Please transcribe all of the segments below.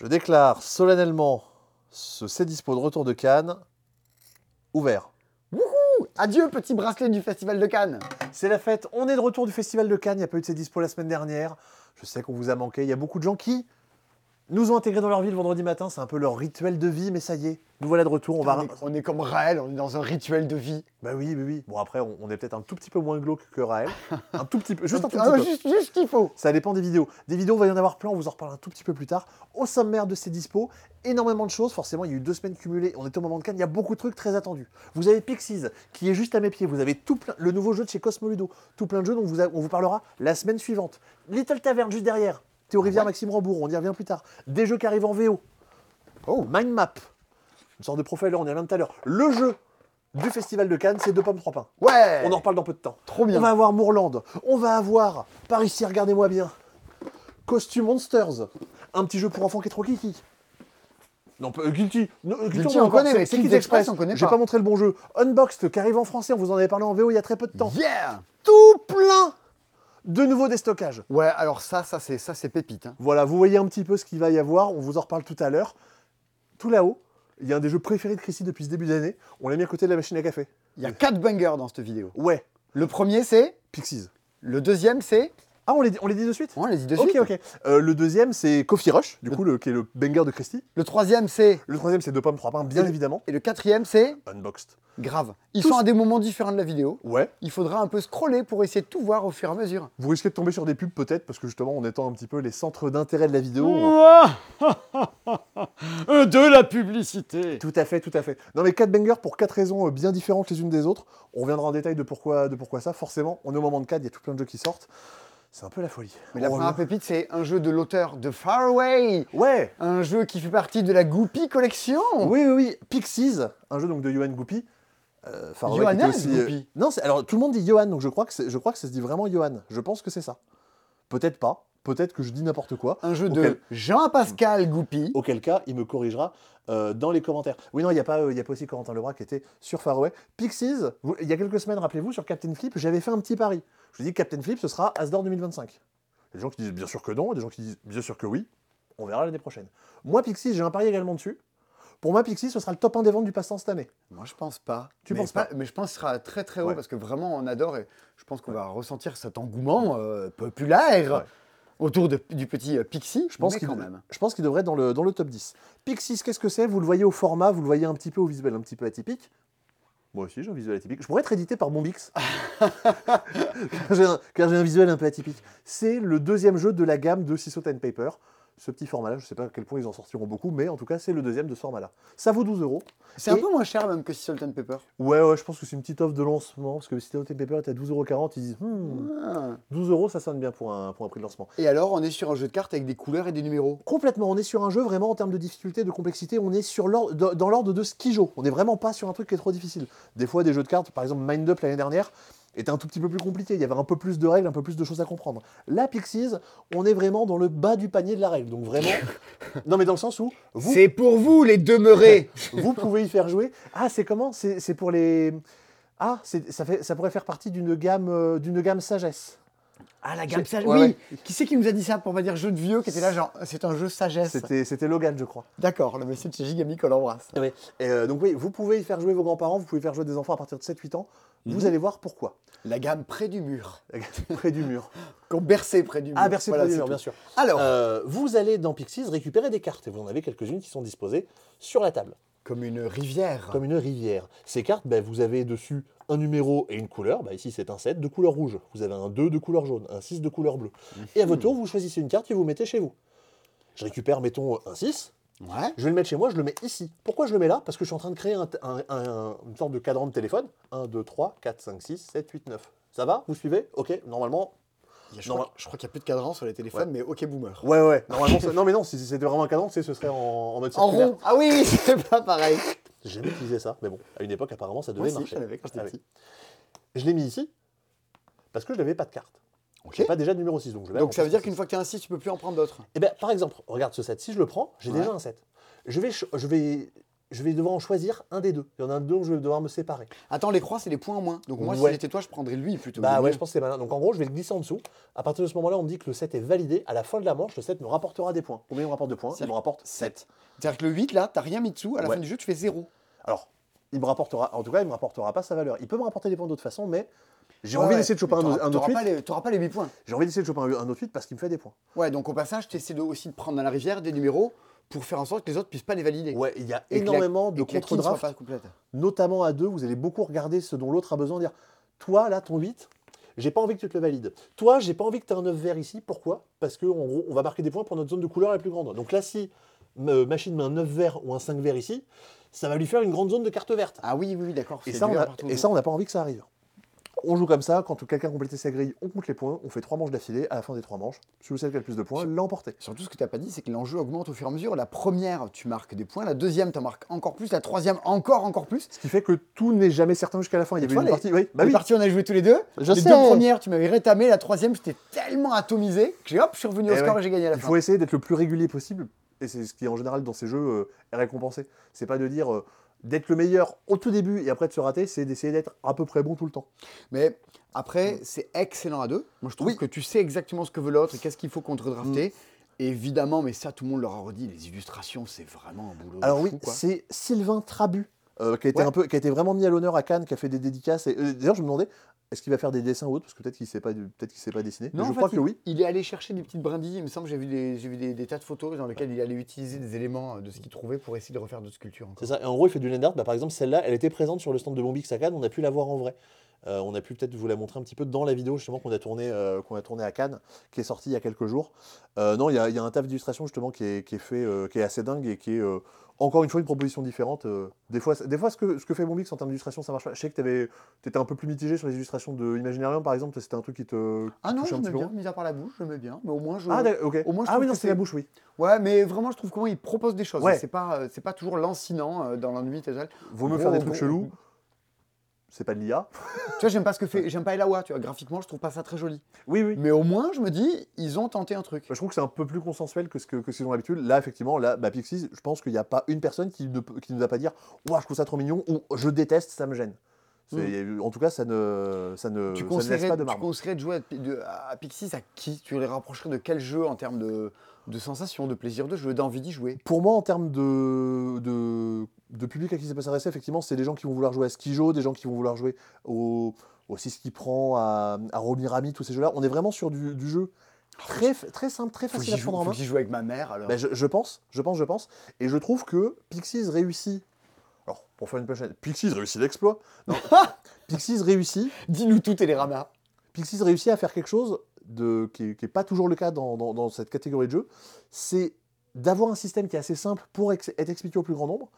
Je déclare solennellement ce C'est dispo de retour de Cannes ouvert. Adieu, petit bracelet du Festival de Cannes. C'est la fête, on est de retour du Festival de Cannes, il n'y a pas eu de C'est dispo la semaine dernière. Je sais qu'on vous a manqué, il y a beaucoup de gens qui nous ont intégrés dans leur vie le vendredi matin, c'est un peu leur rituel de vie, mais ça y est, nous voilà de retour, on va... On est, on est comme Raël, on est dans un rituel de vie. Bah oui, oui, oui. Bon après, on, on est peut-être un tout petit peu moins glauque que Raël. Un tout petit peu, juste un tout Ah, petit peu. juste, juste ce qu'il faut. Ça dépend des vidéos. Des vidéos, il va y en avoir plein, on vous en reparlera un tout petit peu plus tard. Au sommaire de ces dispos, énormément de choses. Forcément, il y a eu deux semaines cumulées, on était au moment de Cannes, il y a beaucoup de trucs très attendus. Vous avez Pixies, qui est juste à mes pieds. Vous avez tout plein, le nouveau jeu de chez Cosmoludo. Tout plein de jeux dont vous a- on vous parlera la semaine suivante. Little Tavern, juste derrière. Théo Rivière, Maxime Rambourg, on y revient plus tard. Des jeux qui arrivent en VO. Oh, Mind Map. Une sorte de profiler, on y revient tout à l'heure. Le jeu du Festival de Cannes, c'est deux pommes, trois pains. Ouais. On en reparle dans peu de temps. Trop bien. On va avoir Moorland. On va avoir, par ici, regardez-moi bien, Costume Monsters. Un petit jeu pour enfants qui est trop kiki. Non, pas- euh, Guilty. Non, euh, Guilty, va on encore, connaît, c'est- mais c'est Kids Express, Express. on connaît J'ai pas. pas montré le bon jeu. Unboxed, qui arrive en français, on vous en avait parlé en VO il y a très peu de temps. Yeah. Tout plein de nouveaux déstockages. Ouais, alors ça, ça c'est ça c'est pépite. hein. Voilà, vous voyez un petit peu ce qu'il va y avoir. On vous en reparle tout à l'heure. Tout là-haut, il y a un des jeux préférés de Chrissy depuis ce début d'année. On l'a mis à côté de la machine à café. Il y a quatre bangers dans cette vidéo. Ouais, Le premier c'est, Pixies. le deuxième c'est, Ah, on les dit, on les dit de suite? On les dit de Ok, suite. ok. Euh, le deuxième, c'est Coffee Rush, du Le- coup, le, qui est le banger de Christie. Le troisième c'est, Le troisième, c'est Deux pommes, trois pains, bien Et- évidemment. et le quatrième c'est, Unboxed. grave. Ils Tous- sont à des moments différents de la vidéo. Ouais. Il faudra un peu scroller pour essayer de tout voir au fur et à mesure. Vous risquez de tomber sur des pubs, peut-être, parce que justement, en étant un petit peu les centres d'intérêt de la vidéo. on- de la publicité. Tout à fait, tout à fait. Non, mais quatre bangers pour quatre raisons euh, bien différentes les unes des autres. On reviendra en détail de pourquoi, de pourquoi ça. Forcément, on est au moment de 4, il y a tout plein de jeux qui sortent. C'est un peu la folie. Mais la On première pépite c'est un jeu de l'auteur de Far Away. Ouais Un jeu qui fait partie de la Goopy Collection. Oui, oui, oui. Pixies, un jeu donc de Johan Goupy. Euh, aussi, euh, Goupy. Non, c'est- alors tout le monde dit Johan, donc je crois, que je crois que ça se dit vraiment Johan. Je pense que c'est ça. Peut-être pas. Peut-être que je dis n'importe quoi. Un jeu de Jean-Pascal Goupy. Auquel cas, il me corrigera euh, dans les commentaires. Oui, non, il n'y a, pas, euh, il y a pas aussi Corentin Lebras qui était sur Far Away. Pixies, vous- il y a quelques semaines, rappelez-vous, sur Captain Flip, j'avais fait un petit pari. Je dis que Captain Flip, ce sera Asdor 2025. Il y a des gens qui disent bien sûr que non, et des gens qui disent bien sûr que oui. On verra l'année prochaine. Moi, Pixies, j'ai un pari également dessus. Pour moi, Pixies, ce sera le top 1 des ventes du passe-temps cette année. Moi, je pense pas. Tu mais penses pas Mais je pense que ce sera très très haut Ouais. parce que vraiment, on adore et je pense qu'on va ressentir cet engouement euh, populaire Ouais. Autour de- du petit euh, Pixie. Je pense qu'il quand même. je pense qu'il devrait être dans le, dans le top 10. Pixies, qu'est-ce que c'est? Vous le voyez au format, vous le voyez un petit peu au visuel, un petit peu atypique? Moi aussi, j'ai un visuel atypique. Je pourrais être édité par Bombix. car j'ai un, visuel un peu atypique. C'est le deuxième jeu de la gamme de Ciso Pen Paper. Ce petit format-là, je ne sais pas à quel point ils en sortiront beaucoup, mais en tout cas, c'est le deuxième de ce format-là. Ça vaut 12 euros. C'est un peu moins cher même que Salt and Pepper. Ouais, ouais, je pense que c'est une petite offre de lancement, parce que Ciso Pen Paper est à 12,40 euros. Ils disent, Hmm, Ah. 12 euros, ça sonne bien pour un, pour un prix de lancement. Et alors, on est sur un jeu de cartes avec des couleurs et des numéros. Complètement, on est sur un jeu vraiment en termes de difficulté, de complexité, on est sur l'ordre- dans dans l'ordre de Skijo. On n'est vraiment pas sur un truc qui est trop difficile. Des fois, des jeux de cartes, par exemple Mind Up l'année dernière, étaient un tout petit peu plus compliqués. Il y avait un peu plus de règles, un peu plus de choses à comprendre. Là, Pixies, on est vraiment dans le bas du panier de la règle. Donc vraiment, non mais dans le sens où vous, C'est pour vous, les demeurés vous pouvez y faire jouer. Ah, c'est comment? C'est pour les. Ah, ça, fait, ça pourrait faire partie d'une gamme, euh, d'une gamme sagesse. Ah, la gamme gamme sage- sagesse. ouais, Oui. Qui c'est qui nous a dit ça pour pas dire jeu de vieux qui était là, genre, c'est un jeu sagesse C'était Logan, je crois. D'accord, le monsieur de chez Gigami qu'on embrasse. Et euh, donc oui, vous pouvez y faire jouer vos grands-parents, vous pouvez faire jouer des enfants à partir de 7-8 ans. Vous Mhm. allez voir pourquoi. La gamme près du mur. Près du mur. Qu'on bercé près du mur. Ah, Voilà, près du mur, tout. bien sûr. Alors, Euh, vous allez dans Pixies récupérer des cartes et vous en avez quelques-unes qui sont disposées sur la table, comme une rivière. comme une rivière. Ces cartes, ben, vous avez dessus un numéro et une couleur. Ben, ici, c'est un 7 de couleur rouge. Vous avez un 2 de couleur jaune, un 6 de couleur bleue. Et à votre tour, vous choisissez une carte et vous mettez chez vous. Je récupère, mettons, un 6. Ouais. Je vais le mettre chez moi, je le mets ici. Pourquoi je le mets là? Parce que je suis en train de créer un, un- un- une sorte de cadran de téléphone. 1, 2, 3, 4, 5, 6, 7, 8, 9. Ça va? Vous suivez? Ok, normalement. Je, crois, je crois qu'il n'y a plus de cadran sur les téléphones, mais ok boomer. Ouais, ouais, normalement. ça- Non, mais non, si c'était vraiment un cadran, tu sais, ce serait en, en mode En circulaire. rond Ah oui, c'est pas pareil. J'ai jamais utilisé ça, mais bon, à une époque, apparemment, ça devait marcher. quand j'étais Ah petit. Je l'ai mis ici parce que je n'avais pas de carte. Ok. J'ai pas déjà de numéro 6, donc je vais Donc ça veut dire qu'une fois que tu as un 6, tu peux plus en prendre d'autres. Eh ben, par exemple, regarde ce 7. Si je le prends, j'ai Ouais. déjà un 7. Je vais, ch- je vais je vais devoir en choisir un des deux. Il y en a un dont je vais devoir me séparer. Attends, les croix, c'est les points en moins. Donc moi, Ouais. si j'étais toi, je prendrais lui plutôt. Bah ouais, je pense que c'est malin. Donc en gros, je vais le glisser en dessous. À partir de ce moment-là, on me dit que le set est validé. À la fin de la manche, le set me rapportera des points. Combien il me rapporte de points? Il me rapporte 7. C'est-à-dire que le 8, là, t'as rien mis dessous. À la Ouais. fin du jeu, tu fais 0. Alors, il me rapportera, en tout cas, il me rapportera pas sa valeur. Il peut me rapporter des points d'autre façon, mais j'ai envie d'essayer de choper un, un autre 8. Tu n'auras pas les 8 points. J'ai envie d'essayer de choper un, un autre 8 parce qu'il me fait des points. Ouais, donc au passage, tu essaies de, aussi de prendre dans la rivière des numéros pour faire en sorte que les autres puissent pas les valider. Ouais, il y a Et que la- énormément de contre-drafts, notamment à deux. Vous allez beaucoup regarder ce dont l'autre a besoin. Dire, toi, là, ton 8, j'ai pas envie que tu te le valides. Toi, j'ai pas envie que tu aies un 9 vert ici. Pourquoi? Parce qu'en gros, on va marquer des points pour notre zone de couleur la plus grande. Donc là, si euh, machine met un 9 vert ou un 5 vert ici, ça va lui faire une grande zone de carte verte. Ah oui, oui, oui, d'accord. Et ça, on n'a pas envie que ça arrive. On joue comme ça, quand quelqu'un a complété sa grille, on compte les points, on fait trois manches d'affilée, à la fin des trois manches, celui qui a le plus de points l'a emporté. Surtout, ce que tu n'as pas dit, c'est que l'enjeu augmente au fur et à mesure. La première, tu marques des points. La deuxième, tu en marques encore plus. La troisième, encore, encore plus. Ce qui fait que tout n'est jamais certain jusqu'à la fin. Il y avait une les- partie, oui, bah oui. parties, on a joué tous les deux. Je les sais. deux premières, tu m'avais rétamé. La troisième, j'étais tellement atomisé que j'ai hop, je suis revenu au Eh score ouais. et j'ai gagné à la Il fin. faut essayer d'être le plus régulier possible, et c'est ce qui en général dans ces jeux euh, est récompensé. C'est pas de dire euh, d'être le meilleur au tout début et après de se rater, c'est d'essayer d'être à peu près bon tout le temps. Mais après, c'est excellent à deux. Moi, je trouve Oui. que tu sais exactement ce que veut l'autre et qu'est-ce qu'il faut contre-drafter. Évidemment, mais ça, tout le monde leur a redit, les illustrations, c'est vraiment un boulot. Alors oui, c'est Sylvain Trabu. euh, qui, a été Ouais. un peu, qui a été vraiment mis à l'honneur à Cannes, qui a fait des dédicaces. et, euh, D'ailleurs, je me demandais, est-ce qu'il va faire des dessins ou autre? Parce que peut-être qu'il ne sait pas, peut-être qu'il sait pas dessiner. Non, je en crois fait, que il, oui. il est allé chercher des petites brindilles. Il me semble que j'ai vu, des, j'ai vu des, des tas de photos dans lesquelles il allait utiliser des éléments euh, de ce qu'il trouvait pour essayer de refaire d'autres sculptures. encore. C'est ça. Et en gros, il fait du land art. Bah, par exemple, celle-là, elle était présente sur le stand de Bombix à Cannes. On a pu la voir en vrai. Euh, on a pu peut-être vous la montrer un petit peu dans la vidéo justement qu'on a tourné euh, qu'on a tourné à Cannes, qui est sortie il y a quelques jours. Euh, non, il y, a- il y a un taf d'illustration justement qui est, qui est fait, euh, qui est assez dingue et qui est euh, encore une fois une proposition différente. Euh, des fois, des fois, ce que ce que fait Bombix en termes d'illustration, ça marche pas. Je sais que tu étais un peu plus mitigé sur les illustrations de Imaginarium par exemple. C'était un truc qui te Ah non, je peu bien, mis à part la bouche, je mets bien. Mais au moins, je. Ah ok. Au moins, je ah oui, non, c'est la bouche, oui. ouais, mais vraiment, je trouve comment il propose des choses. Ouais. C'est pas, euh, pas toujours lancinant euh, dans l'ennui total. Vaut mieux faire des gros, trucs chelous. C'est pas de l'IA. Tu vois, j'aime pas ce que fait, j'aime pas Elawa, tu vois, graphiquement, je trouve pas ça très joli. Oui, oui. Mais au moins, je me dis, ils ont tenté un truc. Bah, je trouve que c'est un peu plus consensuel que ce que, que ce qu'ils ont l'habitude. Là, effectivement, là, bah, Pixies, je pense qu'il n'y a pas une personne qui ne, qui ne va pas dire Ouah, je trouve ça trop mignon ou je déteste, ça me gêne. C'est- En tout cas, ça ne, ça ne, tu ça ne laisse conseillerais, pas de tu conseillerais de jouer à, de- à Pixies à qui? Tu les rapprocherais de quel jeu en termes de, de sensations, de plaisir de jeu, d'envie d'y jouer? Pour moi, en termes de, de, de public à qui ça peut s'adresser, effectivement, c'est des gens qui vont vouloir jouer à Skijo, des gens qui vont vouloir jouer au, au qui prend, à, à Romirami, tous ces jeux-là. On est vraiment sur du, du jeu très, très simple, très facile à prendre en main. j'y joue avec ma mère alors. Ben, je, je pense, je pense, je pense. Et je trouve que Pixies réussit. Alors, pour faire une punchline, Pixies réussit l'exploit. Non. Pixies réussit. Dis-nous tout, Télérama. Pixies réussit à faire quelque chose de, qui n'est pas toujours le cas dans, dans- dans cette catégorie de jeu. C'est d'avoir un système qui est assez simple pour ex- être expliqué au plus grand nombre,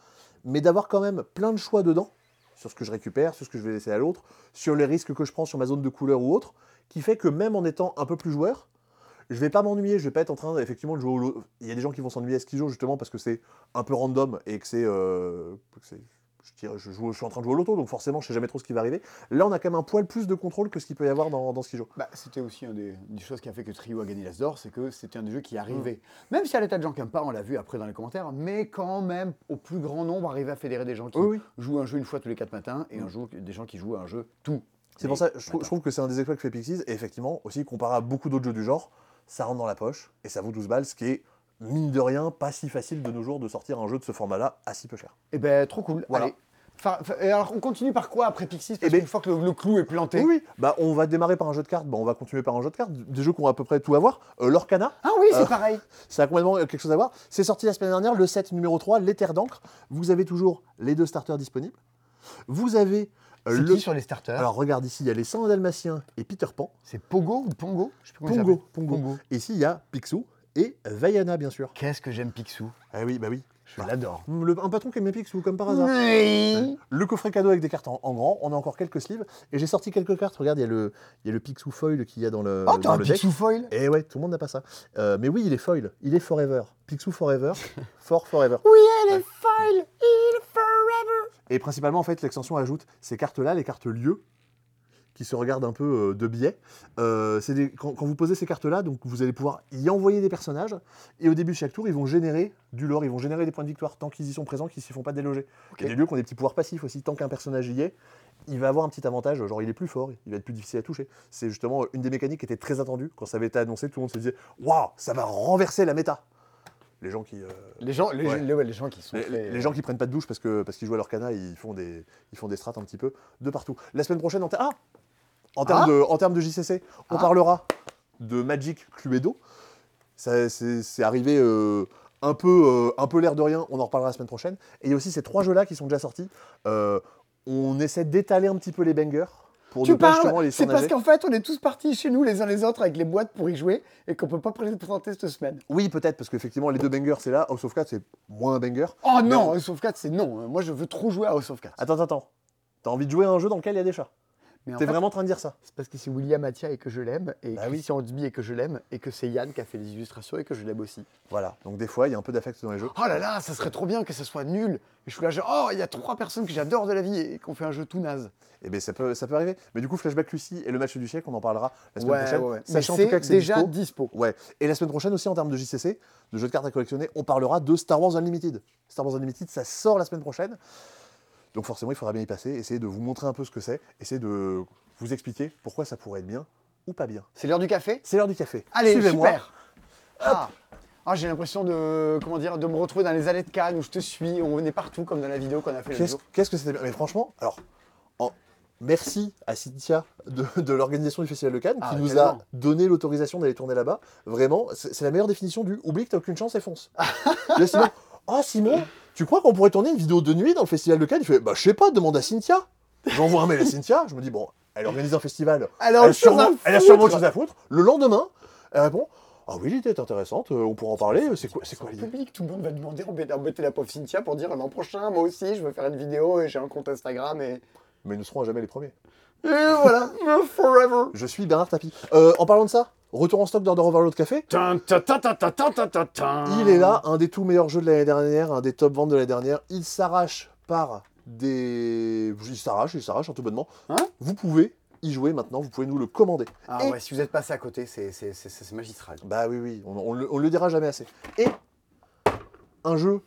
mais d'avoir quand même plein de choix dedans, sur ce que je récupère, sur ce que je vais laisser à l'autre, sur les risques que je prends sur ma zone de couleur ou autre, qui fait que même en étant un peu plus joueur, je vais pas m'ennuyer, je vais pas être en train effectivement de jouer au lot. Il y a des gens qui vont s'ennuyer à Skijo justement parce que c'est un peu random et que c'est. euh, je, dirais- je, joue- je suis en train de jouer au loto, donc forcément je sais jamais trop ce qui va arriver. Là, on a quand même un poil plus de contrôle que ce qu'il peut y avoir dans, dans Skijo. Bah, c'était aussi une des, des choses qui a fait que Trio a gagné l'As d'Or, c'est que c'était un des jeux qui arrivait. Mm. Même a des tas de gens qui n'aiment pas, on l'a vu après dans les commentaires, mais quand même, au plus grand nombre, arriver à fédérer des gens qui Oui, oui. jouent un jeu une fois tous les quatre matins et un jour des gens qui jouent à un jeu tout. C'est pour ça, je, je trouve que c'est un des exploits que fait Pixies, et effectivement, aussi comparé à beaucoup d'autres jeux du genre, ça rentre dans la poche, et ça vaut 12 balles, ce qui est, mine de rien, pas si facile de nos jours de sortir un jeu de ce format-là à si peu cher. Et ben trop cool. Voilà. Allez. Enfin, alors on continue par quoi après Pixies? Parce Eh ben- qu'une fois que le, le clou est planté. Oui, bah on va démarrer par un jeu de cartes, bah, on va continuer par un jeu de cartes, des jeux qui ont à peu près tout à voir. Euh, L'Orcana, Ah oui, c'est Euh, pareil. ça a complètement quelque chose à voir. C'est sorti la semaine dernière, le set numéro 3, l'éther d'encre. Vous avez toujours les deux starters disponibles. Vous avez euh, le... qui sur les starters? Alors regarde ici, il y a les 100 dalmatiens et Peter Pan. C'est Pogo ou Pongo? Je sais Pongo. Pongo. Pongo. Et ici, il y a Picsou et Vaiana, bien sûr. Qu'est-ce que j'aime Picsou Ah oui, bah oui. Je l'adore. Le- un patron qui aime les Picsou, comme par hasard. Oui. Le coffret cadeau avec des cartes en, en grand. On a encore quelques sleeves. Et j'ai sorti quelques cartes. Regarde, il y a le, il y a le Picsou foil qu'il y a dans le, Oh, dans t'as un le deck. Picsou foil Et ouais, tout le monde n'a pas ça. Euh, mais oui, il est foil. Il est forever. Picsou forever. For forever. Oui, elle est foil. Il est forever. Et principalement, en fait, l'extension ajoute ces cartes-là, les cartes lieux, qui se regardent un peu euh, de biais. Euh, des- quand, quand vous posez ces cartes-là, donc vous allez pouvoir y envoyer des personnages, et au début de chaque tour, ils vont générer du lore, ils vont générer des points de victoire, tant qu'ils y sont présents, qu'ils ne s'y font pas déloger. Il y a des lieux qui ont des petits pouvoirs passifs aussi, tant qu'un personnage y est, il va avoir un petit avantage, genre il est plus fort, il va être plus difficile à toucher. C'est justement une des mécaniques qui était très attendue, quand ça avait été annoncé, tout le monde se disait « Waouh, ça va renverser la méta !» Les gens qui... euh, Les gens, les, Ouais. les- ouais, les gens qui sont les, très- les gens qui prennent pas de douche parce que parce qu'ils jouent à leur cana, ils font des ils font des strats un petit peu de partout. La semaine prochaine en, ter- ah en termes Ah de en termes de JCC, on Ah. parlera de Magic Cluedo. C'est arrivé euh, un peu euh, un peu l'air de rien. On en reparlera la semaine prochaine. Et il y a aussi ces trois jeux là qui sont déjà sortis. Euh, on essaie d'étaler un petit peu les bangers pour Tu parles les C'est parce qu'en fait, on est tous partis chez nous les uns les autres avec les boîtes pour y jouer et qu'on peut pas présenter cette semaine. Oui, peut-être parce qu'effectivement les deux bangers c'est là. House of Cards c'est moins un banger. Oh non, on- House of Cards, c'est non. Moi, je veux trop jouer à House of Cards. Attends, attends, attends. T'as envie de jouer à un jeu dans lequel il y a des chats? Mais T'es vraiment en train de dire ça c'est parce que c'est William Atia et que je l'aime, et Bah oui. Christian et que je l'aime, et que c'est Yann qui a fait les illustrations et que je l'aime aussi. Voilà. Donc des fois il y a un peu d'affect dans les jeux. Oh là là, ça serait trop bien que ça soit nul. Et je suis là, genre, oh, il y a trois personnes que j'adore de la vie et qu'on fait un jeu tout naze. Eh bien, ça peut, ça peut arriver. Mais du coup, Flashback Lucie et le match du siècle, on en parlera la semaine prochaine. Mais Sachant en tout cas que c'est déjà dispo. dispo. Ouais. Et la semaine prochaine aussi, en termes de JCC, de jeux de cartes à collectionner, on parlera de Star Wars Unlimited. Star Wars Unlimited, ça sort la semaine prochaine. Donc forcément, il faudra bien y passer, essayer de vous montrer un peu ce que c'est, essayer de vous expliquer pourquoi ça pourrait être bien ou pas bien. C'est l'heure du café? C'est l'heure du café. Allez, Suivez-moi. super. Ah. Ah, j'ai l'impression de comment dire de me retrouver dans les allées de Cannes où je te suis, on venait partout comme dans la vidéo qu'on a fait le Qu'est-ce jour. qu'est-ce que c'était bien? Mais franchement, alors, en- merci à Cynthia de, de l'organisation du Festival de Cannes Ah, qui nous tellement. a donné l'autorisation d'aller tourner là-bas. Vraiment, c'est c'est la meilleure définition du oublie que t'as aucune chance et fonce. Là, Simon, oh Simon, tu crois qu'on pourrait tourner une vidéo de nuit dans le Festival de Cannes? Il fait, bah je sais pas, demande à Cynthia. J'envoie un mail à Cynthia, je me dis, bon, elle organise un festival, Alors, elle, sûrement, elle a sûrement autre chose à foutre. Le lendemain, elle répond, ah oui, l'idée est intéressante, euh, on pourra en parler, c'est quoi, c'est quoi l'idée? public, tout le monde va demander embêter, embêter la pauvre Cynthia pour dire l'an prochain, moi aussi, je veux faire une vidéo et j'ai un compte Instagram et. Mais nous serons à jamais les premiers. Et voilà, forever. Je suis Bernard Tapie. Euh, en parlant de ça, Retour en stock d'Order Overload Café. Il est là, un des tout meilleurs jeux de l'année dernière, un des top ventes de l'année dernière. Il s'arrache par des. Il s'arrache, il s'arrache, hein, tout bonnement. Hein vous pouvez y jouer maintenant, vous pouvez nous le commander. Ah ouais, si vous êtes passé à côté, c'est magistral. Bah oui, oui, on, on, le, dira jamais assez. Et un jeu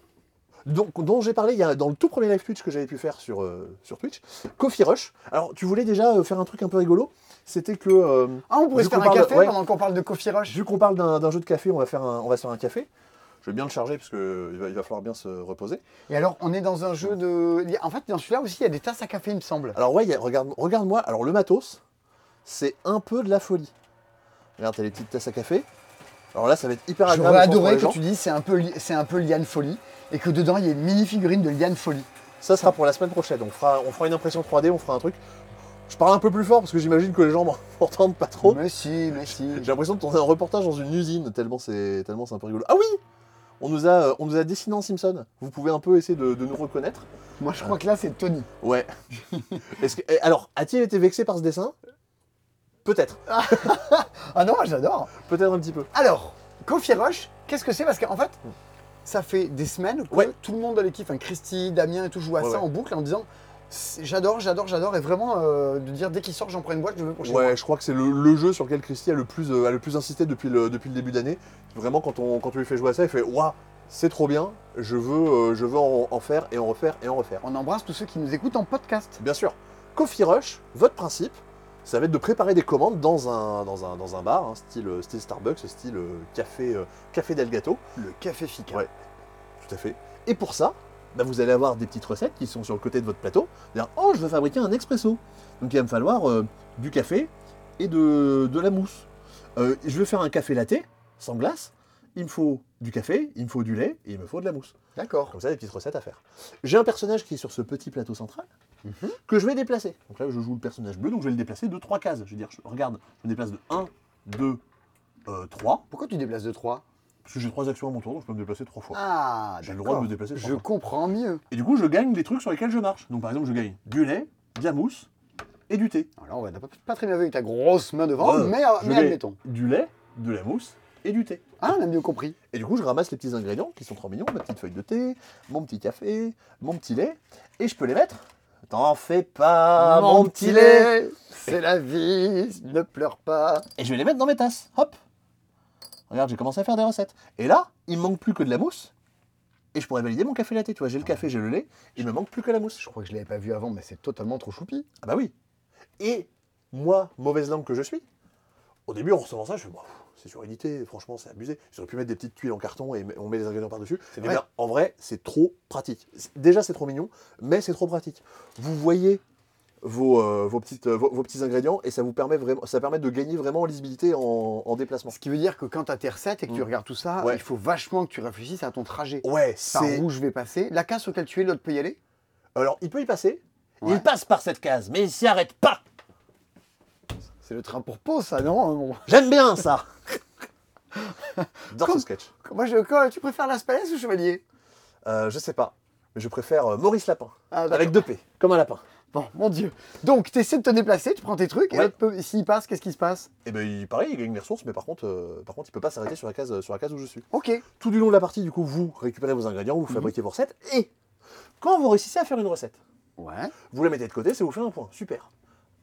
dont, j'ai parlé il y a, dans le tout premier live Twitch que j'avais pu faire sur, euh, sur Twitch, Coffee Rush. Alors, tu voulais déjà euh, faire un truc un peu rigolo? C'était que. euh, Ah, on pourrait se faire un café ouais. pendant qu'on parle de Coffee Rush Vu qu'on parle d'un jeu de café, on va, faire un, on va se faire un café. Je vais bien le charger parce qu'il va, il va falloir bien se reposer. Et alors, on est dans un jeu de. En fait, dans celui-là aussi, il y a des tasses à café, il me semble. Alors ouais, il y a- regarde, regarde-moi. Alors le matos, c'est un peu de la folie. Regarde, t'as les petites tasses à café. Alors là, ça va être hyper agréable. J'aurais adoré que tu dises c'est un peu c'est un peu Liane Folie et que dedans il y ait une mini figurine de Liane Folie. Ça sera pour la semaine prochaine. On fera, on fera une impression 3D, on fera un truc. Je parle un peu plus fort parce que j'imagine que les gens m'en- m'entendent pas trop. Mais si, mais si. J'ai l'impression de tourner un reportage dans une usine tellement c'est tellement c'est un peu rigolo. Ah oui on nous, a, on nous a dessiné en Simpson. Vous pouvez un peu essayer de, de nous reconnaître. Moi je crois que là c'est Tony. Ouais. Est-ce que, eh, alors, a-t-il été vexé par ce dessin? Peut-être. Ah non, j'adore. Peut-être un petit peu. Alors, Coffee Rush, qu'est-ce que c'est? Parce qu'en fait, ça fait des semaines que Ouais. tout le monde dans l'équipe, enfin Christy, Damien et tout, joue à Ouais, ça ouais. en boucle en disant j'adore, j'adore, j'adore, et vraiment euh, de dire dès qu'il sort, j'en prends une boîte, je veux pour chez moi. Ouais, je crois que c'est le, le jeu sur lequel Christy a le plus, euh, a le plus insisté depuis le, depuis le début d'année. Vraiment, quand on, quand on lui fait jouer à ça, il fait Waouh, c'est trop bien, je veux, euh, je veux en, en faire et en refaire et en refaire. On embrasse tous ceux qui nous écoutent en podcast. Bien sûr, Coffee Rush, votre principe, ça va être de préparer des commandes dans un, dans un, dans un bar, hein, style, euh, style Starbucks, style café, café Del Gato. Le café Fika. Ouais. Tout à fait. Et pour ça, bah, vous allez avoir des petites recettes qui sont sur le côté de votre plateau. Dire, oh, je veux fabriquer un expresso. Donc il va me falloir euh, du café et de, de la mousse. Euh, je veux faire un café latte sans glace. Il me faut du café, il me faut du lait et il me faut de la mousse. D'accord. Comme ça, des petites recettes à faire. J'ai un personnage qui est sur ce petit plateau central Mhm. que je vais déplacer. Donc là, je joue le personnage bleu, donc je vais le déplacer de trois cases. Je vais dire, je- regarde, je me déplace de 1, 2, 3. Pourquoi tu déplaces de 3 Parce que j'ai trois actions à mon tour, donc je peux me déplacer trois fois. Ah, J'ai le droit de me déplacer trois Je fois. comprends mieux. Et du coup, je gagne des trucs sur lesquels je marche. Donc par exemple, je gagne du lait, de la mousse et du thé. Alors, on va pas, pas très bien vu avec ta grosse main devant, Ouais, mais, je mais gagne admettons. Du lait, de la mousse et du thé. Ah, on a mieux compris. Et du coup, je ramasse les petits ingrédients qui sont trop mignons, ma petite feuille de thé, mon petit café, mon petit lait, et je peux les mettre T'en fais pas, mon petit lait, c'est la vie, ne pleure pas. Et je vais les mettre dans mes tasses. Hop. Regarde, j'ai commencé à faire des recettes. Et là, il me manque plus que de la mousse. Et je pourrais valider mon café latte. Tu vois, j'ai le café, j'ai le lait. Il me manque plus que la mousse. Je crois que je l'avais pas vu avant, mais c'est totalement trop choupi. Ah bah oui. Et moi, mauvaise langue que je suis, au début, en recevant ça, je me Wow, c'est surédité, franchement, c'est abusé. J'aurais pu mettre des petites tuiles en carton et on met les ingrédients par-dessus. Vrai. bien, en vrai, c'est trop pratique. Déjà, c'est trop mignon, mais c'est trop pratique. Vous voyez vos, euh, vos, petites, euh, vos, vos petits ingrédients et ça vous permet vraiment, ça permet de gagner vraiment en lisibilité en, en déplacement. Ce qui veut dire que quand tu as tes recettes et que tu Mm. regardes tout ça, Ouais. il faut vachement que tu réfléchisses à ton trajet. Ouais, Par c'est. où je vais passer. La case sur laquelle tu es, l'autre peut y aller? Alors, il peut y passer. Ouais. Il passe par cette case, mais il s'y arrête pas. C'est le train pour Pau, ça, non? J'aime bien ça. Dans ce sketch. Moi, je, quoi, Tu préfères l'Aspalès ou Chevalier? Euh, je sais pas, mais je préfère euh, Maurice Lapin. Ah, avec deux P, comme un lapin. Bon, mon Dieu. Donc, tu essaies de te déplacer, tu prends tes trucs, et l'autre peut- s'il passe, qu'est-ce qui se passe? Et ben il, pareil, il gagne des ressources, mais par contre, euh, par contre, il peut pas s'arrêter sur la case, sur la case où je suis. Ok. Tout du long de la partie, du coup, vous récupérez vos ingrédients, vous Mhm. fabriquez vos recettes, et quand vous réussissez à faire une recette, Ouais. vous la mettez de côté, ça vous fait un point, super.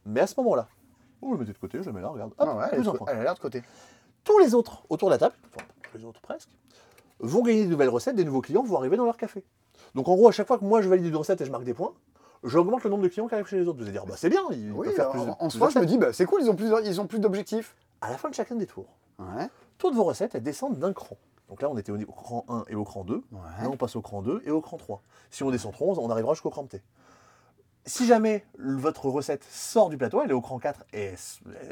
Mais à ce moment-là, vous la mettez de côté, je la mets là, regarde, hop, Ah ouais, plus un point. elle a l'air de côté. Tous les autres autour de la table, enfin, les autres presque, vont gagner de nouvelles recettes, des nouveaux clients vont arriver dans leur café. Donc en gros, à chaque fois que moi je valide une recette et je marque des points, j'augmente le nombre de clients qui arrivent chez les autres. Vous allez dire, bah c'est bien, ils Oui, peuvent faire en, plus, en soi, je me dis, bah, c'est cool, ils ont plus, ils ont plus d'objectifs. À la fin de chacun des tours, Ouais. toutes vos recettes, elles descendent d'un cran. Donc là, on était au cran 1 et au cran 2. Ouais. Là, on passe au cran 2 et au cran 3. Si on descend trop, on arrivera jusqu'au cran T. Si jamais votre recette sort du plateau, elle est au cran 4 et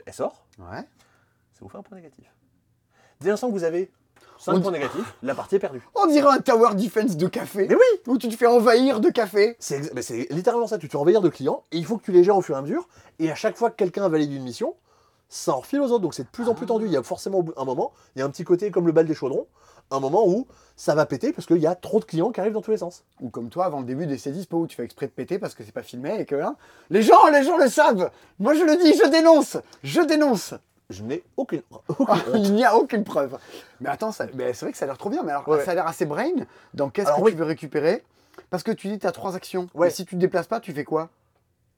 elle, sort, Ouais. ça vous fait un point négatif. Dès l'instant que vous avez 5 On points dit- négatifs, la partie est perdue. On dirait un tower defense de café. Mais oui Où tu te fais envahir de café. C'est littéralement ça, tu te fais envahir de clients et il faut que tu les gères au fur et à mesure. Et à chaque fois que quelqu'un valide une mission, ça en refile aux autres. Donc c'est de plus en plus tendu. Il y a forcément un moment, il y a un petit côté comme le bal des chaudrons, un moment où ça va péter parce qu'il y a trop de clients qui arrivent dans tous les sens. Ou comme toi, avant le début des C10, où tu fais exprès de péter parce que c'est pas filmé et que hein, les gens, les gens le savent. Moi, je le dis, je dénonce. Je dénonce. Je n'ai aucune, aucune Ah. Il n'y a aucune preuve. Mais attends, ça- c'est vrai que ça a l'air trop bien. Mais alors, Ouais. ça a l'air assez brain. Dans qu'est-ce que oui. tu veux récupérer? Parce que tu dis tu as trois actions. Ouais. Et si tu te déplaces pas, tu fais quoi?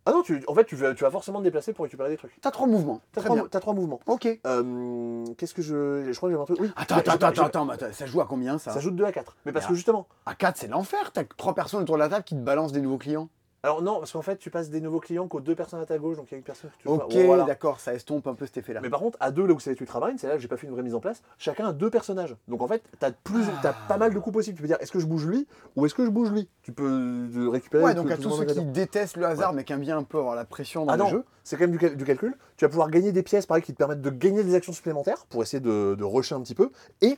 Ah non, tu, en fait, tu vas, tu vas forcément te déplacer pour récupérer des trucs. Tu as trois mouvements. T'as trois, t'as trois mouvements. Ok. Euh, Qu'est-ce que je. Je crois que j'ai un truc. Oui. Attends, attends, attends, attends, attends, ça joue à combien ça? Ça joue de 2 à 4. Mais parce Mais que justement. À 4, c'est l'enfer. T'as trois personnes autour de la table qui te balancent des nouveaux clients. Alors non, parce qu'en fait, tu passes des nouveaux clients qu'aux deux personnes à ta gauche, donc il y a une personne que tu Ok, Voilà. d'accord, ça estompe un peu cet effet-là. Mais par contre, à deux, là où c'est les ultramarines, c'est là que j'ai pas fait une vraie mise en place. Chacun a deux personnages. Donc en fait, t'as plus, Ah. t'as pas mal de coups possibles. Tu peux dire, est-ce que je bouge lui ou est-ce que je bouge lui? Tu peux euh, récupérer. Ouais, donc à tous ceux qui détestent le hasard mais qui aiment bien un peu avoir la pression dans Ah le non, jeu. c'est quand même du, cal- du calcul. Tu vas pouvoir gagner des pièces, pareil, qui te permettent de gagner des actions supplémentaires pour essayer de, de rusher un petit peu. Et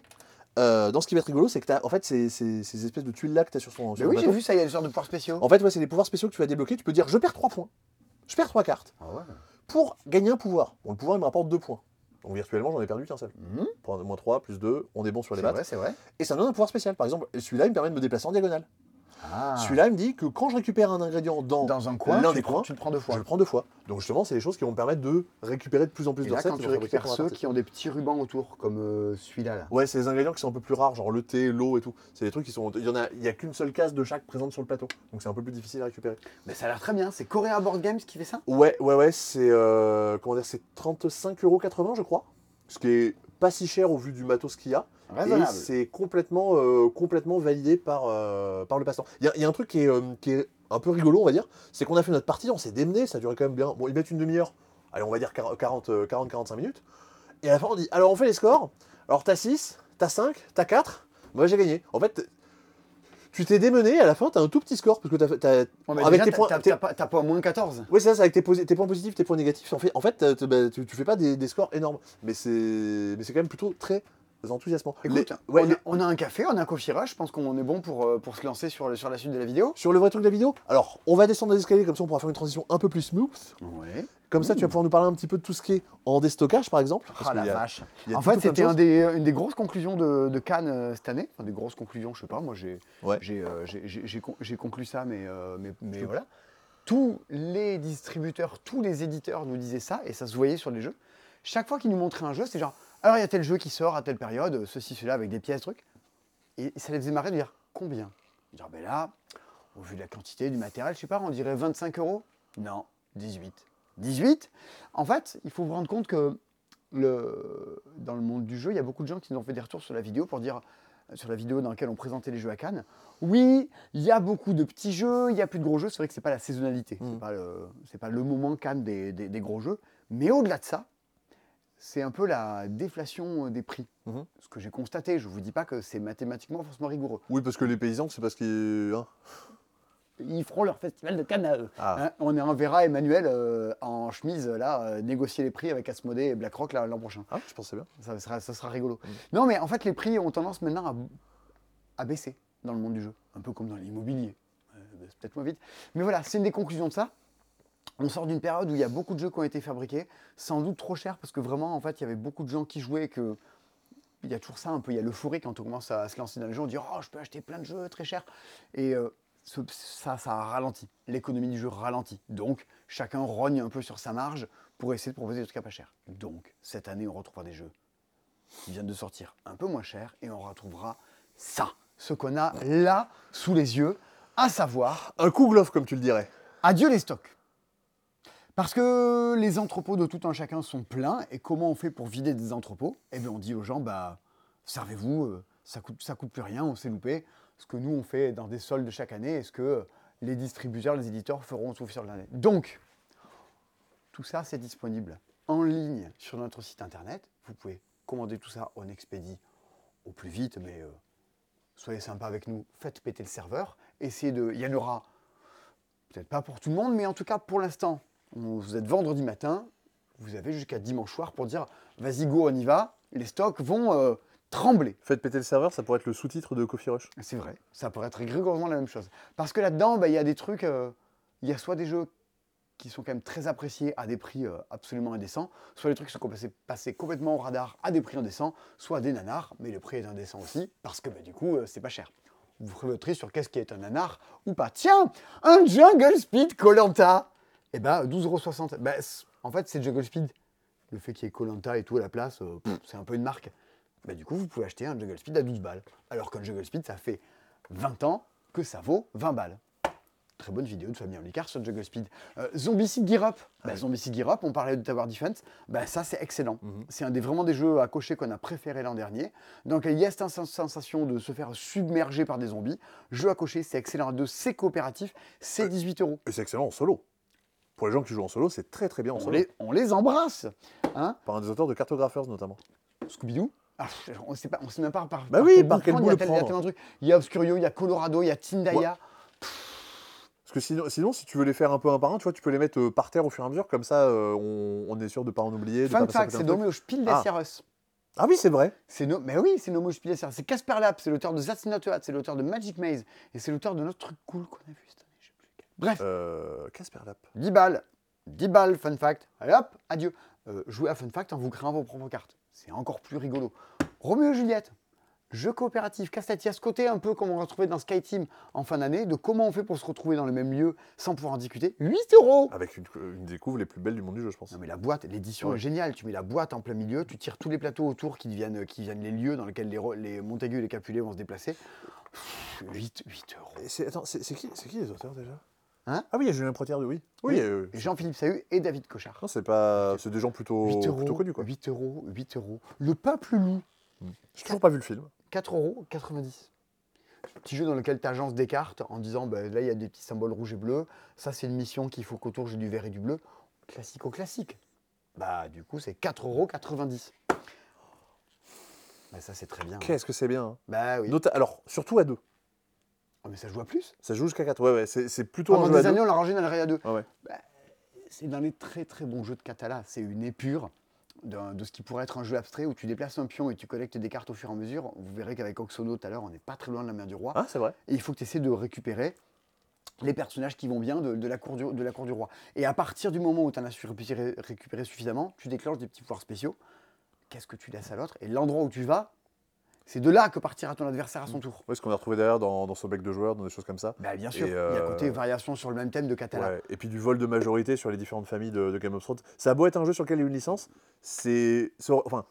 euh, dans ce qui va être rigolo, c'est que t'as, en fait, ces, ces- ces espèces de tuiles là que t'as sur son. Mais sur ton oui, j'ai vu ça, il y a des genres de pouvoirs spéciaux. En fait, ouais, c'est des pouvoirs spéciaux que tu vas débloquer. Tu peux dire, je perds 3 points. Je perds 3 cartes. Ah ouais. Pour gagner un pouvoir. Bon, le pouvoir, il me rapporte 2 points. Donc virtuellement, j'en ai perdu qu'un seul. Prendre moins 3, plus 2, on est bon sur les C'est battes. vrai, c'est vrai. Et ça me donne un pouvoir spécial. Par exemple, celui-là, il me permet de me déplacer en diagonale. Ah. Celui-là, il me dit que quand je récupère un ingrédient dans, dans un coin, l'un des le prends- coins, tu le prends deux je fois. le prends deux fois. Donc justement, c'est des choses qui vont me permettre de récupérer de plus en plus Et de là, recettes. quand tu récupères ceux qui ont des petits rubans autour, comme euh, celui-là. Là. Ouais, c'est des ingrédients qui sont un peu plus rares, genre le thé, l'eau et tout. C'est des trucs qui sont. Il y en a, il y a qu'une seule case de chaque présente sur le plateau. Donc c'est un peu plus difficile à récupérer. Mais ça a l'air très bien. C'est Korea Board Games qui fait ça? Ouais, ouais, ouais, c'est. euh, comment dire, c'est 35,80€, je crois. Ce qui est pas si cher au vu du matos qu'il y a. Et c'est complètement, euh, complètement validé par, euh, par le passant. Il y, a- il y a un truc qui est, euh, qui est un peu rigolo, on va dire. C'est qu'on a fait notre partie, on s'est démené, ça durait quand même bien. Bon, ils mettent une demi-heure, allez, on va dire 40-45 minutes. Et à la fin, on dit alors on fait les scores. Alors t'as 6, t'as 5, t'as 4. Moi j'ai gagné. En fait, tu t'es démené, à la fin, t'as un tout petit score. Parce que t'as. t'as- Ouais, mais avec déjà, tes points- t'as- pas, t'as pas moins 14. oui, c'est ça, c'est avec tes, points positifs, tes points négatifs. En fait, en bah, tu, tu fais pas des, des scores énormes. Mais c'est mais c'est quand même plutôt très enthousiasmant. Écoute, Les- ouais, on, a, les- on a un café, on a un coffee rush. Je pense qu'on est bon pour, euh, pour se lancer sur, le- sur la suite de la vidéo. Sur le vrai truc de la vidéo, alors on va descendre les escaliers comme ça on pourra faire une transition un peu plus smooth. Ouais. Comme ça tu vas pouvoir nous parler un petit peu de tout ce qui est en déstockage par exemple. parce Ah la y a- vache. il y a En fait, c'était un des- une des grosses conclusions de, de Cannes euh, cette année. Enfin, des grosses conclusions, je sais pas. Moi, j'ai Ouais. j'ai, euh, j'ai- j'ai- j'ai con- j'ai conclu ça, mais, euh, mais, mais voilà. Tous les distributeurs, tous les éditeurs nous disaient ça, et ça se voyait sur les jeux. Chaque fois qu'ils nous montraient un jeu, c'était genre, alors il y a tel jeu qui sort à telle période, ceci, cela, avec des pièces, trucs. Et ça les faisait marrer de dire combien? Genre, ben là, Au vu de la quantité du matériel, je sais pas, on dirait 25 euros Non, 18. 18 En fait, il faut vous rendre compte que le, dans le monde du jeu, il y a beaucoup de gens qui nous ont fait des retours sur la vidéo pour dire sur la vidéo dans laquelle on présentait les jeux à Cannes. Oui, il y a beaucoup de petits jeux, il y a plus de gros jeux. C'est vrai que c'est pas la saisonnalité, Mm. c'est pas le, c'est pas le moment Cannes des, des- des gros jeux. Mais au-delà de ça, c'est un peu la déflation des prix. Mhm. Ce que j'ai constaté, je vous dis pas que c'est mathématiquement forcément rigoureux. Oui, parce que les paysans, c'est parce qu'ils. hein. Ils feront leur festival de Cannes à eux. Ah. Hein, on enverra Emmanuel euh, en chemise là euh, négocier les prix avec Asmodée et BlackRock l'an prochain. Ah, je pensais bien. Ça sera, ça sera rigolo. Mm. Non, mais en fait, les prix ont tendance maintenant à, à baisser dans le monde du jeu, un peu comme dans l'immobilier. Euh, c'est peut-être moins vite. Mais voilà, c'est une des conclusions de ça. On sort d'une période où il y a beaucoup de jeux qui ont été fabriqués, sans doute trop chers, parce que vraiment, en fait, il y avait beaucoup de gens qui jouaient que. Il y a toujours ça un peu, il y a l'euphorie quand on commence à se lancer dans les jeux, on dit Oh, je peux acheter plein de jeux très chers. Et euh, ce- ça, ça a ralenti. L'économie du jeu ralentit. Donc, chacun rogne un peu sur sa marge pour essayer de proposer des trucs à pas cher. Donc, cette année, on retrouvera des jeux qui viennent de sortir un peu moins cher et on retrouvera ça, ce qu'on a là sous les yeux, à savoir Un coup glove, comme tu le dirais. adieu les stocks. Parce que les entrepôts de tout un chacun sont pleins et comment on fait pour vider des entrepôts? Eh bien on dit aux gens bah servez-vous, euh, ça coûte coûte plus rien, on s'est loupé. Ce que nous on fait dans des soldes chaque année, est-ce que les distributeurs, les éditeurs feront tout sur l'année? Donc tout ça c'est disponible en ligne sur notre site internet. Vous pouvez commander tout ça, on expédie au plus vite, mais euh, soyez sympa avec nous, faites péter le serveur, essayez de. Il y en aura peut-être pas pour tout le monde, mais en tout cas pour l'instant, vous êtes vendredi matin, vous avez jusqu'à dimanche soir pour dire vas-y go, on y va, les stocks vont euh, trembler. Faites péter le serveur, ça pourrait être le sous-titre de Coffee Rush. C'est vrai, ça pourrait être rigoureusement la même chose. Parce que là-dedans, bah, il y a des trucs, euh, il y a soit des jeux qui sont quand même très appréciés à des prix euh, absolument indécents, soit des trucs qui sont passés, passés complètement au radar à des prix indécents, soit des nanars, mais le prix est indécent aussi, parce que bah, du coup, c'est pas cher. Vous ferez votre tri sur qu'est-ce qui est un nanar ou pas. Tiens, un Jungle Speed Colanta Eh ben, 12,60€. Ben, c- en fait, c'est Jungle Speed. Le fait qu'il y ait Colanta et tout à la place, euh, pff, c'est un peu une marque. Ben, du coup, vous pouvez acheter un Jungle Speed à 12 balles. Alors qu'un Jungle Speed, ça fait 20 ans que ça vaut 20 balles. Très bonne vidéo de Fabien Olicard sur Jungle Speed. Euh, Zombicide Gear Up. Zombicide Gear Up, on parlait de Tower Defense. Ben, ça, c'est excellent. Mhm. C'est un des vraiment des jeux à cocher qu'on a préféré l'an dernier. Donc il y a cette sens- sensation de se faire submerger par des zombies. Jeu à cocher, c'est excellent à deux, c'est coopératif, c'est 18 euros. Et c'est excellent en solo. Pour les gens qui jouent en solo, c'est très très bien en On solo. les, on les embrasse. Hein Par un des auteurs de Cartographers notamment. Scooby-Doo ah, on ne sait pas, on sait même pas par, Bah oui, par bout quel bout il y a tel- il y a. Il y Obscurio, il y a Colorado, il y a Tindaya. Parce que sinon, sinon, si tu veux les faire un peu un par un, tu vois, tu peux les mettre euh, par terre au fur et à mesure, comme ça euh, on, on est sûr de pas en oublier. Fun fact, c'est nommé au Spiel des Ah. Ah oui, c'est vrai. C'est no... Mais oui, c'est Jahres. C'est Casper Lab, c'est l'auteur de That's Not a Hat, c'est l'auteur de Magic Maze, et c'est l'auteur de notre truc cool qu'on a vu cette année. je sais plus lequel. Bref, Euh, Casper Lap. 10 balles. 10 balles, fun fact. Allez hop, adieu. Euh, jouez à fun fact en vous créant vos propres cartes. C'est encore plus rigolo. Roméo et Juliette. Jeu coopératif, casse-tête. Il y a ce côté un peu comme on retrouvait dans Sky Team en fin d'année, de comment on fait pour se retrouver dans le même lieu sans pouvoir en discuter? 8 euros Avec une, une des couves les plus belles du monde du jeu, je pense. Non mais la boîte, l'édition Ouais. est géniale. Tu mets la boîte en plein milieu, tu tires tous les plateaux autour qui deviennent, qui deviennent les lieux dans lesquels les, les Montaigu et les Capulet vont se déplacer. 8, 8 euros. C'est- Attends, c'est c'est qui, c'est qui les auteurs déjà? Hein Ah oui, il y a Julien Protière de oui. Oui. euh, Jean-Philippe Sahu et David Cochard. non, c'est pas. C'est des gens plutôt, 8 euros, plutôt connus quoi. 8 euros, 8 euros. Le peuple loup. J'ai toujours pas vu le film. 4 euros 90. Petit jeu dans lequel tu agences des cartes en disant bah, là il y a des petits symboles rouges et bleus, ça c'est une mission qu'il faut qu'autour j'ai du vert et du bleu. Classico classique. Bah du coup c'est 4 euros 90. Bah ça c'est très bien. hein. Qu'est-ce que c'est bien. hein. Bah oui. Nota- Alors, surtout à deux. Oh, mais ça joue à plus. Ça joue jusqu'à 4. Ouais, ouais, c'est plutôt Pendant un jeu à des deux. années on l'a rangé dans le Raya 2. Ouais, ouais. C'est dans les très très bons jeux de Catala. C'est une épure de ce qui pourrait être un jeu abstrait où tu déplaces un pion et tu collectes des cartes au fur et à mesure. Vous verrez qu'avec Oxono tout à l'heure on n'est pas très loin de la mer du roi. Ah, c'est vrai. et il faut que tu essaies de récupérer les personnages qui vont bien de, de la, cour du, de la cour du roi. Et à partir du moment où tu en as su récupérer, récupérer suffisamment, tu déclenches des petits pouvoirs spéciaux. Qu'est-ce que tu laisses à l'autre? Et l'endroit où tu vas, C'est de là que partira ton adversaire à son tour. Ouais, ce qu'on a retrouvé derrière dans, dans son bec de joueurs, dans des choses comme ça. Bah, bien sûr. Et, Et à euh, côté, variation sur le même thème de Catala. Ouais, Et puis du vol de majorité sur les différentes familles de, de Game of Thrones. Ça a beau être un jeu sur lequel il y a une licence, c'est enfin,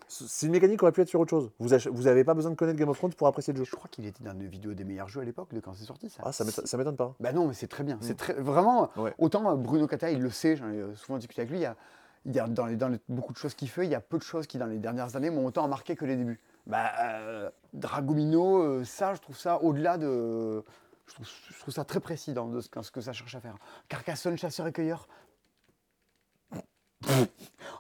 une mécanique qui aurait pu être sur autre chose. Vous ach- vous avez pas besoin de connaître Game of Thrones pour apprécier le jeu. Je crois qu'il était dans une vidéo des meilleurs jeux à l'époque de quand c'est sorti ça. Ah, ça m'étonne pas. Bah non, mais c'est très bien. Mm. C'est très vraiment. Ouais. Autant euh, Bruno Catala, il le sait. J'en ai euh, souvent discuté avec lui. Il y a, il y a dans, dans beaucoup de choses qu'il fait, il y a peu de choses qui dans les dernières années m'ont autant marqué que les débuts. Bah euh, Dragomino, euh, ça, je trouve ça au-delà de. Je trouve, ça très précis dans que- ce que ça cherche à faire. Carcassonne, chasseur et cueilleur.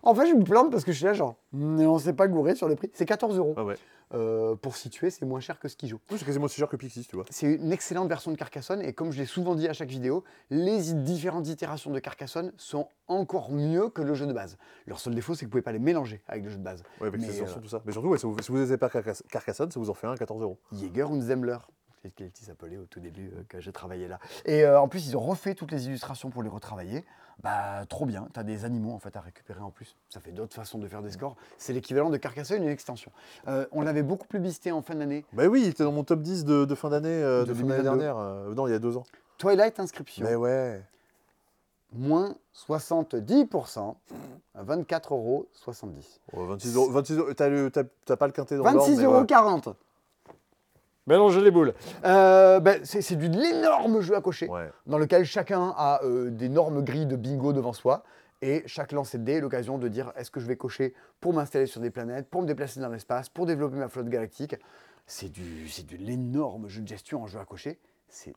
En fait, je me plante parce que je suis là, genre, mais on s'est pas gouré sur le prix. C'est 14 euros. Ah ouais. Euh, pour situer, c'est moins cher que ce joue. Oui, C'est quasiment aussi cher que Pixis, tu vois. C'est une excellente version de Carcassonne et comme je l'ai souvent dit à chaque vidéo, les différentes itérations de Carcassonne sont encore mieux que le jeu de base. Leur seul défaut, c'est que vous pouvez pas les mélanger avec le jeu de base. Ouais, avec Mais, les euh, tout ça. Mais surtout, ouais, si vous si n'avez pas Carcass- Carcassonne, ça vous en fait un à 14 euros. Jäger und Zemmler. C'est ce qu'il s'appelait au tout début euh, que j'ai travaillé là. Et euh, en plus, ils ont refait toutes les illustrations pour les retravailler. Bah, trop bien. Tu as des animaux en fait à récupérer en plus. Ça fait d'autres façons de faire des scores. C'est l'équivalent de Carcassonne, une extension. Euh, on l'avait beaucoup publicité en fin d'année. Bah oui, il était dans mon top 10 de, de fin d'année euh, De de fin d'année 2022. dernière. euh, non, il y a deux ans. Twilight Inscription. Mais ouais. moins 70%, à 24,70 euros. Oh, 26 euros. 26 euros. T'as pas le quintet dans l'ordre, 26,40 mais euros. Mélanger les boules. Euh, ben, c'est c'est du l'énorme jeu à cocher, Ouais. dans lequel chacun a euh, d'énormes grilles de bingo devant soi. Et chaque lancer de dés est l'occasion de dire est-ce que je vais cocher pour m'installer sur des planètes, pour me déplacer dans l'espace, pour développer ma flotte galactique? C'est du, c'est de l'énorme jeu de gestion en jeu à cocher. C'est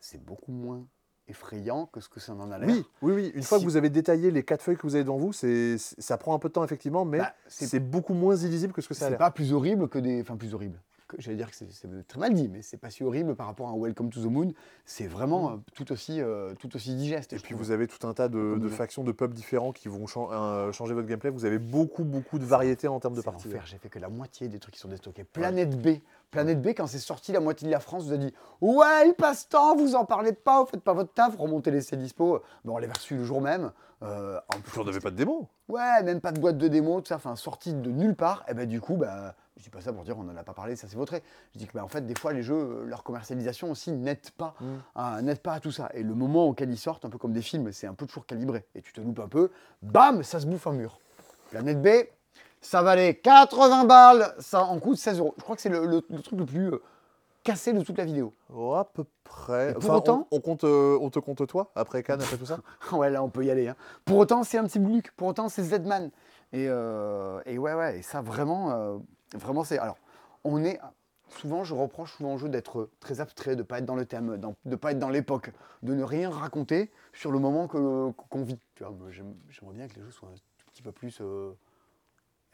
c'est beaucoup moins effrayant que ce que ça en a l'air. Oui, oui, oui. Une fois Si- que vous avez détaillé les quatre feuilles que vous avez devant vous, c'est, c'est- ça prend un peu de temps effectivement, mais Bah, c'est- c'est beaucoup moins illisible que ce que ça a C'est l'air. pas plus horrible que des. Enfin, plus horrible. J'allais dire que c'est très mal dit, mais c'est pas si horrible par rapport à un Welcome to the Moon. C'est vraiment euh, tout, aussi, euh, tout aussi digeste. Mm. Et puis trouve. vous avez tout un tas de, de factions, de pubs différents qui vont euh, changer votre gameplay. Vous avez beaucoup, beaucoup de variétés en termes de parties. l'enfer, J'ai fait que la moitié des trucs qui sont déstockés. Planète B. Planète B, quand c'est sorti, la moitié de la France vous a dit Ouais, il passe temps, vous en parlez pas, vous faites pas votre taf, remontez les dispo. Bon, on l'avait reçu le jour même. Euh, en plus, on n'avait pas de démo. Ouais, même pas de boîte de démo, tout ça, enfin sorti de nulle part. Et ben du coup, bah, je dis pas ça pour dire on n'en a pas parlé, ça c'est vautré. Je dis que bah, en fait, des fois, les jeux, euh, leur commercialisation aussi n'aide pas, Mm. n'aide pas à tout ça. Et le moment auquel ils sortent, un peu comme des films, c'est un peu toujours calibré. Et tu te loupes un peu, bam, ça se bouffe un mur. Planète B, ça valait 80 balles, ça en coûte 16 euros. Je crois que c'est le, le- le truc le plus euh, cassé de toute la vidéo. Oh, à peu près. Et pour autant- on, on compte, euh, on te compte toi, après Cannes, après tout ça ouais, là, on peut y aller. hein. Pour autant, c'est un petit Gluck. Pour autant, c'est Z-Man. Et, euh, et ouais, ouais, et ça, vraiment, vraiment, c'est. Alors, on est. Souvent, je reproche souvent au jeu d'être très abstrait, de ne pas être dans le thème, de ne pas être dans l'époque, de ne rien raconter sur le moment qu'on vit. Tu vois, j'aimerais bien que les jeux soient un petit peu plus euh,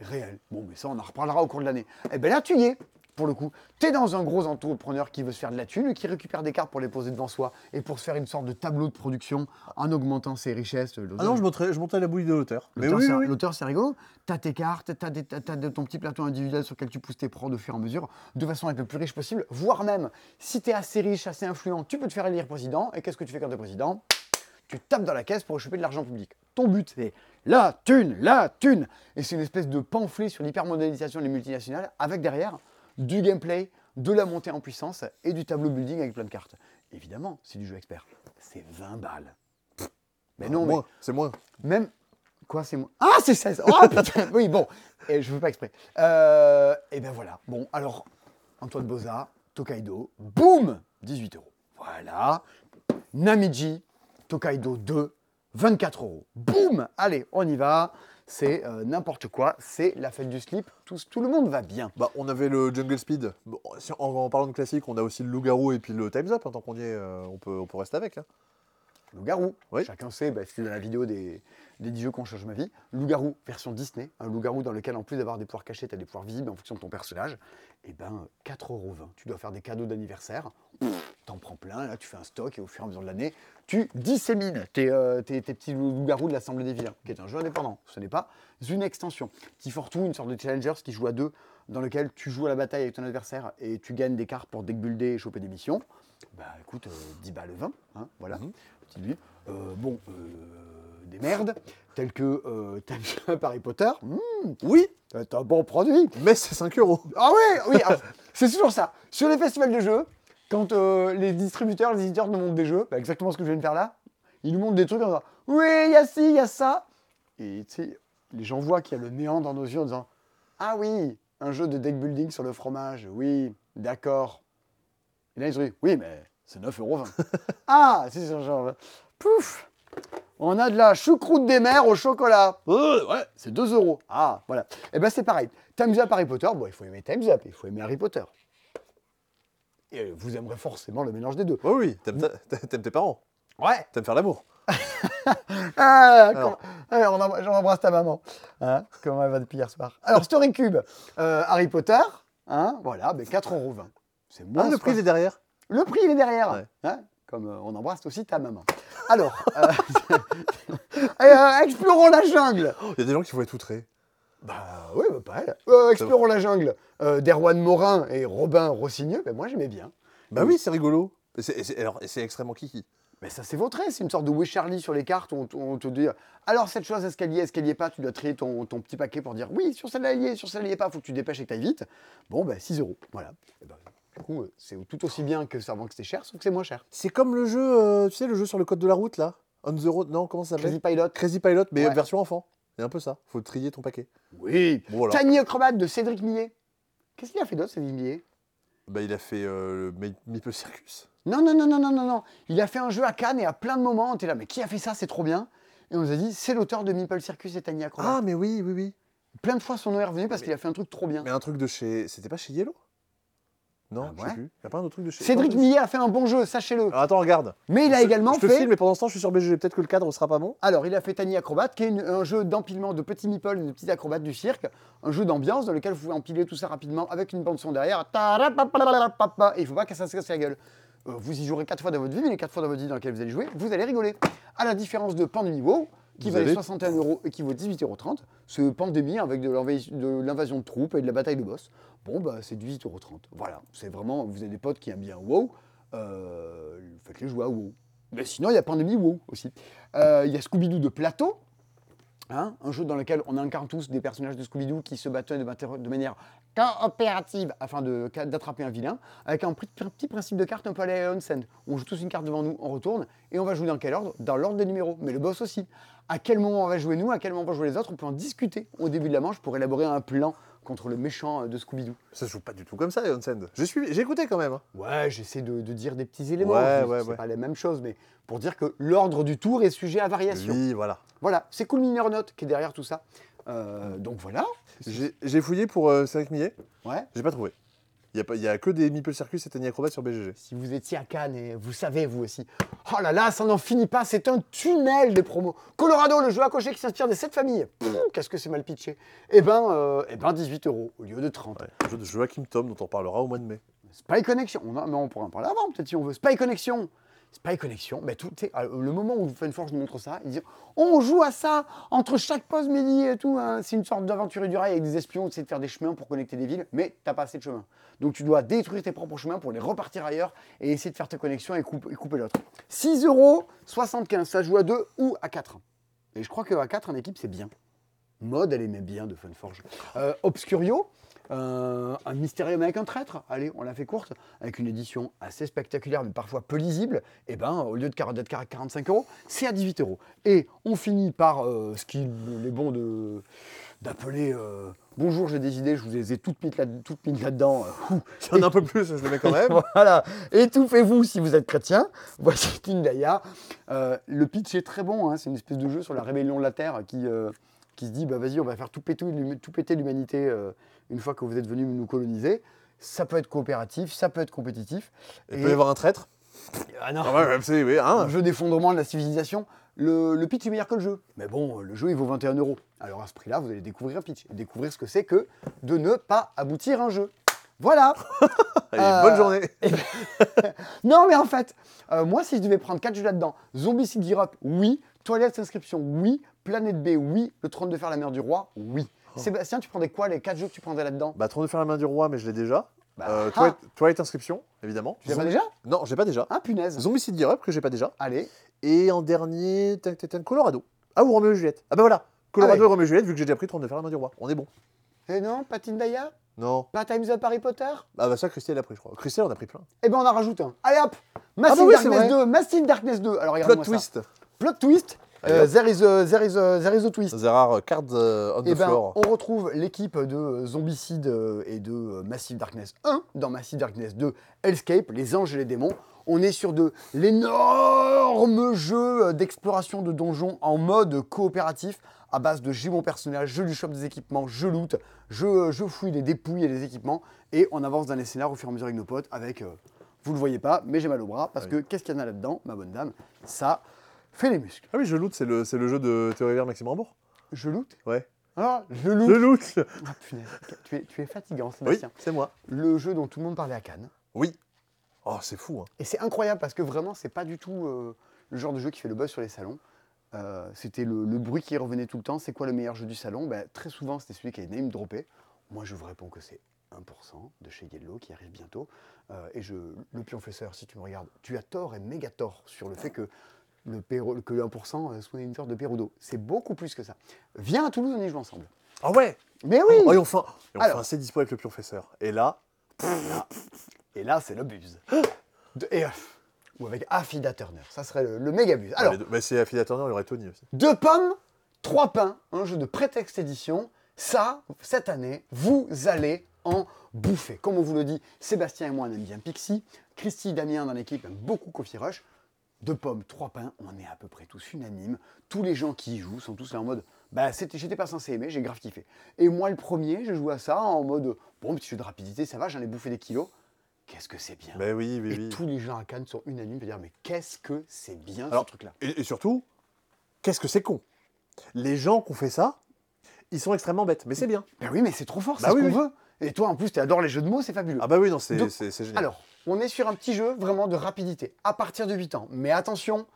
réels. Bon, mais ça, on en reparlera au cours de l'année. Et ben là, tu y es, pour le coup. Tu es dans un gros entrepreneur qui veut se faire de la thune, qui récupère des cartes pour les poser devant soi et pour se faire une sorte de tableau de production en augmentant ses richesses. Ah non, je montais, je montais la bouille de l'auteur. Mais L'auteur, oui, c'est- oui. L'auteur, c'est rigolo. Tu as tes cartes, tu as, ton petit plateau individuel sur lequel tu pousses tes prods au fur et à mesure, de façon à être le plus riche possible, voire même, si tu es assez riche, assez influent, tu peux te faire élire président. Et qu'est-ce que tu fais quand tu es président? Tu tapes dans la caisse pour choper de l'argent public. Ton but, c'est la thune, la thune. Et c'est une espèce de pamphlet sur l'hypermodélisation des multinationales, avec derrière du gameplay, de la montée en puissance et du tableau building avec plein de cartes. Évidemment, c'est du jeu expert. C'est 20 balles. Mais non, mais Moins, c'est moins. même. Quoi, c'est moi? Ah, c'est 16 Oh putain Oui, bon, et je veux pas exprès. Euh, et ben voilà. Bon, alors, Antoine Boza, Tokaido, boum 18 euros. Voilà. Namiji, Tokaido 2, 24 euros. Boum Allez, on y va. C'est euh, n'importe quoi. C'est la fête du slip. Tout, le monde va bien. Bah, on avait le Jungle Speed. En, parlant de classique, on a aussi le Loup-Garou et puis le Time's Up. hein, tant qu'on y euh, on, peut, on peut rester avec. hein. Loup-garou. Oui. Chacun sait, bah, c'était dans la vidéo des, des 10 jeux qu'on change ma vie. Loup-garou, version Disney. Un loup-garou dans lequel, en plus d'avoir des pouvoirs cachés, tu as des pouvoirs visibles en fonction de ton personnage. Et ben, 4,20€. Tu dois faire des cadeaux d'anniversaire. T'en prends plein, là, tu fais un stock et au fur et à mesure de l'année, tu dissémines tes, euh, tes, tes petits loups-garous de l'Assemblée des vilains, qui est un jeu indépendant. Ce n'est pas une extension. T42, une sorte de challengers qui joue à deux dans lequel tu joues à la bataille avec ton adversaire et tu gagnes des cartes pour deckbuilder et choper des missions. Bah écoute, euh, 10 balles 20, hein, voilà. Mhm. Petite ville. Euh, bon, euh, des merdes, telles que euh, vu Harry Potter, hmm, Oui, c'est un bon produit. mais c'est 5 euros. Ah ouais, oui, ah, c'est toujours ça. Sur les festivals de jeux, quand euh, les distributeurs, les éditeurs nous montrent des jeux, bah, exactement ce que je viens de faire là, ils nous montrent des trucs en disant Oui, il y a ci, il y a ça. Et tu sais, les gens voient qu'il y a le néant dans nos yeux en disant Ah oui, un jeu de deck building sur le fromage, oui, d'accord. Et là, ils ont dit Oui, mais c'est 9,20€. ah, c'est ce genre. Pouf On a de la choucroute des mers au chocolat. Euh, ouais, c'est 2 euros. Ah, voilà. Et ben c'est pareil. Time's Up Harry Potter, bon, il faut aimer Time's Up, il faut aimer Harry Potter. Et vous aimerez forcément le mélange des deux. Oui, oui, t'aimes ta- t'aimes tes parents, Ouais. t'aimes faire l'amour. Ah, Alors. on embrasse- ta maman. Hein, comment elle va depuis hier soir Alors, Story Cube, euh, Harry Potter, hein, voilà, ben 4,20€. C'est moins Ah, le prix est derrière. Le prix, il est derrière. Ouais. hein, comme euh, on embrasse aussi ta maman. Alors, euh, euh, explorons la jungle. Il y a des gens qui vont être outrés. Bah oui, bah, pas elle. Euh, explorons la jungle d'Erwan Morin et Robin Rossigneux. Ben, moi, j'aimais bien. Bah Oui. oui, c'est rigolo. Et c'est- alors, c'est extrêmement kiki. Mais ça, c'est vautré. C'est une sorte de Oui Charlie sur les cartes. où On, te dit alors, cette chose, est-ce qu'elle y est, est-ce qu'elle y est pas? Tu dois trier ton, ton petit paquet pour dire oui, sur celle-là, elle y est, sur celle-là, il y est pas. faut que tu te dépêches et que tu ailles vite. Bon, ben 6 euros. Voilà. Et ben, du coup, c'est tout aussi bien que ça avant que c'était cher, sauf que c'est moins cher. C'est comme le jeu, euh, tu sais, le jeu sur le code de la route là On the road, non, comment ça Crazy s'appelle Pilot. Crazy Pilot, mais Ouais. version enfant. C'est un peu ça. Faut trier ton paquet. Oui. Bon. Tiny Acrobat de Cédric Millet. Qu'est-ce qu'il a fait d'autre, Cédric Millet? Bah, il a fait euh, le Meeple Circus. Non, non, non, non, non, non, non. Il a fait un jeu à Cannes et à plein de moments, on était là, mais qui a fait ça? C'est trop bien. Et on nous a dit, c'est l'auteur de Meeple Circus et Tiny Acrobat. Ah, mais oui, oui, oui. Plein de fois, son nom est revenu parce Mais- qu'il a fait un truc trop bien. Mais un truc de chez. C'était pas chez Yellow? Non, Ah je ouais sais plus. Y a pas un autre truc de chez. Cédric Millet a fait un bon jeu, sachez-le. Attends, regarde. Mais il a Je- également je te fait. filme, mais pendant ce temps, je suis sur BGG. Peut-être que le cadre sera pas bon. Alors, il a fait Tiny Acrobat, qui est une- un jeu d'empilement de petits meeples et de petits acrobates du cirque. Un jeu d'ambiance dans lequel vous pouvez empiler tout ça rapidement avec une bande-son derrière. Tarapapapapapa, Et il faut pas que ça se casse la gueule. Euh, vous y jouerez 4 fois dans votre vie, mais les 4 fois dans votre vie dans lesquelles vous allez jouer, vous allez rigoler. À la différence de Pandémie WoW, qui valait allez- 61 euros et qui vaut 18,30 euros, ce Pandémie avec de l'invasion de troupes et de la bataille de boss, bon, bah, c'est 18,30 euros. Voilà, c'est vraiment, vous avez des potes qui aiment bien WoW, euh, faites-les jouer à WoW. Mais sinon, il y a Pandémie WoW aussi. Euh, Il y a Scooby-Doo de plateau, hein, un jeu dans lequel on incarne tous des personnages de Scooby-Doo qui se battent de, manière coopérative afin d'attraper un vilain, avec un petit, un petit principe de carte un peu à la Onsen. On joue tous une carte devant nous, on retourne, et on va jouer dans quel ordre? Dans l'ordre des numéros, mais le boss aussi. À quel moment on va jouer nous, à quel moment on va jouer les autres, on peut en discuter au début de la manche pour élaborer un plan contre le méchant euh, de Scooby-Doo. Ça se joue pas du tout comme ça, Onsend. J'ai suivi, j'ai écouté quand même. hein. Ouais, j'essaie de, de dire des petits éléments, Ouais, je- ouais, c'est ouais. pas les mêmes choses, mais pour dire que l'ordre du tour est sujet à variation. Oui, voilà. Voilà, c'est Cool Miner Note qui est derrière tout ça. Euh, donc voilà. J'ai fouillé pour euh, Cédric Millet. Ouais. J'ai pas trouvé. Il y, a a que des Meeple Circus et Tiny Acrobat sur BGG. Si vous étiez à Cannes et vous savez vous aussi. Oh là là, ça n'en finit pas, c'est un tunnel des promos. Colorado, le jeu à cocher qui s'inspire des 7 familles. Qu'est-ce que c'est mal pitché. Eh ben, euh, eh ben 18 euros au lieu de 30. Ouais. Un jeu de Joachim Tom dont on parlera au mois de mai. Spy Connection, on, a- mais on pourra en parler avant peut-être si on veut. Spy Connection. Spy Connection, mais tout, euh, le moment où Funforge nous montre ça, il dit on joue à ça entre chaque pause midi et tout. hein. C'est une sorte d'aventure du rail avec des espions, sais, de faire des chemins pour connecter des villes, mais t'as pas assez de chemins. Donc tu dois détruire tes propres chemins pour les repartir ailleurs et essayer de faire tes connexions et, couper- l'autre. 6 euros 75, ça joue à 2 ou à 4. Et je crois qu'à 4 en équipe, c'est bien. Mode, elle aimait bien de Funforge. Euh, Obscurio, euh, un mystérieux avec un traître. Allez, on l'a fait courte, avec une édition assez spectaculaire, mais parfois peu lisible. Et ben, au lieu de quar- d'être à 45 euros, c'est à 18 euros. Et on finit par euh, ce qu'il est bon de d'appeler. euh, Bonjour, j'ai des idées, je vous les ai toutes mises là- toutes mises là-dedans. y en a un peu plus, je le mets quand même. voilà, étouffez-vous si vous êtes chrétien. Voici Tindaya. Le pitch est très bon, hein. c'est une espèce de jeu sur la rébellion de la Terre qui, qui se dit bah, vas-y, on va faire tout péter, l'hum- tout péter l'humanité euh, une fois que vous êtes venus nous coloniser. Ça peut être coopératif, ça peut être compétitif. Il peut y avoir un traître. Ah non, Ah ouais, c'est oui, un hein. jeu d'effondrement de la civilisation. Le, le pitch est meilleur que le jeu. Mais bon, le jeu il vaut 21 euros. Alors à ce prix-là, vous allez découvrir un pitch et découvrir ce que c'est que de ne pas aboutir un jeu. Voilà Allez, Euh, bonne journée. Non, mais en fait, euh, moi, si je devais prendre 4 jeux là-dedans, Zombicide Europe, oui. Toilette inscription, oui. Planète B, oui. Le trône de fer, la mère du roi, oui. Sébastien, tu prendrais quoi les 4 jeux que tu prendrais là-dedans? Bah, Trône de fer la main du roi, mais je l'ai déjà. Bah, Euh, ah. Twilight, Twilight Inscription, évidemment. Tu l'as pas déjà? Non, j'ai pas déjà. Ah, punaise. Zombicide Up, que j'ai pas déjà. Allez. Et en dernier, Colorado. Ah, ou Roméo et Juliette. Ah bah voilà. Colorado Ah et Roméo et Juliette, vu que j'ai déjà pris Trône de fer la main du roi. On est bon. Et non, pas Tindaya Non. Pas Time's Up Harry Potter? Ah bah ça, Christelle a pris, je crois. Christelle, on a pris plein. Eh ben on en rajoute un. Allez hop Massive bah oui, c'est Darkness vrai. 2, Massive Darkness 2. Alors Plot regarde-moi ça. twist. Plot twist. Euh, there, is a, there, is a, there is a twist. There are cards uh, on the Eh ben, floor. on retrouve l'équipe de euh, Zombicide euh, et de Massive Darkness 1 dans Massive Darkness 2 Hellscape, les anges et les démons. On est sur de l'énorme jeu d'exploration de donjons en mode coopératif à base de j'ai mon personnage, je lui chope des équipements, je loot, je, je fouille les dépouilles et les équipements et on avance dans les scénarios au fur et à mesure avec nos potes avec, euh, vous le voyez pas, mais j'ai mal au bras parce que qu'est-ce qu'il y en a là-dedans, ma bonne dame Ça fait les muscles. Ah oui, je loot, c'est le, c'est le jeu de Théorie Vert Maxime Rambourg. Je loot Ouais. Ah, je loot Je loot Ah, punaise, tu es, tu es fatigant, Oui, Sébastien. c'est moi. Le jeu dont tout le monde parlait à Cannes. Oui. Oh, c'est fou, hein. Et c'est incroyable parce que vraiment, c'est pas du tout euh, le genre de jeu qui fait le buzz sur les salons. Euh, c'était le, le bruit qui revenait tout le temps. C'est quoi le meilleur jeu du salon? Ben, Très souvent, c'était celui qui est name droppé. Moi, je vous réponds que c'est 1% de chez Yellow qui arrive bientôt. Euh, et je, le pionfesseur, si tu me regardes, tu as tort et méga tort sur le fait que le, Péro- que le 1% soit une sorte de Pérudo? C'est beaucoup plus que ça. Viens à Toulouse, on y joue ensemble. Ah ouais? Mais oui Oh, et Alors. c'est dispo avec le professeur. Et là, Et là, c'est le buzz. De- et, euh, ou avec Affida Turner, ça serait le, le méga buzz. Alors, mais- c'est Affida Turner, il y aurait Tony aussi. deux pommes, trois pains, un jeu de prétexte édition. Ça, cette année, vous allez en bouffer. Comme on vous le dit, Sébastien et moi, on aime bien Pixie. Christy et Damien dans l'équipe aiment beaucoup Coffee Rush. Deux pommes, trois pains, on est à peu près tous unanimes. Tous les gens qui y jouent sont tous là en mode bah c'était- j'étais pas censé aimer, j'ai grave kiffé. Et moi le premier, j'ai joué à ça en mode bon petit jeu de rapidité, ça va, j'en ai bouffé des kilos. Qu'est-ce que c'est bien. Ben oui, oui, Et oui. tous les gens à Cannes sont unanimes pour dire mais qu'est-ce que c'est bien Alors, ce truc-là. Et, et surtout, qu'est-ce que c'est con? Les gens qui ont fait ça, ils sont extrêmement bêtes, mais c'est bien. Ben oui, mais c'est trop fort, c'est Bah ce qu'on veut. Et toi en plus, tu adores les jeux de mots, c'est fabuleux. Ah bah oui, non, c'est Donc, c'est- c'est génial. Alors, on est sur un petit jeu vraiment de rapidité, à partir de 8 ans. Mais attention,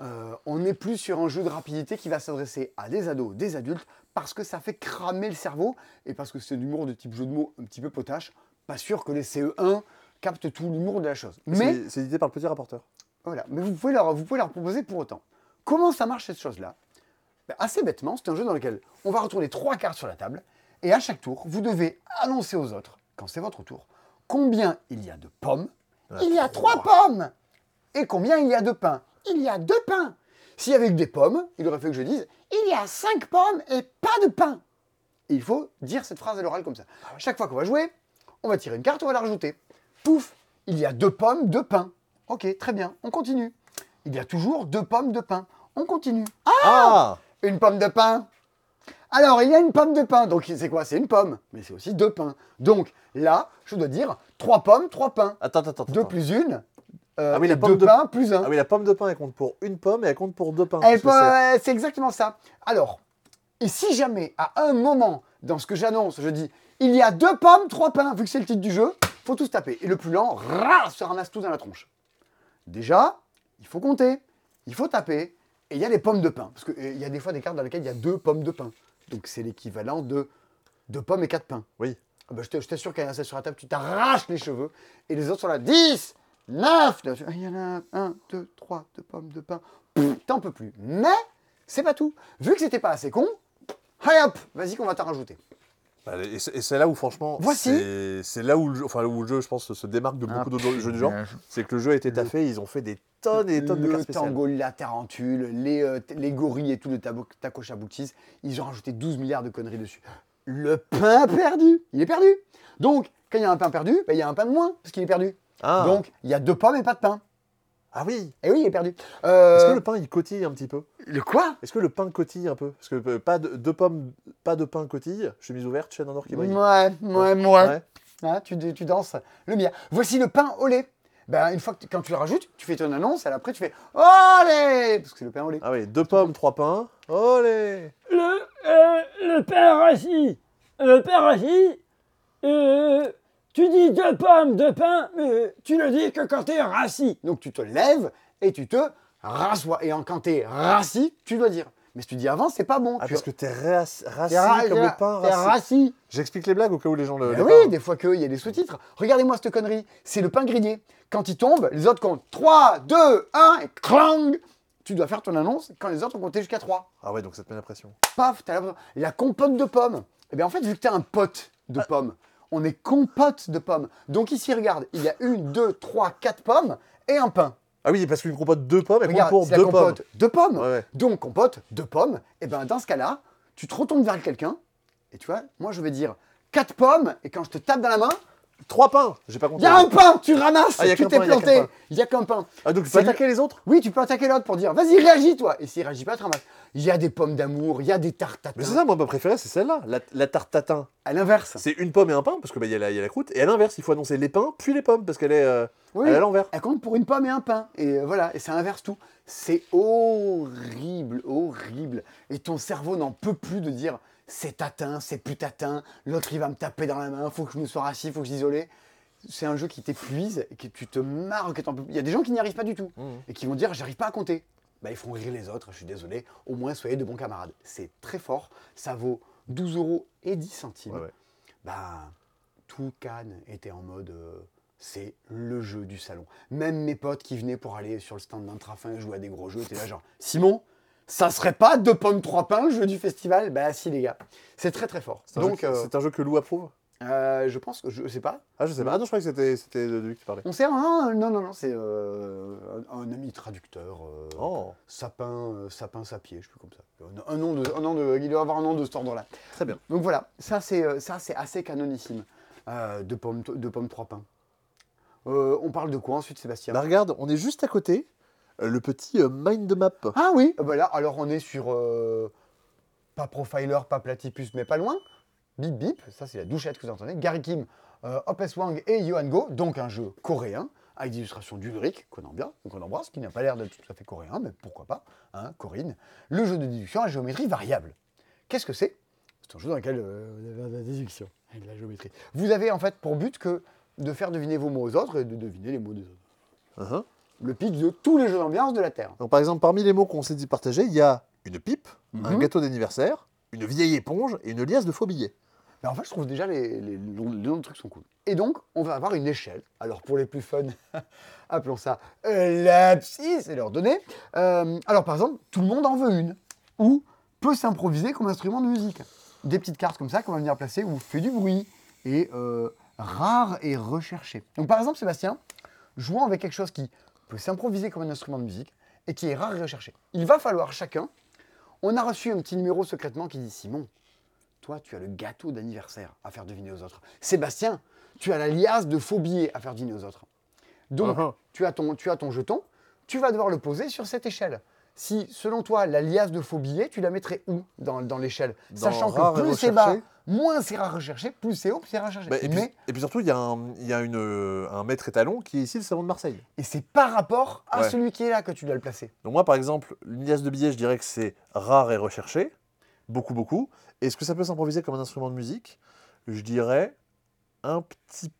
euh, on n'est plus sur un jeu de rapidité qui va s'adresser à des ados, des adultes, parce que ça fait cramer le cerveau, et parce que c'est l'humour de type jeu de mots un petit peu potache. Pas sûr que les CE1 captent tout l'humour de la chose. Mais C'est- c'est édité par le petit rapporteur. Voilà, mais vous pouvez, leur, vous pouvez leur proposer pour autant. Comment ça marche cette chose-là? Ben, Assez bêtement, c'est un jeu dans lequel on va retourner trois cartes sur la table, et à chaque tour, vous devez annoncer aux autres, quand c'est votre tour, combien il y a de pommes. Il y a trois pommes Et combien il y a de pains Il y a deux pains S'il y avait eu des pommes, il aurait fallu que je dise il y a cinq pommes et pas de pain. Et il faut dire cette phrase à l'oral comme ça. Chaque fois qu'on va jouer, on va tirer une carte, on va la rajouter. Pouf, il y a deux pommes, deux pains. Ok, très bien, on continue. Il y a toujours deux pommes de pain. On continue. Ah Une pomme de pain. Alors, il y a une pomme de pain. Donc, c'est quoi? C'est une pomme. Mais c'est aussi deux pains. Donc, là, je dois dire trois pommes, trois pains. Attends, attends, attends. Deux plus une. euh, Ah oui, la pomme deux de- pains plus un. Ah oui, la pomme de pain, elle compte pour une pomme et elle compte pour deux pains. Eh ben, c'est- exactement ça. Alors, et si jamais, à un moment, dans ce que j'annonce, je dis il y a deux pommes, trois pains, vu que c'est le titre du jeu, faut tous taper. Et le plus lent, rah, se ramasse tout dans la tronche. Déjà, il faut compter, il faut taper, et il y a les pommes de pain. Parce qu'il y a des fois des cartes dans lesquelles il y a deux pommes de pain. Donc c'est l'équivalent de deux pommes et quatre pains. Oui. Ah bah, je t'assure a ça sur la table, tu t'arraches les cheveux. Et les autres sont là, 10, 9, il y en a 1, 2, 3, deux pommes de pain. Pff, T'en peux plus. Mais c'est pas tout. Vu que c'était pas assez con, allez hop, vas-y qu'on va t'en rajouter. Bah, Et c'est là où, franchement, c'est- là où le, jeu, enfin, où le jeu, je pense, se démarque de beaucoup d'autres jeux du genre. C'est que le jeu a été taffé, ils ont fait des tonnes et des tonnes de cartes spéciales. tango, la tarentule, les, euh, les gorilles et tout le taco chaboutis, ils ont rajouté 12 milliards de conneries dessus. Le pain perdu, il est perdu. Donc, quand il y a un pain perdu, ben, il y a un pain de moins, parce qu'il est perdu. Ah. Donc, il y a deux pommes et pas de pain. Ah oui Et oui, il est perdu. Euh, Est-ce que le pain, il cotille un petit peu? Le quoi? Est-ce que le pain cotille un peu? Parce que euh, pas de, deux pommes, pas de pain cotille, chemise ouverte, chaîne en or qui brille. Ouais, ouais, ouais. Ouais. Hein, tu, tu danses le mien. Voici le pain au lait. Ben, une fois que tu- quand tu le rajoutes, tu fais ton annonce, et après tu fais Olé Parce que c'est le pain au lait. Ah oui, deux pommes, trois pains. Olé Le, euh, le pain rassis. Le pain rassis, euh, tu dis deux pommes de pain, mais tu le dis que quand t'es rassis. Donc tu te lèves et tu te rassois. Et en, quand t'es rassis, tu dois dire Mais si tu dis avant, c'est pas bon. Ah, tu parce que t'es rassis ra- comme le pain rassis. J'explique les blagues au cas où les gens le. Ben les oui, des fois qu'il y a des sous-titres. Regardez-moi cette connerie. C'est le pain grillé. Quand il tombe, les autres comptent 3, 2, 1 et clang Tu dois faire ton annonce quand les autres ont compté jusqu'à 3. Ah ouais, donc ça te met la pression. Paf, t'as l'impression. La compote de pommes. Eh bien, en fait, vu que t'es un pote de Ah. pommes, on est compote de pommes. Donc ici, regarde, il y a une, deux, trois, quatre pommes et un pain. Ah oui, parce qu'une compote deux pommes, elle compte Regarde, pour la deux pommes. compote de pommes. Ouais, ouais. Donc, compote de pommes. Et ben dans ce cas-là, tu te retournes vers quelqu'un. Et tu vois, moi, je vais dire quatre pommes. Et quand je te tape dans la main, Trois pains J'ai pas il compté. y a un pain, tu ramasses. Ah, tu t'es planté. Il y a qu'un pain. Ah, donc tu peux attaquer les autres Oui, tu peux attaquer l'autre pour dire vas-y, réagis toi. Et s'il réagit pas, tu ramasses. Il y a des pommes d'amour, il y a des tartes Mais c'est ça, moi, ma préférée, c'est celle-là. La, la tarte tatin. À l'inverse. C'est une pomme et un pain, parce qu'il bah, y, a la- y a la croûte. Et à l'inverse, il faut annoncer les pains, puis les pommes, parce qu'elle est, euh, Oui. elle est à l'envers. Elle compte pour une pomme et un pain. Et euh, voilà, et ça inverse tout. C'est horrible, horrible. Et ton cerveau n'en peut plus de dire c'est tatin, c'est plus tatin, l'autre il va me taper dans la main, faut que je me sois assis, faut que je s'isole. C'est un jeu qui t'épuise et que tu te marres, que. Il y a des gens qui n'y arrivent pas du tout Mhm. et qui vont dire j'arrive pas à compter. Bah, ils feront rire les autres, je suis désolé. Au moins soyez de bons camarades. C'est très fort, ça vaut 12 euros et 10 centimes. Ouais, ouais. Bah, tout Cannes était en mode euh, c'est le jeu du salon. Même mes potes qui venaient pour aller sur le stand d'un trafin jouer à des gros jeux étaient là genre Simon, ça serait pas deux pommes trois pains le jeu du festival? Bah si les gars, c'est très très fort. C'est un, jeu Donc euh, c'est un jeu que Lou approuve? euh, je pense que je sais pas. Ah, je sais pas. Ah non, je croyais que c'était c'était de lui que tu parlais. On sait non non non non c'est euh, un, un ami traducteur. euh, Oh, Sapin sapin sapier, je sais plus comme ça. Un, un nom de un nom de il doit avoir un nom de cet ordre-là. très bien. Donc voilà, ça c'est ça c'est assez canonissime. De pommes de pommes trois pains. On parle de quoi ensuite Sébastien? Bah regarde, on est juste à côté. Euh, le petit euh, mind map. Ah oui, euh, bah là alors on est sur euh, pas profiler, pas platypus, mais pas loin. Bip bip, ça c'est la douchette que vous entendez. Gary Kim, euh, Hopes Wang et Yohan Go, donc un jeu coréen avec des illustrations d'Ulrich qu'on aime bien, qu'on embrasse, qui n'a pas l'air d'être tout à fait coréen, mais pourquoi pas, hein, Corinne. Le jeu de déduction à géométrie variable. Qu'est-ce que c'est? C'est un jeu dans lequel euh, vous avez de la déduction avec de la géométrie. Vous avez en fait pour but que de faire deviner vos mots aux autres et de deviner les mots des autres. Uh-huh. Le pitch de tous les jeux d'ambiance de la Terre. Donc par exemple, parmi les mots qu'on s'est dit partager, il y a une pipe, un Mhm. gâteau d'anniversaire, une vieille éponge et une liasse de faux billets. Mais en fait, je trouve déjà les, les, noms- les noms de trucs sont cool. Et donc, on va avoir une échelle. Alors, pour les plus fun, appelons ça euh, l'abscisse et leur donner. Euh, alors, par exemple, tout le monde en veut une. Ou peut s'improviser comme instrument de musique. Des petites cartes comme ça qu'on va venir placer où fait du bruit et euh, rare et recherché. Donc, par exemple, Sébastien, jouant avec quelque chose qui peut s'improviser comme un instrument de musique et qui est rare et recherché. Il va falloir chacun. On a reçu un petit numéro secrètement qui dit Simon, toi, tu as le gâteau d'anniversaire à faire deviner aux autres. Sébastien, tu as la liasse de faux billets à faire deviner aux autres. Donc, Uh-huh. tu, as ton, tu as ton jeton, tu vas devoir le poser sur cette échelle. Si, selon toi, la liasse de faux billets, tu la mettrais où dans, dans l'échelle? Sachant que plus c'est bas, moins c'est rare recherché, plus c'est haut, plus c'est rare recherché. Bah, et, puis, Mais, et puis surtout, il y a, un, il y a une, euh, un maître étalon qui est ici le savon de Marseille. et c'est par rapport à Ouais. celui qui est là que tu dois le placer. Donc moi, par exemple, une liasse de billets, je dirais que c'est rare et recherché. Beaucoup, beaucoup. Est-ce que ça peut s'improviser comme un instrument de musique? Je dirais un petit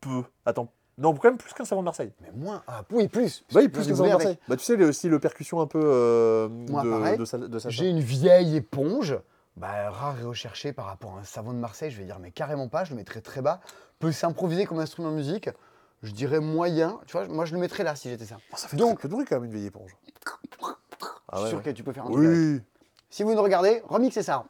peu. Attends. Non, quand même plus qu'un savon de Marseille. Mais moins, ah oui, plus. Oui, Tu peux plus qu'un savon de. Marseille. Bah, tu sais, il y a aussi le percussion un peu euh, Moi, de, de, J'ai une vieille éponge, bah, rare et recherchée par rapport à un savon de Marseille, je vais dire, mais carrément pas, je le mettrais très bas. Peut s'improviser comme instrument de musique, je dirais moyen. Tu vois, moi je le mettrais là si j'étais ça. Oh, ça fait Donc- très peu de bruit quand même, une vieille éponge. je Ah suis ouais, sûr ouais. que tu peux faire un truc avec. Oui, Si vous nous regardez, remixez ça.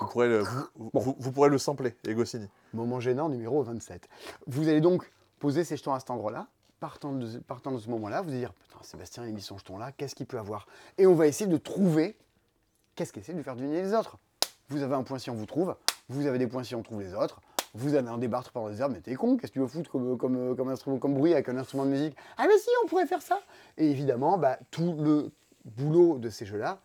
vous pourrez, le, vous, vous- vous pourrez le sampler, et Goscinny. Moment gênant numéro 27. Vous allez donc poser ces jetons à cet endroit-là. Partant de, partant de ce moment-là, vous allez dire Putain, Sébastien, il a mis son jeton là, qu'est-ce qu'il peut avoir? Et on va essayer de trouver qu'est-ce qu'il essaie de faire deviner les autres? Vous avez un point si on vous trouve, vous avez des points si on trouve les autres. Vous allez en débattre pendant des heures, mais t'es con, qu'est-ce que tu veux foutre comme, comme, comme, instrument, comme bruit avec un instrument de musique? Ah, mais si, on pourrait faire ça Et évidemment, bah, tout le boulot de ces jeux-là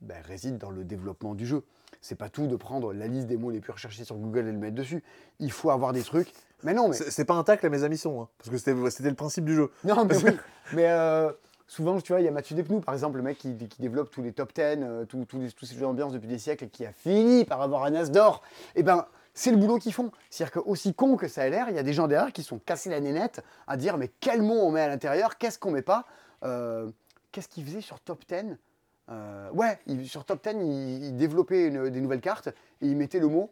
bah, réside dans le développement du jeu. C'est pas tout de prendre la liste des mots les plus recherchés sur Google et le mettre dessus. Il faut avoir des trucs. Mais non, mais C'est pas un tacle à mes amis sont, hein, parce que c'était c'était le principe du jeu. non, mais oui. Mais euh, souvent, tu vois, il y a Mathieu Despnous, par exemple, le mec qui, développe tous les top 10, euh, tous, ces jeux d'ambiance depuis des siècles et qui a fini par avoir un as d'or. Eh ben, c'est le boulot qu'ils font. C'est-à-dire que aussi con que ça a l'air, il y a des gens derrière qui sont cassés la nénette à dire mais quel mot on met à l'intérieur, qu'est-ce qu'on met pas. Euh, Qu'est-ce qu'il faisait sur top 10 Euh, ouais, sur Top 10, il, il développait une- des nouvelles cartes et il mettait le mot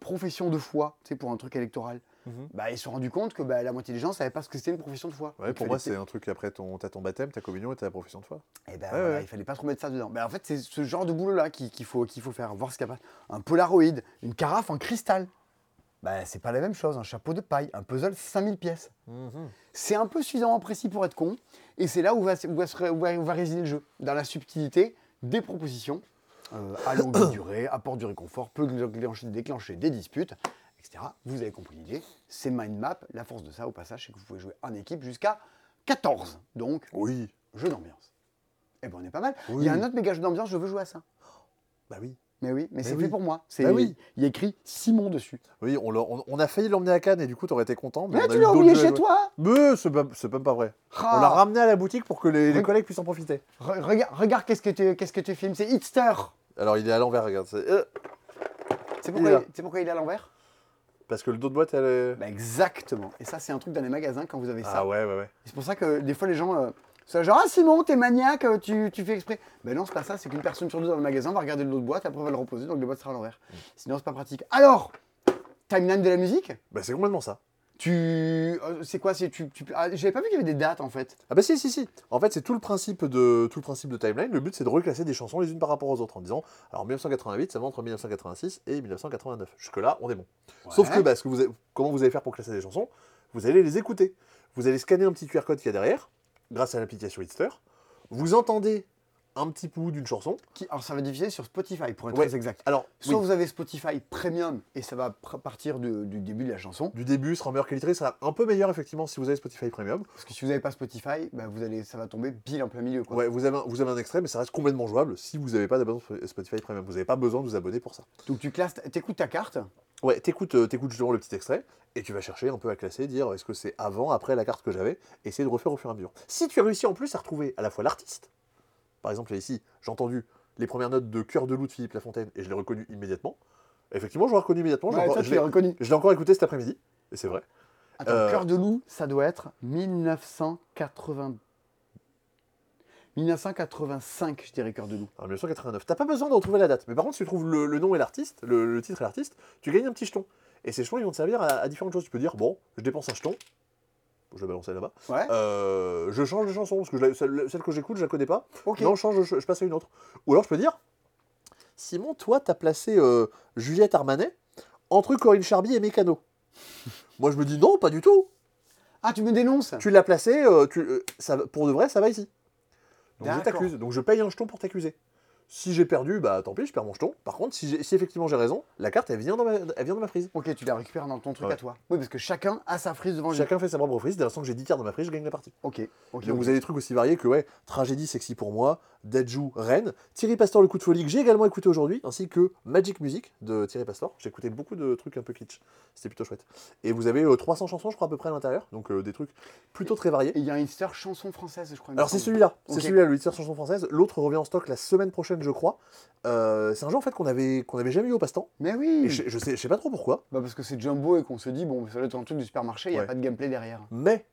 profession de foi, tu sais, pour un truc électoral. Mhm. Bah, ils se sont rendus compte que bah, la moitié des gens ne savaient pas ce que c'était une profession de foi. Ouais, pour moi, c'est un truc après ton, t'as ton baptême, ta communion et ta profession de foi. Eh ben, voilà, il fallait pas trop mettre ça dedans. En fait, c'est ce genre de boulot-là qu'il faut, qu'il faut faire, voir ce qu'il y a. Un Polaroid, une carafe en cristal. Ben, c'est pas la même chose, un chapeau de paille, un puzzle 5000 pièces. C'est un peu suffisamment précis pour être con, et c'est là où va, où va se- où va- où va résider le jeu, dans la subtilité des propositions, euh, à longue durée, apport du réconfort, peut déclencher, déclencher des disputes, etc. Vous avez compris l'idée, c'est mind map. La force de ça, au passage, c'est que vous pouvez jouer en équipe jusqu'à 14. Donc, Oui. jeu d'ambiance. Eh ben on est pas mal. Il y a un autre méga jeu d'ambiance, je veux jouer à ça. Bah oui. Mais oui, mais, Mais c'est oui. fait pour moi. C'est Bah oui. Il y a écrit Simon dessus. Oui, on, l'a- on- on a failli l'emmener à Cannes et du coup, t'aurais été content. Mais, Mais on a tu l'as oublié chez toi Mais c'est pas, même pas vrai. Ah. On l'a ramené à la boutique pour que les, collègues puissent en profiter. Re- Regarde, regarde qu'est-ce que tu qu'est-ce que tu filmes, c'est Hitster. Alors, il est à l'envers, regarde. c'est- euh, pourquoi, il- c'est pourquoi il est à l'envers? Parce que le dos de boîte, elle est. Bah, Exactement. Et ça, c'est un truc dans les magasins quand vous avez ça. ah ouais, ouais, ouais. C'est pour ça que des fois les gens. euh, c'est genre, ah Simon, t'es maniaque, euh, tu, tu fais exprès. Ben non, c'est pas ça, c'est qu'une personne sur deux dans le magasin va regarder le lot de boîte, après va le reposer, donc le boîte sera à l'envers. Sinon, c'est pas pratique. Alors, timeline de la musique? Bah, c'est complètement ça. Tu. euh, c'est quoi c'est, tu, tu... ah, J'avais pas vu qu'il y avait des dates en fait. Ah bah si, si, si. En fait, c'est tout le principe de tout le principe de timeline. Le but, c'est de reclasser des chansons les unes par rapport aux autres en disant, alors 1988, ça va entre 1986 et 1989. Jusque-là, on est bon. Sauf que, bah, ce que vous avez- comment vous allez faire pour classer des chansons? Vous allez les écouter. Vous allez scanner un petit QR code qu'il y a derrière, grâce à l'application Hitster. Vous entendez un petit bout d'une chanson. Qui- alors ça va diffuser sur Spotify pour être Ouais. très exact. Alors, Soit oui, vous avez Spotify Premium et ça va partir de- du début de la chanson. du début sera en meilleure qualité, ça sera un peu meilleur effectivement si vous avez Spotify Premium. Parce que si vous n'avez pas Spotify, bah, vous allez, ça va tomber pile en plein milieu. Quoi. Ouais, vous avez, un, vous avez un extrait, mais ça reste complètement jouable si vous n'avez pas d'abonnement Spotify Premium. Vous n'avez pas besoin de vous abonner pour ça. Donc tu classes, t'écoutes ta carte. Ouais, t'écoutes, euh, t'écoutes justement le petit extrait et tu vas chercher un peu à classer, dire est-ce que c'est avant, après la carte que j'avais, essayer de refaire au fur et à mesure. Si tu as réussi en plus à retrouver à la fois l'artiste, par exemple là, ici, j'ai entendu les premières notes de Cœur de loup de Philippe Lafontaine et je l'ai reconnu immédiatement. Effectivement, je l'ai reconnu immédiatement. je l'ai Ouais, encore- toi, je tu l'ai- l'as reconnu. je l'ai encore écouté cet après-midi, et c'est vrai. Attends, Euh, Cœur de loup, ça doit être 1980. 1985, je dirais Cœur de loup. En 1989. T'as pas besoin de retrouver la date, mais par contre, si tu trouves le, le nom et l'artiste, le, le titre et l'artiste, tu gagnes un petit jeton. Et ces jetons, ils vont te servir à, à différentes choses. Tu peux dire, bon, je dépense un jeton, je vais balancer là-bas, Ouais, Euh, je change de chanson, parce que je celle, celle que j'écoute, je la connais pas. ok. Non, je change, je, je passe à une autre. Ou alors je peux dire, Simon, toi, t'as placé euh, Juliette Armanet entre Corinne Charby et Mécano. Moi, je me dis non, pas du tout. Ah, tu me dénonces Tu l'as placé, euh, tu, ça, va- pour de vrai, ça va ici. Donc je t'accuse. Donc je paye un jeton pour t'accuser. Si j'ai perdu, bah tant pis, je perds mon jeton. Par contre, si, effectivement j'ai raison, la carte, elle vient dans ma, elle vient dans ma frise. Ok, tu la récupères dans ton truc Ouais. à toi. Oui, parce que chacun a sa frise devant lui. Chacun fait sa propre frise. Dès l'instant que j'ai 10 cartes dans ma frise, je gagne la partie. Ok, ok. Donc vous avez des trucs aussi variés que ouais, Tragédie sexy pour moi, Deadju Rennes, Thierry Pastor le coup de folie que j'ai également écouté aujourd'hui, ainsi que Magic Music de Thierry Pastor. J'ai écouté beaucoup de trucs un peu kitsch, c'était plutôt chouette. Et vous avez euh, 300 chansons je crois à peu près à l'intérieur, donc euh, des trucs plutôt très variés. Il y a un Inster chanson française, je crois. Alors c'est celui-là, c'est celui-là, le chanson française. L'autre revient en stock la semaine prochaine je crois. Euh, c'est un jeu en fait qu'on avait, qu'on avait jamais eu au passe-temps. Mais oui Et je, je sais, je sais pas trop pourquoi, bah Parce que c'est Jumbo et qu'on se dit, bon, ça doit être un truc du supermarché, il n'y a Ouais. pas de gameplay derrière. mais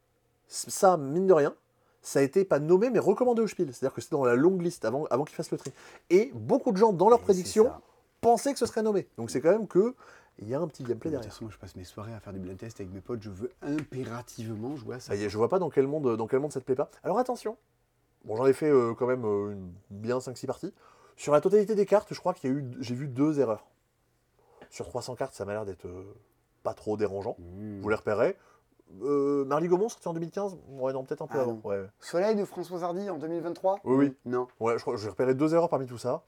ça, mine de rien, ça a été pas nommé mais recommandé au Spiel. C'est-à-dire que c'était dans la longue liste avant, avant qu'ils fassent le tri. Et beaucoup de gens dans leurs Et prédictions c'est pensaient que ce serait nommé. Donc c'est quand même que il y a un petit gameplay De toute derrière. façon, moi, je passe mes soirées à faire du blind test avec mes potes, je veux impérativement jouer à ça. Ça y est, je vois pas dans quel monde, dans quel monde ça te plaît pas. Alors attention. Bon, j'en ai fait euh, quand même euh, une- bien 5-6 parties. Sur la totalité des cartes, je crois qu'il y a eu, j'ai vu deux erreurs. Sur 300 cartes, ça m'a l'air d'être euh, pas trop dérangeant. Mmh. Vous les repérez. Marly Gaumont, sorti en 2015 Ouais, non, peut-être un peu Ah, avant. Ouais, Soleil de François Hardy en 2023 Oui, oui. Non. ouais je crois j'ai repéré deux erreurs parmi tout ça.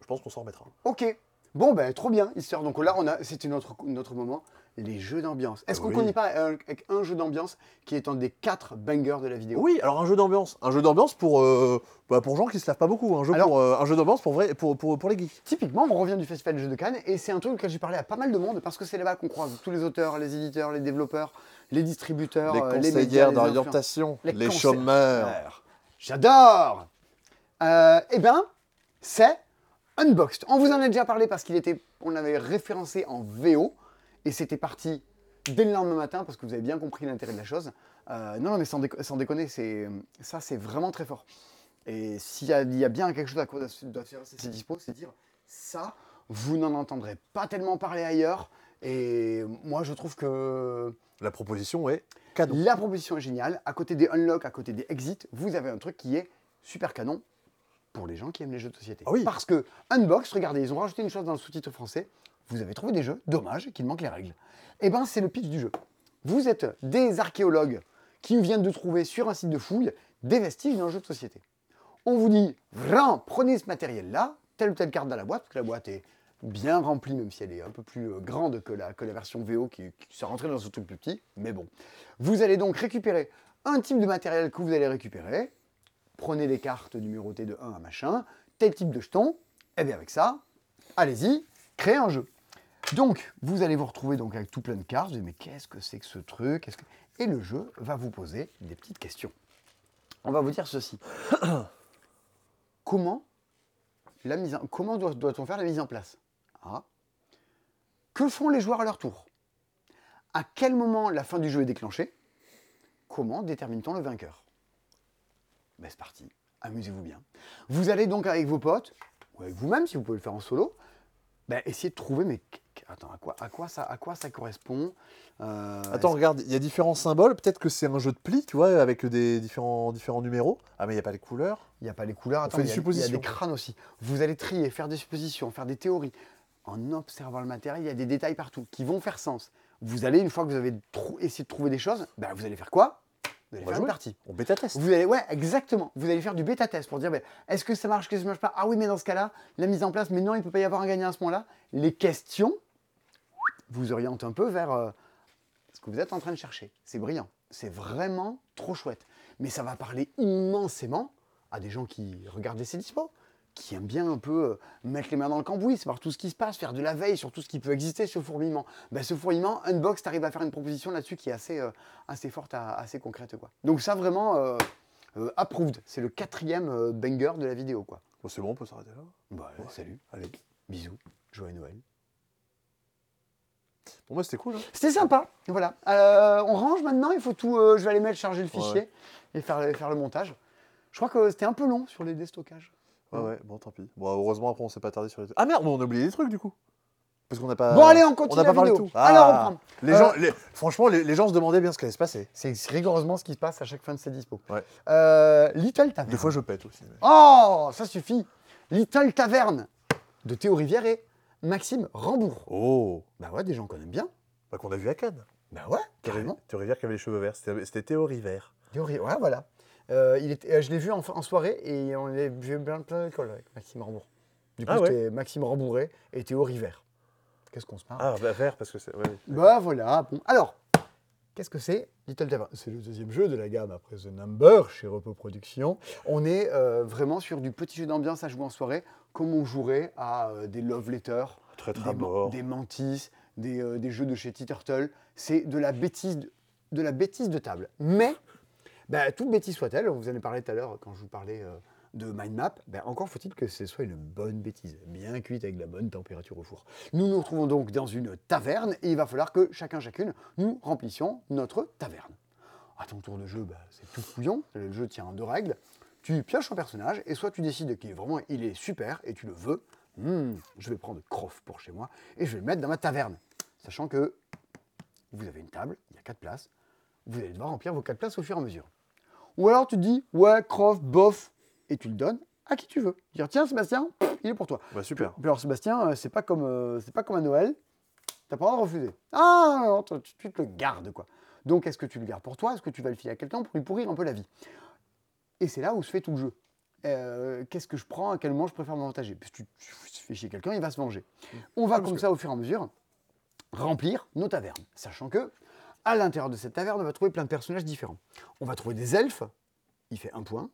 Je pense qu'on s'en remettra. Ok. Bon, ben trop bien, Histoire. Donc là, on a, c'était notre, notre moment, les jeux d'ambiance. Est-ce qu'on Oui. connaît pas un, avec un jeu d'ambiance qui est un des quatre bangers de la vidéo? Oui, alors un jeu d'ambiance. Un jeu d'ambiance pour, euh, bah, pour gens qui se lavent pas beaucoup. Un jeu, Alors- pour, euh, un jeu d'ambiance pour, vrai, pour, pour, pour les geeks. Typiquement, on revient du Festival des Jeux de Cannes et c'est un truc auquel j'ai parlé à pas mal de monde parce que c'est là-bas qu'on croise tous les auteurs, les éditeurs, les développeurs, les distributeurs, les euh, conseillères les d'orientation, Les chômeurs. J'adore Euh, Eh ben, c'est Unboxed. On vous en a déjà parlé parce qu'il était, on l'avait référencé en VO et c'était parti dès le lendemain matin parce que vous avez bien compris l'intérêt de la chose. Euh, non, non, mais sans, déco- sans déconner, c'est, ça c'est vraiment très fort. Et s'il y, a- il y a bien quelque chose à quoi doit faire ces dispo, c'est dire ça, vous n'en entendrez pas tellement parler ailleurs. Et moi, je trouve que La proposition est cadeau. la proposition est géniale. À côté des unlock, à côté des exit, vous avez un truc qui est super canon pour les gens qui aiment les jeux de société. Ah oui. Parce que Unbox, regardez, ils ont rajouté une chose dans le sous-titre français. Vous avez trouvé des jeux, dommage qu'il manque les règles. Eh ben, c'est le pitch du jeu. Vous êtes des archéologues qui viennent de trouver sur un site de fouille des vestiges d'un jeu de société. On vous dit, vraiment, prenez ce matériel-là, telle ou telle carte dans la boîte, parce que la boîte est bien remplie, même si elle est un peu plus euh, grande que la, version VO qui, qui s'est rentrée dans un truc plus petit, mais bon. Vous allez donc récupérer un type de matériel que vous allez récupérer, prenez les cartes numérotées de 1 à machin, tel type de jeton, et bien avec ça, allez-y, créez un jeu. Donc, vous allez vous retrouver donc avec tout plein de cartes, vous allez mais qu'est-ce que c'est que ce truc? Et le jeu va vous poser des petites questions. On va vous dire ceci. comment la comment doit- doit-on faire la mise en place? Que font les joueurs à leur tour? À quel moment la fin du jeu est déclenchée? Comment détermine-t-on le vainqueur? Ben, C'est parti, amusez-vous bien. Vous allez donc avec vos potes, ou avec vous-même si vous pouvez le faire en solo, ben, essayer de trouver, mais attends, à quoi, à quoi, ça, à quoi ça correspond Euh, Attends, regarde, il y a différents symboles. Peut-être que c'est un jeu de pli, tu vois, avec des différents, différents numéros. Ah, mais il n'y a pas les couleurs. Il n'y a pas les couleurs, attends, il y, y a des crânes aussi. Vous allez trier, faire des suppositions, faire des théories. En observant le matériel, il y a des détails partout qui vont faire sens. Vous allez, une fois que vous avez essayé de trouver des choses, ben, vous allez faire quoi? Vous allez On faire une jouer. partie. On bêta test. Vous allez, ouais, exactement. Vous allez faire du bêta test pour dire, ben, est-ce que ça marche, est-ce que ça marche pas? Ah oui, mais dans ce cas-là, la mise en place, mais non, il ne peut pas y avoir un gagnant à ce moment-là. Les questions vous orientent un peu vers euh, ce que vous êtes en train de chercher. C'est brillant. C'est vraiment trop chouette. Mais ça va parler immensément à des gens qui regardent ces dispos, qui aiment bien un peu euh, mettre les mains dans le cambouis, savoir tout ce qui se passe, faire de la veille sur tout ce qui peut exister, ce fourmillement. Ben, ce fourmillement, Unbox, tu arrives à faire une proposition là-dessus qui est assez, euh, assez forte, à- assez concrète. Quoi. Donc ça, vraiment, approved. C'est le quatrième banger de la vidéo. Quoi. Bon, c'est bon, on peut s'arrêter là. Bah, Salut, Allez. bisous, joyeux Noël. Bon, moi, c'était cool. hein. C'était sympa, voilà. Euh, on range maintenant, il faut tout. euh, je vais aller mettre charger le fichier ouais. et faire, le- faire le montage. Je crois que c'était un peu long sur les déstockages. Ouais, ouais, bon, tant pis. Bon, heureusement, après, on s'est pas tardé sur les. Ah merde, mais on a oublié des trucs du coup. Parce qu'on n'a pas. Bon, allez, on On continue n'a la pas parlé de vidéo. tout. Alors, on Ah, reprend. Les Euh, gens, les- Franchement, les, les gens se demandaient bien ce qui allait se passer. C'est rigoureusement ce qui se passe à chaque fin de ces dispos. Ouais. Euh, Little Tavern. Des fois, je pète aussi. mais- Oh, ça suffit. Little Tavern de Théo Rivière et Maxime Rambourg. Oh Bah ouais, des gens qu'on aime bien. Bah, qu'on a vu à Cannes. Bah ouais, carrément. Théo Rivière qui avait les cheveux verts. C'était Théo Rivière. Théo Rivière, ouais, voilà. Euh, il était, euh, je l'ai vu en, en soirée et on l'a vu plein, plein d'écoles avec Maxime Rambourg. Du coup, Ah ouais. c'était Maxime Rambourré et Théo Rivière. Qu'est-ce qu'on se marre Ah, bah, vert, parce que c'est. ouais. Bah voilà. Bon. Alors, qu'est-ce que c'est? Little Tavern C'est le deuxième jeu de la gamme après The Number chez Repo Productions. On est euh, vraiment sur du petit jeu d'ambiance à jouer en soirée, comme on jouerait à euh, des love letters, Très, des, très man- mort. des mantis, des, euh, des jeux de chez Turtle. C'est de la bêtise, de, de la bêtise de table. Mais, bah, toute bêtise soit-elle, vous en avez parlé tout à l'heure quand je vous parlais de mind map, bah, encore faut-il que ce soit une bonne bêtise, bien cuite avec la bonne température au four. Nous nous retrouvons donc dans une taverne et il va falloir que chacun chacune nous remplissions notre taverne. À ton tour de jeu, bah, c'est tout couillon. Le jeu tient en deux règles. Tu pioches un personnage et soit tu décides qu'il est vraiment il est super et tu le veux. Hmm, je vais prendre Croft pour chez moi et je vais le mettre dans ma taverne. Sachant que vous avez une table, il y a quatre places. Vous allez devoir remplir vos quatre places au fur et à mesure. Ou alors tu dis, ouais, Croft, bof, et tu le donnes à qui tu veux. Dire, tiens, Sébastien, il est pour toi. Bah, super. Puis alors, Sébastien, euh, c'est pas comme, euh, c'est pas comme à Noël. T'as pas le droit de refuser. Ah, non, tu, tu te le gardes, quoi. Donc, est-ce que tu le gardes pour toi? Est-ce que tu vas le filer à quelqu'un pour lui pourrir un peu la vie? Et c'est là où se fait tout le jeu. Euh, Qu'est-ce que je prends? À quel moment je préfère m'avantager Parce que tu, tu fais chier quelqu'un, il va se venger. On va Ah, comme que- ça, au fur et à mesure, remplir nos tavernes. Sachant que, à l'intérieur de cette taverne, on va trouver plein de personnages différents. On va trouver des elfes, il fait un point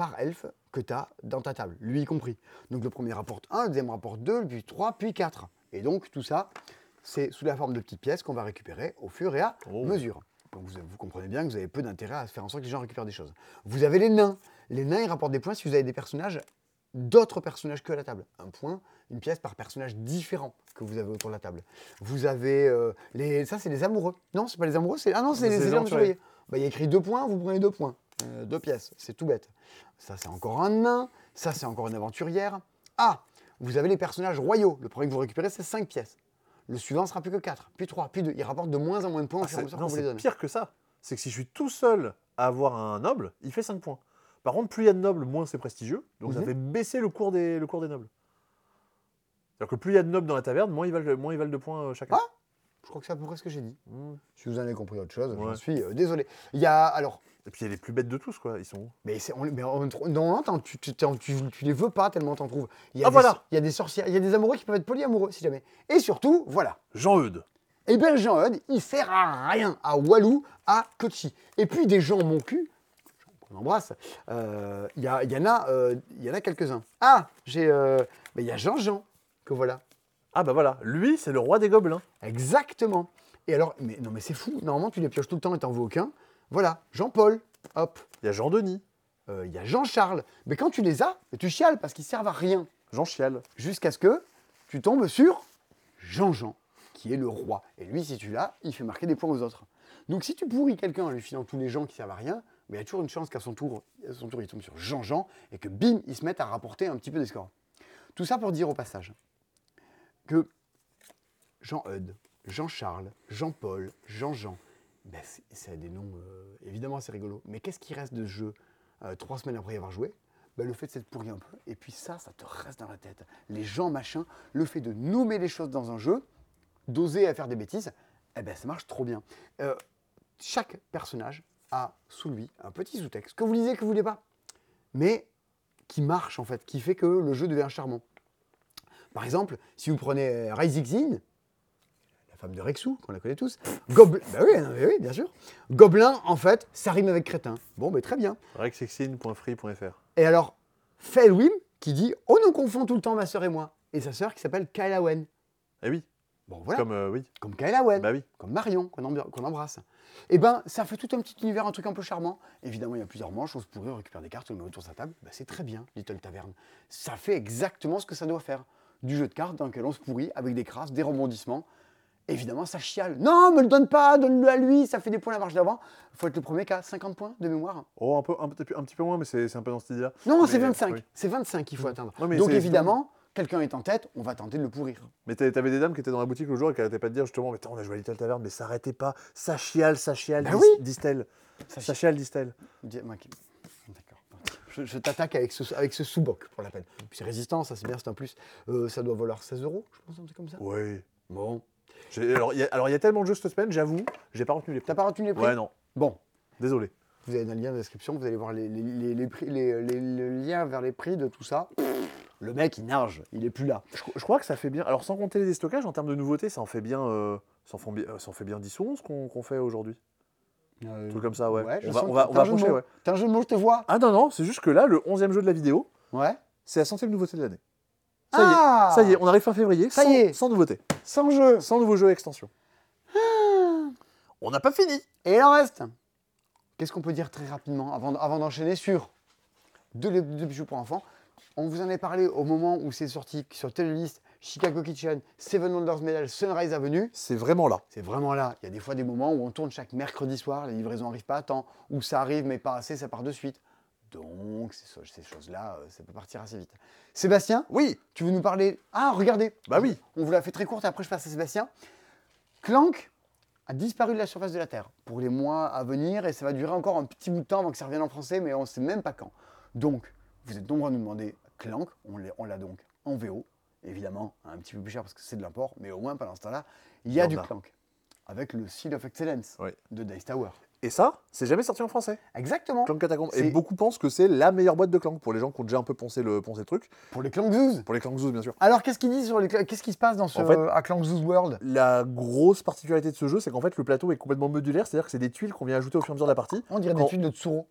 par elfe que tu as dans ta table, lui y compris. Donc le premier rapporte 1, le deuxième rapporte 2, puis 3, puis 4. Et donc tout ça, c'est sous la forme de petites pièces qu'on va récupérer au fur et à Oh. mesure. Donc vous, vous comprenez bien que vous avez peu d'intérêt à faire en sorte que les gens récupèrent des choses. Vous avez les nains. Les nains, ils rapportent des points si vous avez des personnages, d'autres personnages que à la table. Un point, une pièce par personnage différent que vous avez autour de la table. Vous avez euh, les. Ça, c'est les amoureux. Non, c'est pas les amoureux, c'est. Ah non, c'est C'est les les aventuriers. surveillés. Bah, il y a écrit deux points, vous prenez deux points. Euh, deux pièces, c'est tout bête. Ça, c'est encore un nain. Ça, c'est encore une aventurière. Ah, vous avez les personnages royaux. Le premier que vous récupérez, c'est 5 pièces. Le suivant sera plus que 4, puis 3, puis 2. Il rapporte de moins en moins de points au Ah, fur et à c'est- mesure non, qu'on vous les c'est donne. pire que ça. C'est que si je suis tout seul à avoir un noble, il fait 5 points. Par contre, plus il y a de nobles, moins c'est prestigieux. Donc ça Mhm. fait baisser le cours des, le cours des nobles. C'est-à-dire que plus il y a de nobles dans la taverne, moins ils valent, moins ils valent de points euh, chacun. Ah Je crois que c'est à peu près ce que j'ai dit. Mmh. Si vous en avez compris autre chose, j'en Ouais. suis euh, désolé. Il y a alors, Et puis il y a les plus bêtes de tous, quoi. Ils sont où? mais, c'est- on, mais on- normalement, t'en- tu, tu, t'en- tu, tu les veux pas tellement t'en trouves. Il y a Ah, des, voilà. Il y a des sorcières, il y a des amoureux qui peuvent être polyamoureux si jamais. Et surtout, voilà. Jean-Eudes. Et bien Jean-Eudes, il sert à rien à Walou, à Kochi. Et puis des gens mon cul, qu'on embrasse, euh, il y, a- il y en a, euh, il y en a quelques-uns. Ah, j'ai, euh, mais il y a Jean-Jean, que voilà. Ah bah voilà, lui c'est le roi des gobelins. Exactement. Et alors, mais non mais c'est fou, normalement tu les pioches tout le temps et t'en veux aucun. Voilà, Jean-Paul, hop. Il y a Jean-Denis, Euh, Il y a Jean-Charles. Mais quand tu les as, tu chiales parce qu'ils servent à rien. Jean Chial. Jusqu'à ce que tu tombes sur Jean-Jean, qui est le roi. Et lui, si tu l'as, il fait marquer des points aux autres. Donc si tu pourris quelqu'un en lui filant tous les gens qui servent à rien, mais il y a toujours une chance qu'à son tour, à son tour, il tombe sur Jean-Jean et que bim, il se mette à rapporter un petit peu des scores. Tout ça pour dire au passage que Jean-Eudes, Jean-Charles, Jean-Paul, Jean-Jean, ben, c'est- des noms euh, évidemment assez rigolos. Mais qu'est-ce qui reste de jeu euh, trois semaines après y avoir joué? Ben, Le fait de s'être pourri un peu. Et puis ça, ça te reste dans la tête. Les gens, machin, le fait de nommer les choses dans un jeu, d'oser à faire des bêtises, eh ben, ça marche trop bien. Euh, chaque personnage a sous lui un petit sous-texte que vous lisez, que vous voulez pas, mais qui marche en fait, qui fait que le jeu devient charmant. Par exemple, si vous prenez euh, Raizixin, la femme de Rexou, qu'on la connaît tous, Gobelin, bah oui, non, mais oui, bien sûr, Gobelin, en fait, ça rime avec crétin. Bon, mais très bien. rexexine.free.fr. Et alors, Felwim qui dit Oh, nous confond tout le temps ma sœur et moi. Et sa sœur qui s'appelle Kyla Wen. Eh oui, Bon, voilà. comme euh, oui. Comme Kyla Wen. Bah oui. comme Marion, qu'on embr- qu'on embrasse. Et ben, ça fait tout un petit univers, un truc un peu charmant. Évidemment, il y a plusieurs manches, on se pourrait, on récupère des cartes, on les met autour de sa table. Ben, c'est très bien, Little Taverne. Ça fait exactement ce que ça doit faire. Du jeu de cartes dans lequel on se pourrit, avec des crasses, des rebondissements. Évidemment, ça chiale. Non, me le donne pas, donne-le à lui, ça fait des points la marche d'avant. faut être le premier qui a 50 points de mémoire. Oh, un, peu, un, petit peu- un petit peu moins, mais c'est un peu dans cette idée-là. Non, c'est 25. oui. C'est 25 qu'il faut atteindre. Ouais, mais Donc évidemment, quelqu'un est en tête, on va tenter de le pourrir. Mais t'a- t'avais des dames qui étaient dans la boutique le jour et qui arrêtaient pas de dire justement, mais on a joué à Little Taverne, mais ça arrêtait pas, ça chiale, ça chiale, Bah dis- oui. disent-elles. Ça Ça chiale, disent-elles. Dis- moi qui- D'accord. Je, je t'attaque avec ce, avec ce sous-boc pour la peine. Puis c'est résistant, ça c'est bien, c'est un plus. Euh, ça doit valoir 16 euros, je pense, un truc comme ça. Oui. Bon. J'ai- Alors, il y a- alors, il y a tellement de jeux cette semaine, j'avoue, j'ai pas retenu les prix. T'as pas retenu les prix? Ouais, non. Bon. Désolé. Vous avez dans le lien de description, vous allez voir les, les- les- les prix, les, les- le lien vers les prix de tout ça. Le mec, il nage, il est plus là. Je, je crois que ça fait bien. Alors, sans compter les déstockages, en termes de nouveautés, ça en fait bien, euh, ça en font bien, euh, ça en fait bien 10 ou 11 qu'on qu'on fait aujourd'hui? Un truc comme ça, ouais. on va, on va, va jeu approcher, ouais. T'as un jeu de mots, je te vois. Ah non, non, c'est juste que là, le 11e jeu de la vidéo, Ouais. c'est la centième nouveauté de l'année. Ça y ah est, ça y est, on arrive fin février, Ça sans, y est. sans nouveauté, Sans jeu. sans nouveaux jeux et extensions. On n'a pas fini. Et il en reste. Qu'est-ce qu'on peut dire très rapidement avant, avant d'enchaîner sur deux, deux petits jeux pour enfants? On vous en a parlé au moment où c'est sorti sur Telelist, Chicago Kitchen, Seven Wonders Medal, Sunrise Avenue. C'est vraiment là. C'est vraiment là. Il y a des fois des moments où on tourne chaque mercredi soir, les livraisons n'arrivent pas à temps, ou ça arrive mais pas assez, ça part de suite. Donc ces, choses-là, euh, ça peut partir assez vite. Sébastien, Oui, tu veux nous parler? Ah, regardez bah oui. On vous l'a fait très courte, après je passe à Sébastien. Clank a disparu de la surface de la Terre pour les mois à venir et ça va durer encore un petit bout de temps avant que ça revienne en français, mais on ne sait même pas quand. Donc, vous êtes nombreux à nous demander Clank, on l'a on l'a donc en VO, évidemment, un petit peu plus cher parce que c'est de l'import, mais au moins pendant ce temps-là, il y a du a. Clank avec le Seal of Excellence Oui. de Dice Tower. Et ça, c'est jamais sorti en français. Exactement. Clank Catacomb. C'est- Et beaucoup pensent que c'est la meilleure boîte de Clank pour les gens qui ont déjà un peu poncé le, truc. Pour les Clank Zoos. Pour les Clank Zoos, bien sûr. Alors, qu'est-ce qu'il dit sur les Qu'est-ce qui se passe dans ce, En fait- à Clank Zoos World? La grosse particularité de ce jeu, c'est qu'en fait, le plateau est complètement modulaire, c'est-à-dire que c'est des tuiles qu'on vient ajouter au fur et à mesure de la partie. On dirait des tuiles de Tsuro.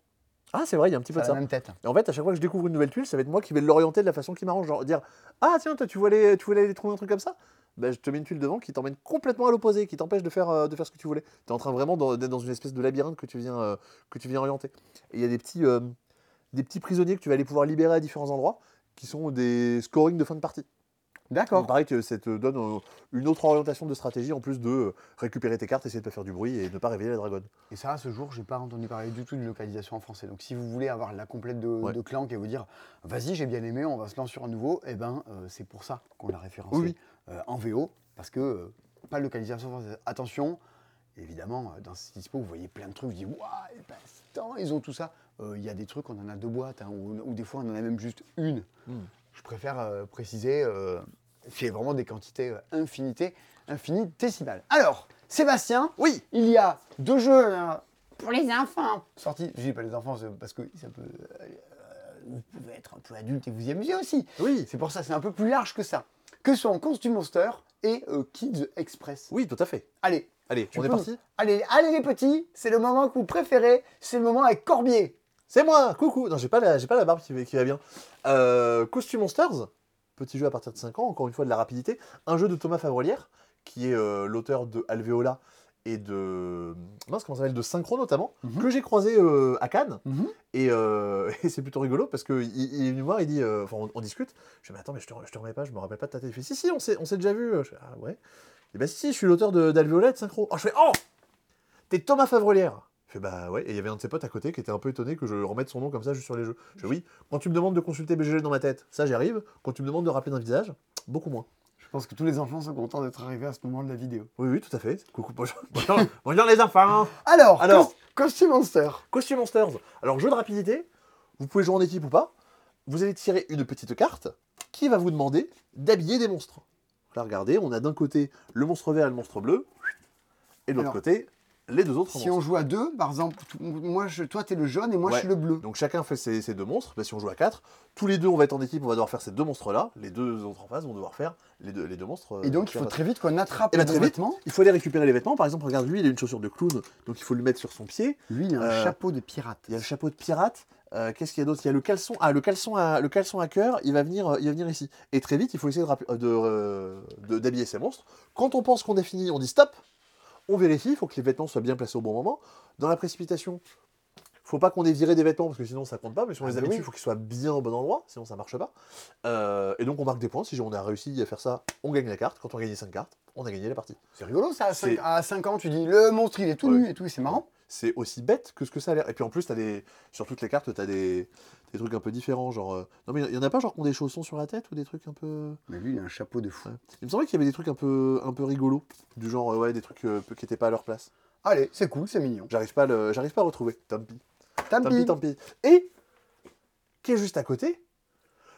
Ah, c'est vrai, il y a un petit peu Ça de la ça. même tête. Et en fait, à chaque fois que je découvre une nouvelle tuile, ça va être moi qui vais l'orienter de la façon qui m'arrange. Genre dire Ah, tiens, toi, tu voulais, tu voulais aller trouver un truc comme ça? Ben, Je te mets une tuile devant qui t'emmène complètement à l'opposé, qui t'empêche de faire, euh, de faire ce que tu voulais. Tu es en train vraiment d'être dans une espèce de labyrinthe que tu viens, euh, que tu viens orienter. Et il y a des petits, euh, des petits prisonniers que tu vas aller pouvoir libérer à différents endroits qui sont des scorings de fin de partie. D'accord. Il paraît que ça te donne euh, une autre orientation de stratégie en plus de euh, récupérer tes cartes, essayer de pas faire du bruit et ne pas réveiller la dragonne. Et ça, ce jour, j'ai pas entendu parler du tout de localisation en français. Donc, si vous voulez avoir la complète de, Ouais. de Clank et vous dire, vas-y, j'ai bien aimé, on va se lancer sur un nouveau, eh ben, euh, c'est pour ça qu'on l'a référencé Oui, euh, en VO, parce que euh, pas de localisation française. Attention, évidemment, euh, dans ce dispo, vous voyez plein de trucs, vous dites, waouh, ben, ils ont tout ça. Euh, Il y a des trucs, on en a deux boîtes, hein, ou, ou des fois, on en a même juste une. Hmm. Je préfère euh, préciser, euh, c'est vraiment des quantités euh, infinités, infinitésimales. Alors, Sébastien, Oui il y a deux jeux là, pour les enfants sortis. Je dis pas les enfants c'est parce que ça peut. euh, vous pouvez être un peu adulte et vous y amuser aussi. Oui C'est pour ça, c'est un peu plus large que ça. Que sont Costume Monster et euh, Kids Express. Oui, tout à fait. Allez, Allez, on est parti? Allez, allez les petits, c'est le moment que vous préférez, c'est le moment avec Corbier. C'est moi Coucou Non, j'ai pas, la- j'ai pas la barbe qui, va- qui va bien. Euh, Costume Monsters, petit jeu à partir de 5 ans, encore une fois de la rapidité. Un jeu de Thomas Favrelière, qui est euh, l'auteur de Alveola et de. Mince, comment ça s'appelle? De Synchro notamment, Mhm. que j'ai croisé euh, à Cannes. Et, euh, et c'est plutôt rigolo parce qu'il il est venu me voir, il dit, enfin on, on discute. Je dis, mais attends, mais je te, je te remets pas, je me rappelle pas de ta tête. Il fait, si, si, on s'est, on s'est déjà vu. Je fais, ah ouais. Et bah si, si, je suis l'auteur de, d'Alveola et de Synchro. Oh, je fais, oh T'es Thomas Favrelière Je fais, bah ouais. Et il y avait un de ses potes à côté qui était un peu étonné que je remette son nom comme ça juste sur les jeux. Je fais, oui, quand tu me demandes de consulter BGG dans ma tête, ça j'y arrive. Quand tu me demandes de rappeler d'un visage, beaucoup moins. Je pense que tous les enfants sont contents d'être arrivés à ce moment de la vidéo. Oui, oui, tout à fait. Coucou, bonjour, bonjour, bonjour les enfants Alors, Alors. Cos- Costume Monster. Costume Monsters. Alors, jeu de rapidité, vous pouvez jouer en équipe ou pas. Vous allez tirer une petite carte qui va vous demander d'habiller des monstres. Là, regardez, on a d'un côté le monstre vert et le monstre bleu, et de l'autre côté, les deux autres Si monstres. on joue à deux, par exemple, moi, je, toi, t'es le jaune et moi, Ouais. je suis le bleu. Donc chacun fait ses, ses deux monstres. Bah, si on joue à 4, tous les deux on va être en équipe, on va devoir faire ces deux monstres-là. Les deux autres en face vont devoir faire les deux, les deux monstres. euh, Et donc, il faut très vite qu'on attrape Eh les ben, très vite. vêtements. Il faut aller récupérer les vêtements. Par exemple, regarde, lui, il a une chaussure de clown, donc il faut lui mettre sur son pied. Lui, il a un Euh, chapeau de pirate. Il y a le chapeau de pirate. Euh, Qu'est-ce qu'il y a d'autre? Il y a le caleçon. Ah, le caleçon à, le caleçon à cœur, il va, venir, il va venir ici. Et très vite, il faut essayer de euh, de, de- d'habiller ces monstres. Quand on pense qu'on est fini, on dit stop. On vérifie, il faut que les vêtements soient bien placés au bon moment. Dans la précipitation, faut pas qu'on ait viré des vêtements parce que sinon ça compte pas. Mais si on Ah les bah habitue, il oui. faut qu'ils soient bien au bon endroit, sinon ça marche pas. Euh, et donc on marque des points. Si on a réussi à faire ça, on gagne la carte. Quand on a gagné 5 cartes, on a gagné la partie. C'est rigolo, ça. À C'est- 5, à cinq ans, tu dis le monstre, il est tout Ouais. nu et tout, c'est marrant. c'est aussi bête que ce que ça a l'air. Et puis en plus, as des... sur toutes les cartes, tu as des... des trucs un peu différents. Genre, euh, Non, mais il y en a pas genre qui ont des chaussons sur la tête ou des trucs un peu. Mais lui, il a un chapeau de fou. Ouais. Il me semblait qu'il y avait des trucs un peu, un peu rigolos. Du genre, euh, ouais, des trucs euh, qui n'étaient pas à leur place. Allez, c'est cool, c'est mignon. J'arrive pas, à le... J'arrive pas à retrouver. Tant pis. Tant Tant pis, pis. tant pis. Et, qui est juste à côté,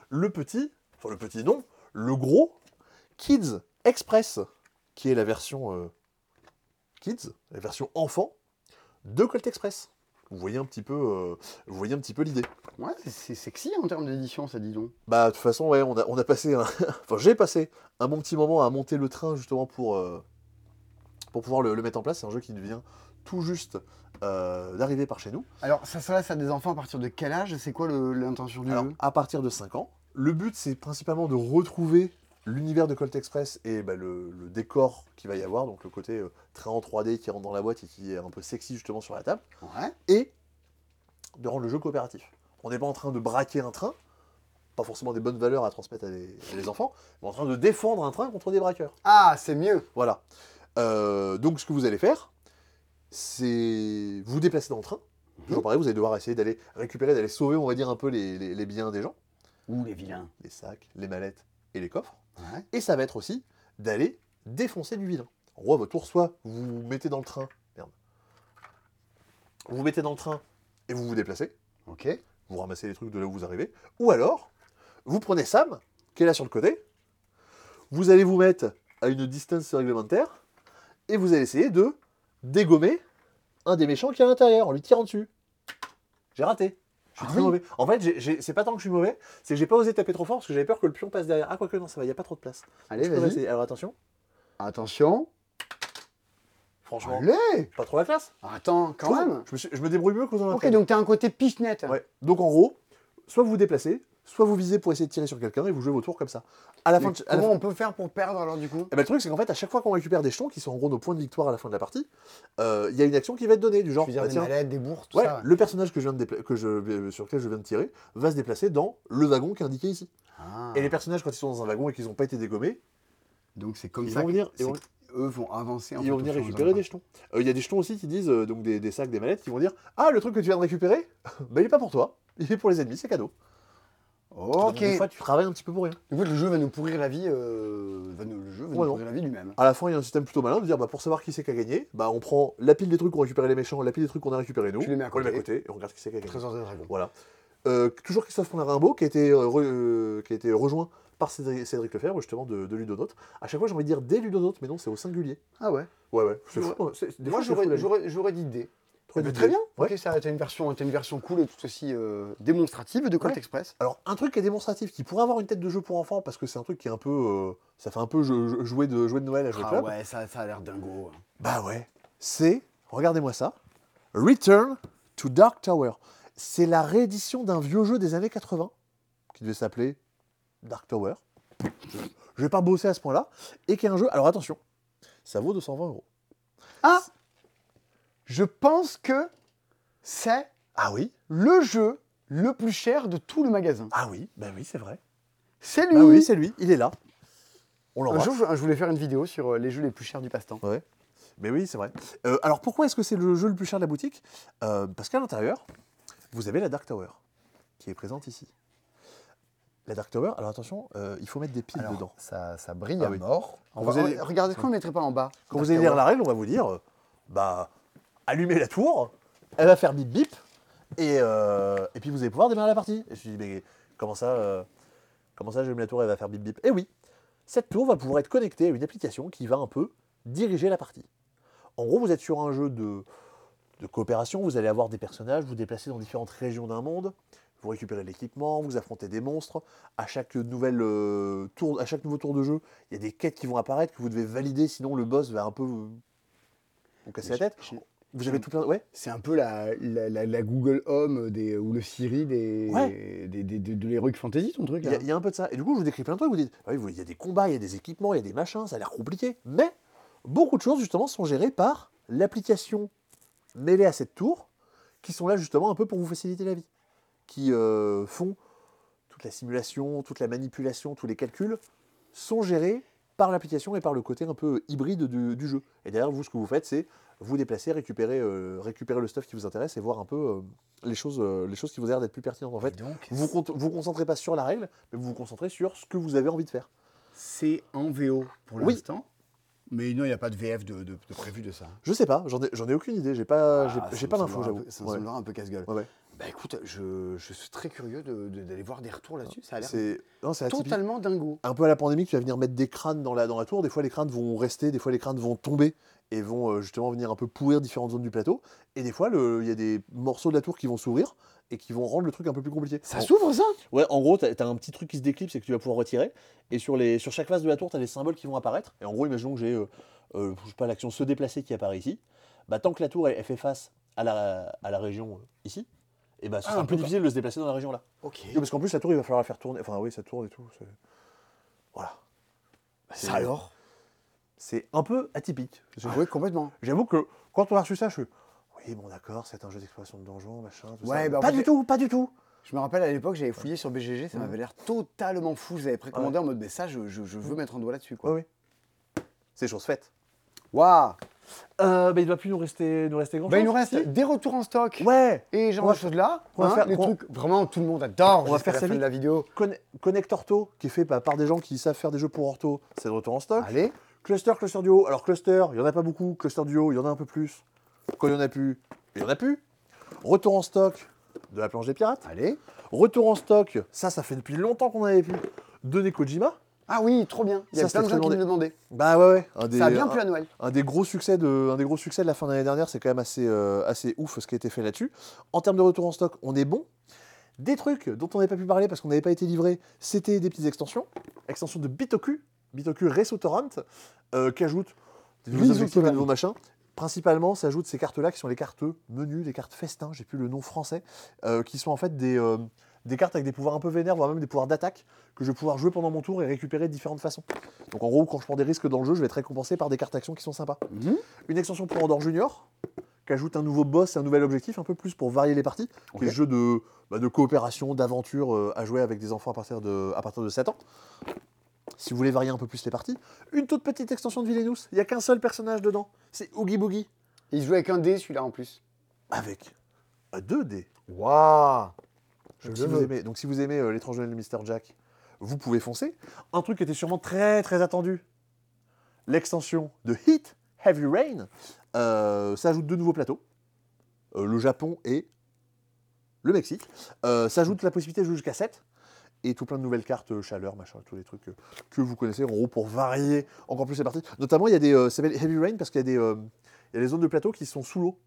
le petit, enfin le petit non, le gros Kids Express, qui est la version euh, Kids, la version enfant de Colt Express. Vous voyez un petit peu, euh, vous voyez un petit peu l'idée. Ouais, c'est- sexy en termes d'édition, ça dit donc. Bah, de toute façon, ouais, on a, on a passé, un... enfin, j'ai passé un bon petit moment à monter le train justement pour, euh, pour pouvoir le, le mettre en place. C'est un jeu qui vient tout juste euh, d'arriver par chez nous. Alors, ça s'adresse à des enfants à partir de quel âge? C'est quoi l'intention du Alors, jeu? à partir de 5 ans, le but c'est principalement de retrouver l'univers de Colt Express et bah, le, le décor qu'il va y avoir, donc le côté euh, train en 3D qui rentre dans la boîte et qui est un peu sexy justement sur la table, Ouais. et de rendre le jeu coopératif. On n'est pas en train de braquer un train, pas forcément des bonnes valeurs à transmettre à des, à des enfants, mais en train de défendre un train contre des braqueurs. Ah, c'est mieux. Voilà. Euh, donc ce que vous allez faire, c'est vous déplacer dans le train. Toujours pareil, vous allez devoir essayer d'aller récupérer, d'aller sauver, on va dire, un peu les- les- les biens des gens Ouh, les vilains. les sacs, les mallettes et les coffres. Ouais. Et ça va être aussi d'aller défoncer du vilain. En gros, à votre tour, soit vous vous mettez dans le train, merde, vous vous mettez dans le train et vous vous déplacez, Ok. vous ramassez les trucs de là où vous arrivez, ou alors, vous prenez Sam, qui est là sur le côté, vous allez vous mettre à une distance réglementaire, et vous allez essayer de dégommer un des méchants qui est à l'intérieur, en lui tirant dessus. J'ai raté. Je suis Ah très oui. mauvais. En fait, c'est pas tant que je suis mauvais, c'est que j'ai pas osé taper trop fort parce que j'avais peur que le pion passe derrière. Ah, quoique, non, ça va, il n'y a pas trop de place. Allez, vas-y. Alors attention, Attention. franchement, Allez pas trop la classe. Attends, quand Je même. Je me, suis- je me débrouille mieux que vous en Ok, donc t'as un côté pichenette. Ouais. Donc en gros, soit vous vous déplacez, soit vous visez pour essayer de tirer sur quelqu'un et vous jouez vos tours comme ça. À la fin, Mais de- à la comment fin- on peut faire pour perdre alors du coup? Eh ben, le truc, c'est qu'en fait, à chaque fois qu'on récupère des jetons, qui sont en gros nos points de victoire à la fin de la partie, euh, il y a une action qui va être donnée, du genre, Je veux dire bah, des tiens, des bourses, tout ouais, ça. ouais. le personnage que je viens de que je, euh, sur lequel je viens de tirer va se déplacer dans le wagon qui est indiqué ici. Ah. Et les personnages, quand ils sont dans un wagon et qu'ils n'ont pas été dégommés, Donc c'est comme ils ça vont venir, que eux vont avancer. en ils vont venir et récupérer des jetons. Euh, Il y a des jetons aussi qui disent, donc des, des sacs, des mallettes, qui vont dire Ah, le truc que tu viens de récupérer, bah, il est pas pour toi, il est pour les ennemis, c'est cadeau. Donc, Ok. des fois, tu travailles un petit peu pour rien. Du coup, le jeu va nous pourrir la vie. euh, va nous- le jeu va Ouais, nous pourrir la vie lui-même. À la fin, il y a un système plutôt malin de dire bah, pour savoir qui c'est qui a gagné, bah, on prend la pile des trucs qu'ont récupéré les méchants, la pile des trucs qu'on a récupéré nous, Tu les mets à on les met à côté. côté et on regarde qui c'est qui a gagné. Trésor des dragons. Voilà. Euh, toujours Christophe Rimbaud, qui a été, euh, qui a été rejoint par Cédric, Cédric Lefebvre, justement, de, de Ludonote. À chaque fois, j'ai envie de dire des Ludonotes, mais non, c'est au singulier. Ah ouais. Ouais, ouais. Fou, hein. Des Moi, j'aurais, dit D. Eh ben, très bien. Ouais. Ok, ça, t'as une version, t'as une version cool et tout aussi euh, démonstrative de Colt Ouais. Express. Alors, un truc qui est démonstratif, qui pourrait avoir une tête de jeu pour enfants, parce que c'est un truc qui est un peu. euh, ça fait un peu jeu- jouer, de, jouer de Noël à jouer Ah club. ouais, ça, ça a l'air dingo. hein. Bah ouais. C'est, regardez-moi ça, Return to Dark Tower. C'est la réédition d'un vieux jeu des années 80, qui devait s'appeler Dark Tower. Je, je vais pas bosser à ce point-là. Et qui est un jeu, alors attention, ça vaut 220 euros. Ah Je pense que c'est Ah oui le jeu le plus cher de tout le magasin. Ah oui, bah oui, c'est vrai. C'est lui Bah oui, c'est lui, il est là. On Un jour, je, je voulais faire une vidéo sur euh, les jeux les plus chers du passe-temps. Ouais. Mais oui, c'est vrai. Euh, alors pourquoi est-ce que c'est le jeu le plus cher de la boutique? Euh, Parce qu'à l'intérieur, vous avez la Dark Tower, qui est présente ici. La Dark Tower, alors attention, euh, il faut mettre des piles Alors, dedans. Ça, ça brille Ah à oui. mort. Vous allez- Regardez, est-ce qu'on ne mettrait pas en bas Quand vous allez lire la règle, on va vous dire, euh, bah, allumez la tour, elle va faire bip bip, et, euh, et puis vous allez pouvoir démarrer la partie. Et je me suis dit, mais comment ça, euh, comment ça, j'allume la tour, elle va faire bip bip? Eh oui, cette tour va pouvoir être connectée à une application qui va un peu diriger la partie. En gros, vous êtes sur un jeu de, de coopération, vous allez avoir des personnages, vous déplacez dans différentes régions d'un monde, vous récupérez l'équipement, vous affrontez des monstres. À chaque, nouvelle, euh, tour, à chaque nouveau tour de jeu, il y a des quêtes qui vont apparaître que vous devez valider, sinon le boss va un peu vous, vous casser la tête. Vous avez tout plein. Ouais, C'est un peu la, la, la- la Google Home des, ou le Siri des, Ouais. des, des- de, de l'Heroic Fantasy, ton truc il y, a- il y a un peu de ça. Et du coup, je vous décris plein de trucs. Vous dites, ah oui, il y a des combats, il y a des équipements, il y a des machins, ça a l'air compliqué. Mais beaucoup de choses, justement, sont gérées par l'application mêlée à cette tour, qui sont là, justement, un peu pour vous faciliter la vie. Qui euh, font toute la simulation, toute la manipulation, tous les calculs, sont gérés par l'application et par le côté un peu hybride du, du jeu. Et derrière, vous, ce que vous faites, c'est vous déplacer, récupérer, euh, récupérer le stuff qui vous intéresse et voir un peu euh, les, choses, euh, les choses qui vous ont l'air d'être plus pertinentes. En fait, donc, vous vous vous concentrez pas sur la règle, mais vous vous concentrez sur ce que vous avez envie de faire. c'est en VO pour Oui. l'instant. Mais non, il n'y a pas de VF de, de- de prévu de ça. Je sais pas, j'en ai, ai aucune idée, j'ai pas, Ah, j'ai pas un j'avoue. Ça me Ouais. semblera un peu casse-gueule. Ouais, ouais. Bah écoute, je, je suis très curieux de- de- d'aller voir des retours là-dessus. Ça a l'air totalement dingo. Un peu à la pandémie, tu vas venir mettre des crânes dans la, dans la tour. Des fois, les crânes vont rester, des fois, les crânes vont tomber et vont euh, justement venir un peu pourrir différentes zones du plateau. Et des fois, il y a des morceaux de la tour qui vont s'ouvrir et qui vont rendre le truc un peu plus compliqué. Ça s'ouvre ça? Ouais, en gros, tu as, un petit truc qui se déclipse et que tu vas pouvoir retirer. Et sur, les, sur chaque face de la tour, tu as des symboles qui vont apparaître. Et en gros, imaginons que j'ai euh, euh, je sais pas, l'action se déplacer qui apparaît ici. Bah, tant que la tour elle, elle fait face à la, à la région euh, ici, et bah, ce Ah, sera un plus peu difficile de se déplacer dans la région là. Ok. Parce qu'en plus, la tour, il va falloir la faire tourner. Enfin, oui, ça tourne et tout. Voilà. C'est- Ça alors? C'est un peu atypique. J'ai- Oui, complètement. J'avoue que quand on a reçu ça, je suis. Oui, bon, d'accord, c'est un jeu d'exploration de donjons, machin, tout Ouais, ça. bah, pas du tout, pas du tout. Je me rappelle à l'époque, j'avais fouillé sur BGG, ça m'avait l'air totalement fou. Je l'avais précommandé en mode, mais ça, je, je- je veux mettre un doigt là-dessus. Oui. C'est chose faite. Waouh Euh, bah, il ne doit plus nous rester, nous rester grand Bah, il nous reste des retours en stock. Ouais Et genre de choses là, on va hein, faire- les on- trucs vraiment tout le monde adore On va faire la fin de la vidéo. Conne- Connect Ortho, qui est fait par, par des gens qui savent faire des jeux pour Ortho, c'est de retour en stock. Allez, Cluster, Cluster Duo. Alors, Cluster, il n'y en a pas beaucoup. Cluster Duo, il y en a un peu plus. Quand il n'y en a plus, il n'y en a plus. Retour en stock de la planche des pirates. allez. Retour en stock, ça, ça fait depuis longtemps qu'on avait plus. De Nekojima. Ah oui, trop bien. Il y a Ça, plein de gens qui me le demandaient. Bah ouais, ouais. Un des, Ça a bien un- plu à Noël. un des gros succès de, un des gros succès de la fin d'année dernière, c'est quand même assez, euh, assez ouf ce qui a été fait là-dessus. En termes de retour en stock, on est bon. Des trucs dont on n'avait pas pu parler parce qu'on n'avait pas été livré, c'était des petites extensions. Extensions de Bitoku, Bitoku Reso Torrent, euh, qui ajoutent des nouveaux objectifs, des nouveaux machins. Principalement, ça ajoute ces cartes-là qui sont les cartes menus, les cartes festin, j'ai plus le nom français, euh, qui sont en fait des, euh, des cartes avec des pouvoirs un peu vénères, voire même des pouvoirs d'attaque, que je vais pouvoir jouer pendant mon tour et récupérer de différentes façons. Donc en gros, quand je prends des risques dans le jeu, je vais être récompensé par des cartes actions qui sont sympas. Mhm. Une extension pour Andor Junior, qui ajoute un nouveau boss et un nouvel objectif, un peu plus pour varier les parties, qui Ok. est le jeu de, bah, de coopération, d'aventure euh, à jouer avec des enfants à partir, de, à partir de 7 ans. Si vous voulez varier un peu plus les parties. Une toute petite extension de Villainous, il n'y a qu'un seul personnage dedans, c'est Oogie Boogie, Il joue avec un dé celui-là en plus. avec 2 dés. Waouh Je Donc le si, vous aimez, donc si vous aimez euh, l'étrange Noël de Mr. Jack, vous pouvez foncer. Un truc qui était sûrement très très attendu, l'extension de Heat Heavy Rain, euh, ça ajoute deux nouveaux plateaux, euh, le Japon et le Mexique. Euh, ça ajoute la possibilité de jouer jusqu'à 7 et tout plein de nouvelles cartes, euh, chaleur, machin, tous les trucs euh, que vous connaissez en gros pour varier encore plus les parties. Notamment, il y a des, euh, ça s'appelle Heavy Rain parce qu'il y a des, euh, il y a des zones de plateau qui sont sous l'eau.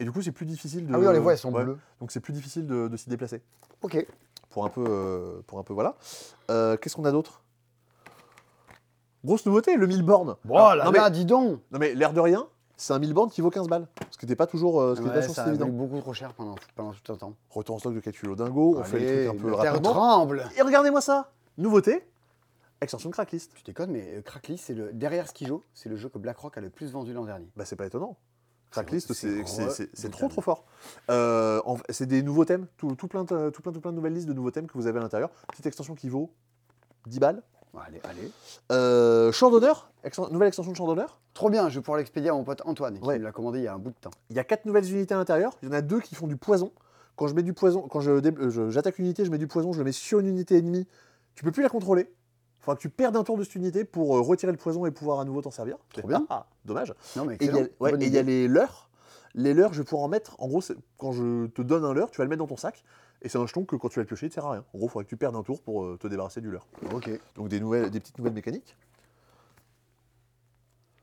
Et du coup, c'est plus difficile de. Ah oui, on les voit, elles sont Ouais. bleues. Donc c'est plus difficile de, de s'y déplacer. Ok. Pour un peu, euh, pour un peu voilà. Euh, Qu'est-ce qu'on a d'autre? Grosse nouveauté, le 1000 bornes. Bon, Alors, là, non, mais, dis donc non mais l'air de rien, c'est un 1000 bornes qui vaut 15 balles. Ce qui n'était pas toujours, euh, ce qui était Ouais, pas toujours Ça a évident. beaucoup trop cher pendant, pendant tout un temps. Retour en stock de Catulo Dingo, on fait les trucs un peu rapidement. tremble Et regardez-moi ça Nouveauté, extension de Cracklist. Tu déconnes, mais Crackly, c'est le derrière Skijo, c'est le jeu que BlackRock a le plus vendu l'an dernier. Bah c'est pas étonnant. C'est trop trop fort. Euh, c'est des nouveaux thèmes, tout, tout plein de, tout, plein, tout plein de nouvelles listes de nouveaux thèmes que vous avez à l'intérieur. Petite extension qui vaut 10 balles. Allez, allez. Euh, champ d'honneur, exten- nouvelle extension de champ d'honneur. Trop bien, je vais pouvoir l'expédier à mon pote Antoine, qui Ouais. me l'a commandé il y a un bout de temps. Il y a quatre nouvelles unités à l'intérieur. Il y en a deux qui font du poison. Quand je mets du poison, quand je euh, je- j'attaque une unité, je mets du poison, je le mets sur une unité ennemie. Tu peux plus la contrôler. Faudra que tu perdes un tour de cette unité pour euh, retirer le poison et pouvoir à nouveau t'en servir. Trop bien. Ah, dommage. Non, mais Et il y a, ouais, y les leurres. Les leurres, je vais pouvoir en mettre. En gros, quand je te donne un leurre, tu vas le mettre dans ton sac. Et c'est un jeton que quand tu vas le piocher, il ne sert à rien. En gros, il faudrait que tu perdes un tour pour euh, te débarrasser du leurre. Ok. Donc des, nouvelles, des petites nouvelles mécaniques.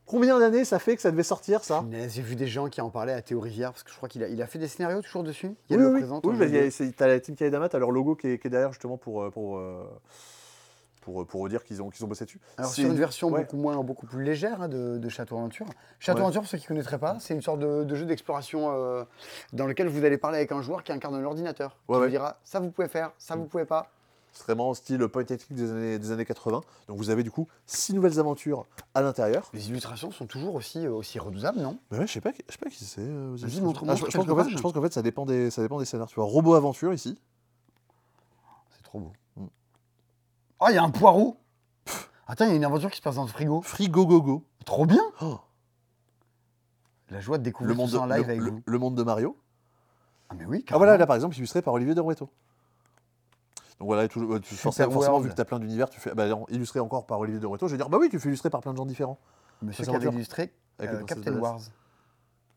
Combien d'années ça fait que ça devait sortir ça? J'ai vu des gens qui en parlaient à Théo Rivière, parce que je crois qu'il a, il a fait des scénarios toujours dessus? Oui, Il le oui, oui, en bah, t'as la team Kaedama, t'as leur logo qui est, qui est derrière justement pour, pour, euh, pour, pour dire qu'ils ont, qu'ils ont bossé dessus. Alors C'est- sur une version ouais. beaucoup moins, beaucoup plus légère hein, de, de Château Aventure. Château Ouais. Aventure, pour ceux qui ne connaîtraient pas, c'est une sorte de, de jeu d'exploration euh, dans lequel vous allez parler avec un joueur qui incarne un ordinateur. Ouais, qui ouais. vous dira ça vous pouvez faire, ça vous pouvez pas. C'est vraiment en style point and click des années, des années 80. Donc vous avez du coup six nouvelles aventures à l'intérieur. Les illustrations sont toujours aussi, euh, aussi non? Mais ouais, je sais pas, je sais pas qui c'est. euh, Ah, je, je pense qu'en fait, pages. je pense qu'en fait, ça dépend des, ça dépend des scénarios. Tu vois, Robot Aventure ici. C'est trop beau. Oh, il y a un poireau Attends, il y a une aventure qui se passe dans le frigo. Frigo Go Go. Trop bien Oh, La joie de le, découvrir monde tout ça en de, live le, avec le- vous. le monde de Mario. Ah mais oui, Ah voilà, là par exemple, illustré par Olivier de. Donc voilà, toujours, euh, tu- forcément, vu que tu as plein d'univers, tu fais bah, non, illustré encore par Olivier de. Je vais dire, bah oui, tu fais illustrer par plein de gens différents. Monsieur qui avait illustré Avec euh, Captain. Wars.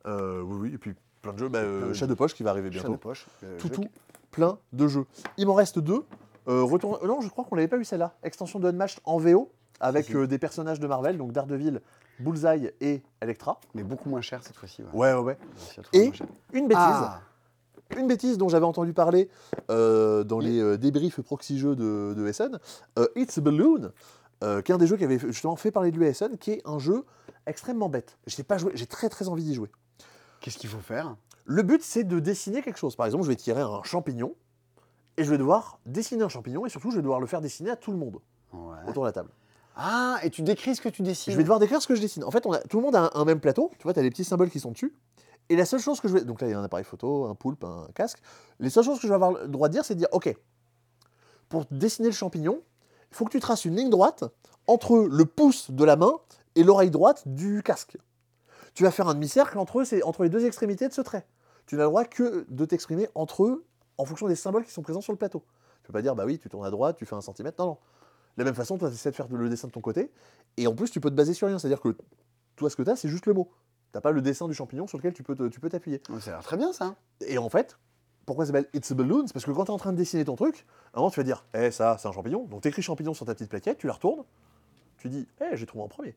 Euh, oui, oui, et puis plein de jeux. Bah, euh, Plein de Chat de poche qui va arriver Chat bientôt. de poche. le tout, tout, qui- plein de jeux. Il m'en reste deux. Euh, euh, Non, je crois qu'on l'avait pas eu celle-là. Extension de Unmatched en VO avec euh, des personnages de Marvel, donc Daredevil, Bullseye et Elektra. Mais beaucoup moins cher cette fois-ci. ouais. Ouais, ouais, Et une bêtise, Ah, une bêtise dont j'avais entendu parler euh, dans les euh, débriefs proxy jeux de, de Essen, It's a Balloon, qui est un des jeux qui avait justement fait parler de lui à Essen, qui est un jeu extrêmement bête. J'ai pas joué, j'ai très très envie d'y jouer. Qu'est-ce qu'il faut faire? Le but, c'est de dessiner quelque chose. Par exemple, je vais tirer un champignon et je vais devoir dessiner un champignon et surtout, je vais devoir le faire dessiner à tout le monde Ouais. autour de la table. Ah, et tu décris ce que tu dessines. Je vais devoir décrire ce que je dessine. En fait, on a, tout le monde a un, un même plateau. Tu vois, tu as les petits symboles qui sont dessus. Et la seule chose que je vais. Donc là, il y a un appareil photo, un poulpe, un casque. Les seules choses que je vais avoir le droit de dire, c'est de dire OK, pour dessiner le champignon, il faut que tu traces une ligne droite entre le pouce de la main et l'oreille droite du casque. Tu vas faire un demi-cercle entre, eux, entre les deux extrémités de ce trait. Tu n'as le droit que de t'exprimer entre eux en fonction des symboles qui sont présents sur le plateau. Tu peux pas dire, bah oui, tu tournes à droite, tu fais un centimètre. Non, non. De la même façon, tu essaies de faire le dessin de ton côté. Et en plus, tu peux te baser sur rien. C'est-à-dire que toi, ce que tu as, c'est juste le mot. Tu n'as pas le dessin du champignon sur lequel tu peux te- tu peux t'appuyer. Ouais, Ça a l'air très bien ça. Et en fait, pourquoi ça s'appelle It's a Balloon parce que quand tu es en train de dessiner ton truc, à un moment, tu vas dire, eh, ça, c'est un champignon. Donc, tu écris champignon sur ta petite plaquette, tu la retournes, tu dis, eh, j'ai trouvé en premier.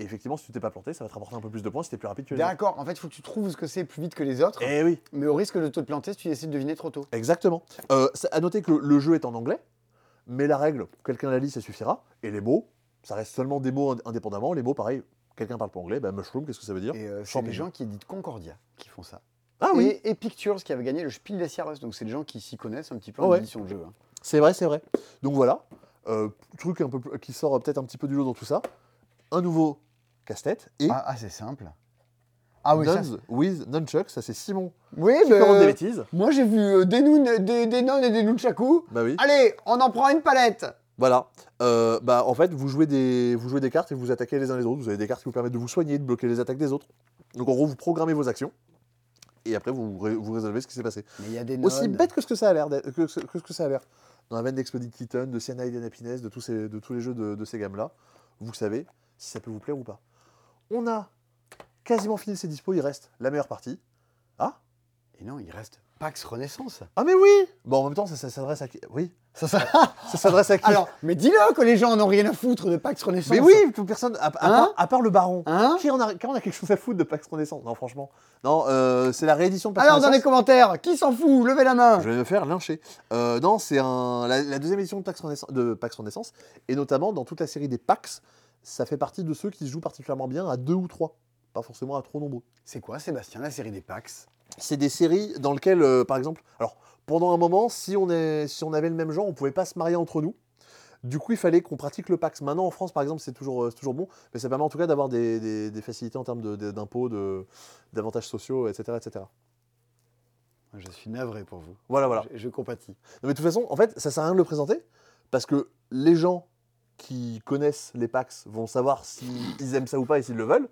Et effectivement, si tu t'es pas planté, ça va te rapporter un peu plus de points si tu es plus rapide que les. D'accord, en fait, il faut que tu trouves ce que c'est plus vite que les autres, Eh oui, mais au risque de te planter si tu essaies de deviner trop tôt. exactement. Euh, à noter que le jeu est en anglais, mais la règle, quelqu'un la lit, ça suffira. Et les mots, ça reste seulement des mots ind- indépendamment. Les mots, pareil, quelqu'un parle pas anglais, bah, mushroom, qu'est-ce que ça veut dire? Et euh, c'est les gens qui éditent Concordia qui font ça. Ah oui. et, et Pictures qui avait gagné le Spiel des Jahres. Donc c'est des gens qui s'y connaissent un petit peu en édition de jeu. hein. C'est vrai, c'est vrai. Donc voilà, euh, truc un peu qui sort peut-être un petit peu du lot dans tout ça. Un nouveau casse-tête et Ah, ah, c'est simple. Ah oui, ça, Nuns with Nunchuck, ça c'est Simon Oui, qui mais commande des euh, bêtises. moi j'ai vu euh, des, noun- des, des et des nunchaku. Bah oui. Allez, on en prend une palette. Voilà. Euh, bah en fait, vous jouez des vous jouez des cartes et vous attaquez les uns les autres. Vous avez des cartes qui vous permettent de vous soigner, de bloquer les attaques des autres. Donc en gros, vous programmez vos actions et après vous, ré- vous résolvez ce qui s'est passé. Mais il y a des. Aussi bête que ce que ça a l'air, d'être- que, ce- que ce que ça a l'air. Dans la veine d'Exploded Kitten, de Cyanide and Happiness, de tous ces, de tous les jeux de, de ces gammes-là, vous savez si ça peut vous plaire ou pas. On a quasiment fini ces dispos, il reste la meilleure partie. Ah Et non, il reste Pax Renaissance. Ah mais oui Bon en même temps, ça, ça s'adresse à qui? Oui, Ça, ça... ça s'adresse à qui? Alors, mais dis-le que les gens en ont rien à foutre de Pax Renaissance. Mais oui, toute personne, à, à part, Hein à part le baron. Hein Qui en, a, qui en a quelque chose à foutre de Pax Renaissance? Non, franchement. Non, euh, c'est la réédition de Pax Alors, dans les commentaires, qui s'en fout? Levez la main. Je vais me faire lyncher. Euh, non, c'est un, la, la deuxième édition de Pax, Renaissance, de Pax Renaissance, et notamment dans toute la série des Pax, ça fait partie de ceux qui se jouent particulièrement bien à deux ou trois, pas forcément à trop nombreux. C'est quoi, Sébastien, la série des Pax? C'est des séries dans lesquelles, euh, par exemple, alors pendant un moment, si on, est, si on avait le même genre, on pouvait pas se marier entre nous. Du coup, il fallait qu'on pratique le Pax. Maintenant, en France, par exemple, c'est toujours, euh, toujours bon, mais ça permet en tout cas d'avoir des, des- des facilités en termes d'impôts, de, d'avantages sociaux, etc., etc. Je suis navré pour vous. Voilà, voilà. Je, je compatis. Non, mais de toute façon, en fait, ça sert à rien de le présenter parce que les gens qui connaissent les PAX vont savoir s'ils aiment ça ou pas et s'ils le veulent.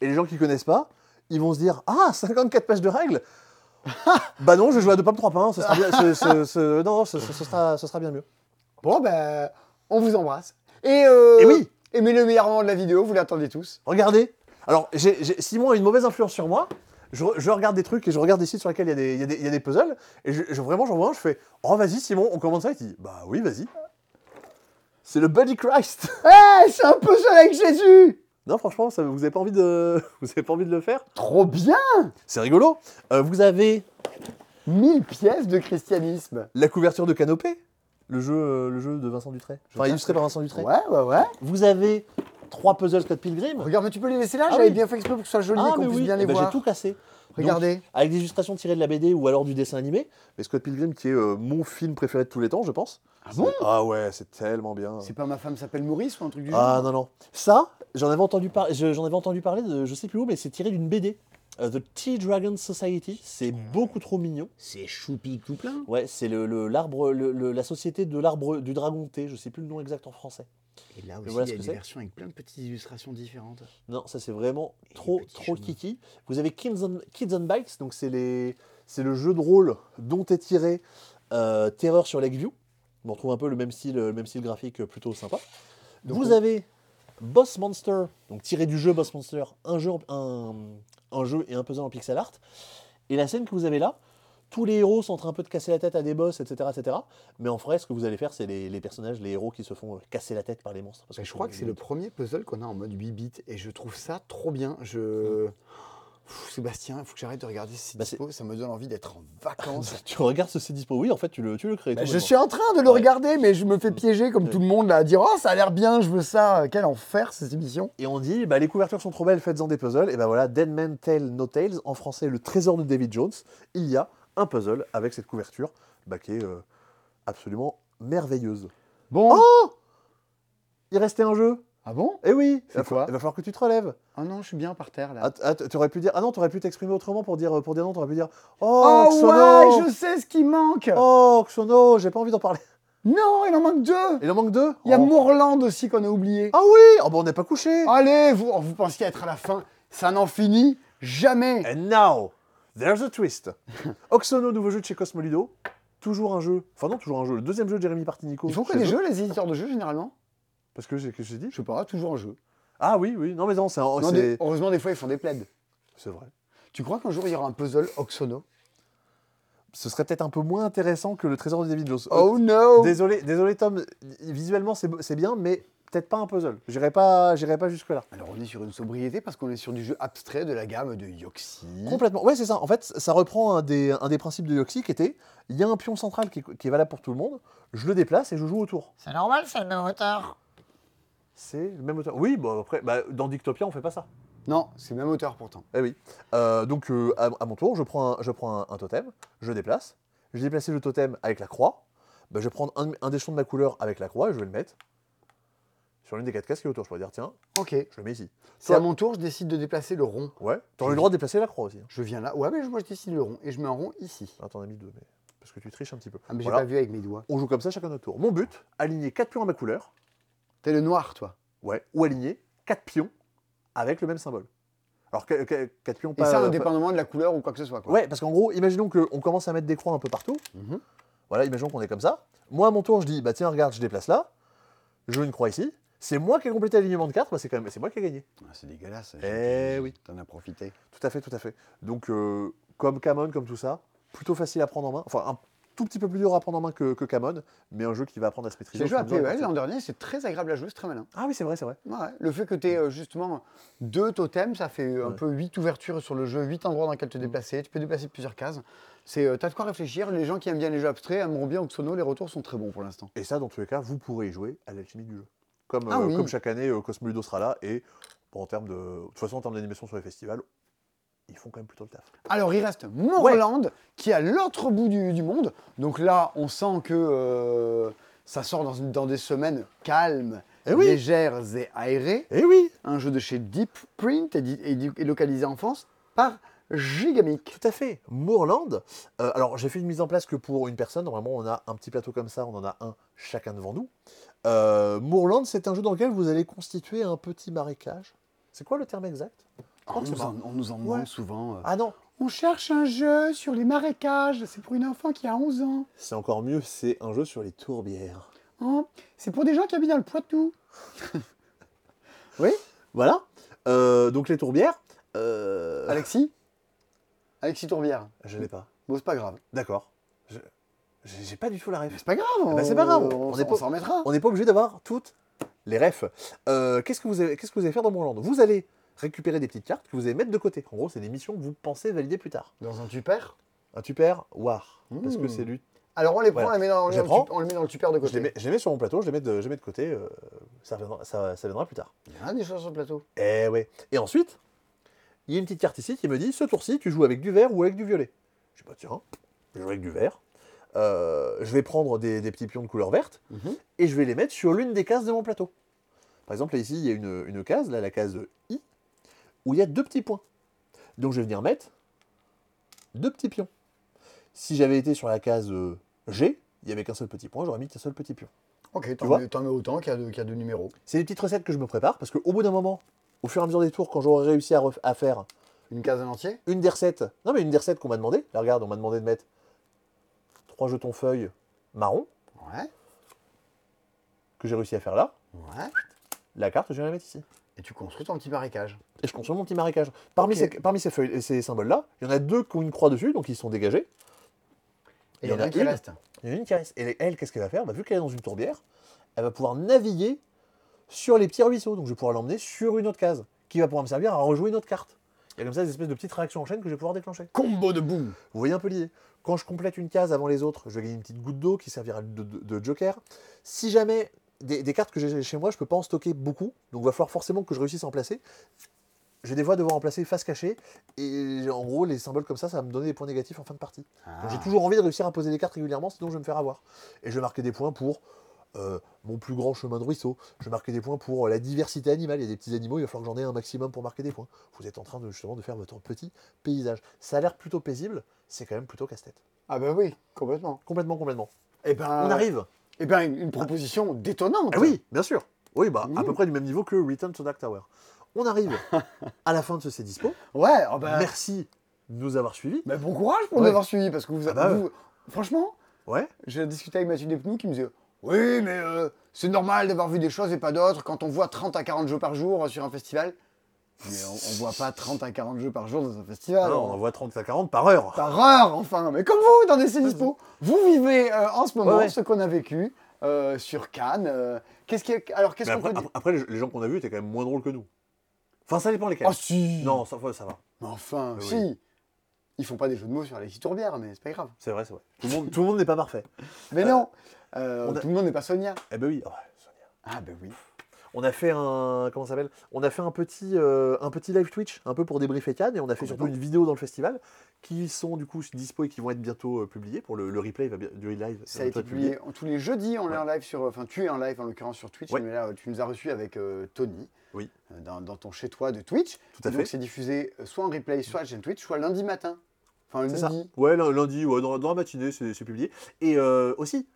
Et les gens qui connaissent pas, ils vont se dire Ah, 54 pages de règles Bah non, je vais jouer à deux pommes, trois pains, ce sera bien, ce- ce- ce- non, ce, sera, ce sera bien mieux. Bon, ben, on vous embrasse. Et, euh, Et oui, et mais le meilleur moment de la vidéo, vous l'attendez tous. regardez. Alors, j'ai- j'ai- Simon a une mauvaise influence sur moi. Je, re- je regarde des trucs et je regarde des sites sur lesquels il y a des, il y y a des puzzles. Et je, je- vraiment, j'en vois un, je fais Oh, vas-y, Simon, on commence ça? Il dit Bah oui, vas-y. C'est le Buddy Christ. Eh, c'est un puzzle avec Jésus Non, franchement, ça, vous n'avez pas, envie de... vous avez pas envie de le faire? Trop bien C'est rigolo. Euh, vous avez 1000 pièces de christianisme. la couverture de Canopée, le jeu, euh, le jeu de Vincent Dutray. Enfin, illustré par Vincent Dutray. Ouais, ouais, ouais. Vous avez trois puzzles Scott Pilgrim. Regarde, mais tu peux les laisser là Ah J'avais oui. bien fait exprès pour que ce soit joli et Ah, qu'on puisse oui, bien les Eh ben, voir. J'ai tout cassé. Regardez. Avec des illustrations tirées de la BD ou alors du dessin animé. Mais Scott Pilgrim, qui est euh, mon film préféré de tous les temps, je pense. Ah bon? Ah ouais, c'est tellement bien. C'est pas ma femme s'appelle Maurice ou un truc du Ah genre? non, non. Ça, j'en avais, entendu par- je- j'en avais entendu parler, de, je sais plus où, mais c'est tiré d'une BD. Euh, The Tea Dragon Society. C'est beaucoup trop mignon. C'est choupi tout plein? Ouais, c'est le, le- l'arbre, le- la société de l'arbre du dragon thé. Je sais plus le nom exact en français. Et là aussi, voilà il y a une c'est. versions avec plein de petites illustrations différentes. Non, ça c'est vraiment Et trop, trop chemins. kiki. Vous avez Kids on, Kids on Bikes, donc c'est le jeu de rôle dont est tiré euh, Terreur sur Lakeview. On retrouve un peu le même style, le même style graphique euh, plutôt sympa. Donc Vous on- avez Boss Monster, donc tiré du jeu Boss Monster, un jeu, un, un jeu et un puzzle en pixel art. Et la scène que vous avez là, tous les héros sont en train un peu de casser la tête à des boss, etc. etc. Mais en vrai, ce que vous allez faire, c'est les, les personnages, les héros qui se font euh, casser la tête par les monstres. parce je crois que c'est le premier puzzle qu'on a en mode 8 bits et je trouve ça trop bien. Je. Pff, Sébastien, il faut que j'arrête de regarder ces Bah, dispos, ça me donne envie d'être en vacances. Tu regardes ce dispo, oui, en fait, tu le, tu le crées. Bah, je suis en train de le Ouais. regarder, mais je me fais piéger comme Ouais. tout le monde là, à dire Oh, ça a l'air bien, je veux ça. Quel enfer cette émission. Et on dit, bah, les couvertures sont trop belles, faites-en des puzzles. Et ben voilà, Dead Man Tale No Tales, en français, le trésor de David Jones. Il y a un puzzle avec cette couverture bah, qui est euh, absolument merveilleuse. Bon. Oh Il restait un jeu. ah bon? Eh oui il va, quoi? il va falloir que tu te relèves. Ah non, je suis bien par terre là. Ah, t- ah, t'aurais pu dire, ah non, t'aurais pu t'exprimer autrement pour dire, pour dire non, t'aurais pu dire, oh, oh Xono ouais, je sais ce qui manque. Oh, Xono, j'ai pas envie d'en parler. Non, il en manque deux. Il en manque deux? Il y a Oh. Moorland aussi qu'on a oublié. Ah oui Oh, bah on n'est pas couché Allez, vous, vous pensiez être à la fin. Ça n'en finit jamais. And now, there's a twist. Oxono, nouveau jeu de chez Cosmolido. Toujours un jeu. Enfin, non, toujours un jeu. Le deuxième jeu de Jérémy Partinico. Ils font chez des eux. jeux, les éditeurs de jeux, généralement? Parce que j'ai que j'ai dit? Je sais pas, toujours un jeu. Ah oui, oui. Non, mais non, c'est. un- Non, c'est- des- heureusement, des fois, ils font des plaids. C'est vrai. Tu crois qu'un jour, il y aura un puzzle Oxono? Ce serait peut-être un peu moins intéressant que le trésor de David Jones. Oh no Désolé, désolé Tom. Visuellement, c'est c'est bien, mais peut-être pas un puzzle. J'irai pas, j'irai pas jusque là. Alors, on est sur une sobriété parce qu'on est sur du jeu abstrait de la gamme de Yoxi. Complètement. Ouais, c'est ça. En fait, ça reprend un des, un des principes de Yoxi qui était il y a un pion central qui est, qui est valable pour tout le monde. Je le déplace et je joue autour. C'est normal, c'est le même hauteur. C'est le même auteur. Oui, bon après, bah, dans Dictopia, on fait pas ça. Non, c'est même hauteur pourtant. Eh oui. Euh, donc euh, à, à mon tour, je prends, un, je prends un, un totem, je déplace. Je vais déplacer le totem avec la croix. Bah, je vais prendre un, un des champs de ma couleur avec la croix et je vais le mettre sur l'une des quatre cases qui est autour. Je pourrais dire, tiens, Ok. je le mets ici. C'est Toi- à mon tour, je décide de déplacer le rond. Ouais. T'aurais le droit de déplacer la croix aussi. hein. Je viens là. Ouais, mais moi je décide le rond et je mets un rond ici. Ah, T'en as mis deux, mais parce que tu triches un petit peu. Ah, mais j'ai pas vu avec mes doigts. On joue comme ça chacun notre tour. Mon but, aligner quatre pions à ma couleur. T'es le noir, toi. Ouais. Ou aligner quatre pions avec le même symbole. Alors, que- que- quatre pions Et pas. ça, pas- indépendamment de la couleur ou quoi que ce soit. Quoi. Ouais, parce qu'en gros, imaginons qu'on commence à mettre des croix un peu partout. Mhm. Voilà, imaginons qu'on est comme ça. Moi, à mon tour, je dis, bah tiens, regarde, je déplace là. Je veux une croix ici. C'est moi qui ai complété l'alignement de cartes, bah, c'est quand même, c'est moi qui ai gagné. Ah, c'est dégueulasse. Eh oui. T'en as profité. Tout à fait, tout à fait. Donc, euh, comme Camon, comme tout ça, plutôt facile à prendre en main. Enfin, un tout petit peu plus dur à prendre en main que, que Camon, mais un jeu qui va apprendre à se maîtriser. J'ai joué à PEL l'an dernier, c'est très agréable à jouer, c'est très malin. Ah oui, c'est vrai, c'est vrai. Ouais, le fait que tu aies justement deux totems, ça fait un Ouais. peu huit ouvertures sur le jeu, huit endroits dans lesquels te déplacer. Tu peux déplacer plusieurs cases. C'est, euh, t'as de quoi réfléchir. Les gens qui aiment bien les jeux abstraits aimeront bien Oxono. Les retours sont très bons pour l'instant. Et ça, dans tous les cas, vous pourrez y jouer à l'alchimie du jeu. Comme, Ah euh, oui. comme chaque année, euh, Cosmo Ludo sera là. Et bon, en termes de. De toute façon, en termes d'animation sur les festivals, ils font quand même plutôt le taf. Alors, il reste Morland, qui est à l'autre bout du, du monde. Donc là, on sent que euh, ça sort dans, des semaines calmes, Eh oui. légères et aérées. Eh oui Un jeu de chez Deep Print, et localisé en France par Gigamic. Tout à fait. Moorland. euh, alors, j'ai fait une mise en place que pour une personne. Normalement, on a un petit plateau comme ça. On en a un chacun devant nous. Euh, Moorland, c'est un jeu dans lequel vous allez constituer un petit marécage. C'est quoi le terme exact? Crois On nous, en, mar- on nous en demande Ouais. souvent. euh, Ah non, On cherche un jeu sur les marécages, c'est pour une enfant qui a 11 ans. c'est encore mieux. C'est un jeu sur les tourbières. Hein c'est pour des gens qui habitent dans le Poitou. oui Voilà. Euh, donc, les tourbières. euh, Alexis? Alexis Tourbière. Je l'ai pas. Bon, c'est pas grave. D'accord. J'ai pas du tout la ref. C'est pas grave. bah, on- c'est pas grave, On, on s'en- est pas- on s'en remettra. On n'est pas obligé d'avoir toutes les refs. Euh, Qu'est-ce que vous avez, qu'est-ce que vous allez faire dans Moorland Vous allez récupérer des petites cartes que vous allez mettre de côté. En gros, c'est des missions que vous pensez valider plus tard. Dans un tupper? Un tupper war. Parce que Mmh. c'est lui. Alors on les prend, Voilà. on, les met dans, on, les le prends. tu- on les met dans le tupper de Je côté. les, mets, je les mets sur mon plateau, je les mets de, je les mets de côté. euh, ça, viendra, ça, ça viendra plus tard. Il y a des choses sur le plateau. Eh ouais. Et ensuite, il y a une petite carte ici qui me dit ce tour-ci, tu joues avec du vert ou avec du violet? Je dis bah tiens, je joue avec du vert. Euh, je vais prendre des, des petits pions de couleur verte Mhm. et je vais les mettre sur l'une des cases de mon plateau. Par exemple, ici, il y a une, une case, là, la case I, où il y a deux petits points. Donc je vais venir mettre deux petits pions. Si j'avais été sur la case euh, G, il n'y avait qu'un seul petit point, j'aurais mis qu'un seul petit pion. Ok, t'en mets, mets autant qu'il y, a de- qu'il y a de numéros. C'est des petites recettes que je me prépare, parce qu'au bout d'un moment, au fur et à mesure des tours, quand j'aurai réussi à, à faire Une case en entier? une des recettes, non mais une des recettes qu'on m'a demandé, là regarde, on m'a demandé de mettre trois jetons feuilles marron, Ouais, que j'ai réussi à faire là, ouais. la carte, je vais la mettre ici. Et tu construis ton petit marécage. Et je construis mon petit marécage. Parmi, ces, parmi ces, feuilles, ces symboles-là, il y en a deux qui ont une croix dessus, donc ils sont dégagés. Et il y en a un qui une. reste. Il y en a une qui reste. Et elle, qu'est-ce qu'elle va faire? Bah, Vu qu'elle est dans une tourbière, elle va pouvoir naviguer sur les petits ruisseaux. Donc je vais pouvoir l'emmener sur une autre case, qui va pouvoir me servir à rejouer une autre carte. Il y a comme ça des espèces de petites réactions en chaîne que je vais pouvoir déclencher. Combo de boum Vous voyez un peu l'idée? Quand je complète une case avant les autres, je vais gagner une petite goutte d'eau qui servira de, de- de joker. Si jamais des, des cartes que j'ai chez moi, je peux pas en stocker beaucoup, donc il va falloir forcément que je réussisse à en placer. Je vais des fois devoir en placer face cachée, et en gros, les symboles comme ça, ça va me donner des points négatifs en fin de partie. Ah. Donc j'ai toujours envie de réussir à poser des cartes régulièrement, sinon je vais me faire avoir. Et je vais marquer des points pour euh, mon plus grand chemin de ruisseau. Je vais marquer des points pour la diversité animale. Il y a des petits animaux, il va falloir que j'en ai un maximum pour marquer des points. Vous êtes en train de justement de faire votre petit paysage. Ça a l'air plutôt paisible, c'est quand même plutôt casse-tête. Ah bah oui, complètement. Complètement, complètement. Et ben, On arrive. Eh ben, une, une proposition détonnante. Ah oui, bien sûr. Oui, bah à peu près du même niveau que Return to Dark Tower. On arrive à la fin de ce C'est Dispo. Ouais, ah bah, Merci de nous avoir suivis. bah, bon courage pour Ouais. nous avoir suivis parce que vous, Ah bah vous- franchement, Ouais. j'ai discuté avec Mathieu Despnous qui me disait Oui, mais euh, c'est normal d'avoir vu des choses et pas d'autres quand on voit 30 à 40 jeux par jour euh, sur un festival. Mais on, on voit pas 30 à 40 jeux par jour dans un festival. Non, on envoie 30 à 40 par heure. Par heure, enfin. Mais comme vous, dans des dispo, vous vivez euh, en ce moment Ouais, ouais. ce qu'on a vécu euh, sur Cannes. qu'est-ce qui est- Alors, qu'est-ce qu'on après, peut dire après, les les gens qu'on a vus étaient quand même moins drôles que nous. Enfin, ça dépend lesquels. Oh si Non, ça, ça va. Mais enfin, Oui. si Ils font pas des jeux de mots sur Alexis Tourbière, mais c'est pas grave. C'est vrai, c'est vrai. Tout le monde, tout le monde n'est pas parfait. Mais Euh, non euh, a- Tout le monde n'est pas Sonia. Eh ben oui. Oh, Sonia. Ah ben oui. On a fait un comment ça s'appelle? On a fait un petit euh, un petit live Twitch un peu pour débriefer Cannes et on a fait surtout Complètement. une vidéo dans le festival qui sont du coup dispo et qui vont être bientôt euh, publiées pour le, le replay va bien- du live. Ça a été publié. tous les jeudis, on est en live sur. Enfin, tu es en live en l'occurrence sur Twitch, Ouais. mais là, tu nous as reçus avec Tony. Oui. Dans, dans ton chez-toi de Twitch. Tout à Et donc, fait. c'est diffusé soit en replay, soit à la chaîne Twitch, soit lundi matin. Enfin, ça. lundi. Ouais, lun- lundi, ouais, dans, dans la matinée, c'est c'est publié. Et euh, aussi,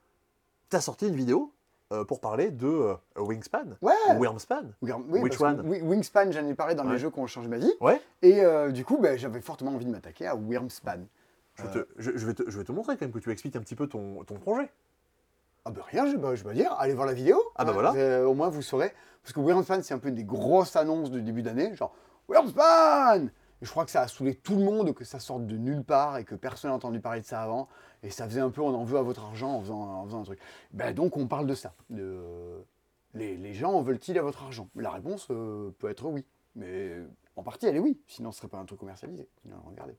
tu as sorti une vidéo euh, pour parler de euh, Wingspan Ouais. ou Wormspan? Oui, Which one? Wi- Wingspan, j'en ai parlé dans Ouais. les jeux qui ont changé ma vie. Ouais. Et euh, du coup, ben, j'avais fortement envie de m'attaquer à Wormspan. Je, vais te, je, je vais te, je vais te montrer quand même que tu expliques un petit peu ton, ton projet. Ah ben rien, je, bah, je vais dire, allez voir la vidéo. Ah bah hein, voilà. euh, au moins vous saurez. Parce que Wormspan, c'est un peu une des grosses annonces du début d'année. Genre, Wormspan je crois que ça a saoulé tout le monde, que ça sorte de nulle part et que personne n'a entendu parler de ça avant. Et ça faisait un peu, on en veut à votre argent en faisant, en faisant un truc. Ben donc on parle de ça. De, les, les gens en veulent-ils à votre argent? La réponse euh, peut être oui. Mais en partie, elle est oui. Sinon, ce serait pas un truc commercialisé. Regardez.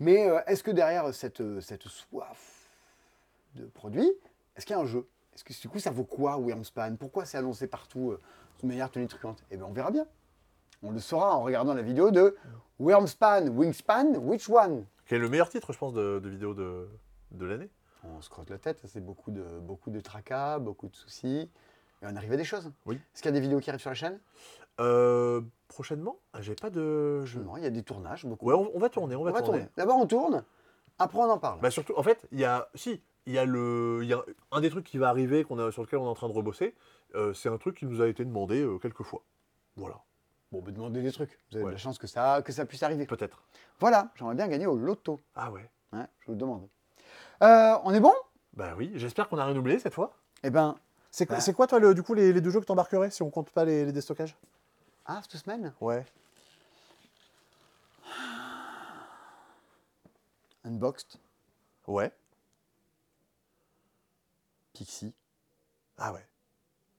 Mais euh, est-ce que derrière cette, euh, cette soif de produits, est-ce qu'il y a un jeu? Est-ce que du coup, ça vaut quoi Wormspan Pourquoi c'est annoncé partout de manière tonitruante? Eh bien, on verra bien. On le saura en regardant la vidéo de Wormspan, Wingspan, which one? Quel est le meilleur titre, je pense, de, de vidéo de, de l'année On se crotte la tête, c'est beaucoup de, beaucoup de tracas, beaucoup de soucis. Et on arrive à des choses. Oui. Est-ce qu'il y a des vidéos qui arrivent sur la chaîne? Euh, Prochainement Ah, J'ai pas de. je- Non, il y a des tournages, beaucoup. Ouais, on, on va tourner, on on va, va tourner. tourner. D'abord, on tourne, après, on en parle. Bah surtout, en fait, il y a, si, il y a le, il y a un des trucs qui va arriver, qu'on a, sur lequel on est en train de rebosser. euh, c'est un truc qui nous a été demandé euh, quelques fois. Voilà, Bon, on peut demander des trucs. Vous avez Ouais. de la chance que ça, que ça puisse arriver. peut-être. Voilà, j'aimerais bien gagner au loto. Ah ouais. Ouais, je vous le demande. Euh, on est bon? Bah oui, j'espère qu'on a rien oublié cette fois. Eh ben, C'est quoi, Bah. c'est quoi, toi, le- du coup, les, les deux jeux que t'embarquerais si on compte pas les, les déstockages? Ah, cette semaine? Ouais. Unboxed, Ouais. Pixie. Ah ouais.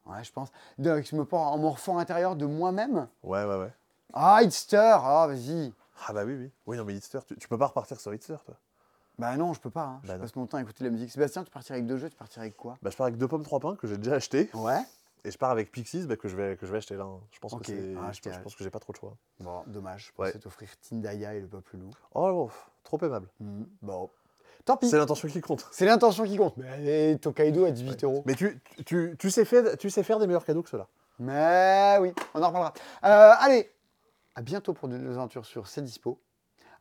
Ouais, je pense. Donc, je me prends en me refant à l'intérieur de moi-même. Ouais, ouais, ouais. Ah, Hitster Ah, vas-y. Ah bah oui, oui. Oui, non, mais Hitster, tu, tu peux pas repartir sur Hitster, toi. Bah non, je peux pas. hein. Je Bah non. passe mon temps à écouter de la musique. Sébastien, tu partirais avec deux jeux, tu partirais avec quoi? Bah je pars avec deux pommes, trois pains que j'ai déjà acheté. Ouais. Et je pars avec Pixies bah, que, je vais, que je vais acheter là. hein. Je pense Ok. que c'est. Ah, je, je pense que j'ai pas trop de choix. Bon, dommage. Je pensais t'offrir Tindaya et le peuple loup. Oh, trop aimable. Mhm. Bon. Tant pis. C'est l'intention qui compte. C'est l'intention qui compte. Mais Tokaido à 18 euros. Mais tu, tu, tu, sais faire, tu sais faire des meilleurs cadeaux que ceux-là. Mais oui, on en reparlera. Euh, allez, à bientôt pour de nouvelles aventures sur C'est Dispo.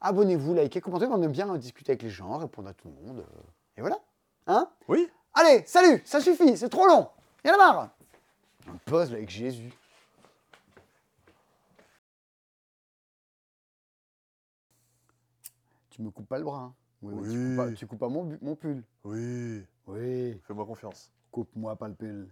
Abonnez-vous, likez, commentez. On aime bien discuter avec les gens, répondre à tout le monde. euh, Et voilà. Hein? Oui. Allez, salut, ça suffit, c'est trop long. Y en a marre. Un puzzle avec Jésus. Tu me coupes pas le bras. hein. Oui, oui, Tu, coupes pas, tu coupes pas mon, mon pull. Oui. Oui, Fais-moi confiance. coupe-moi pas le pull.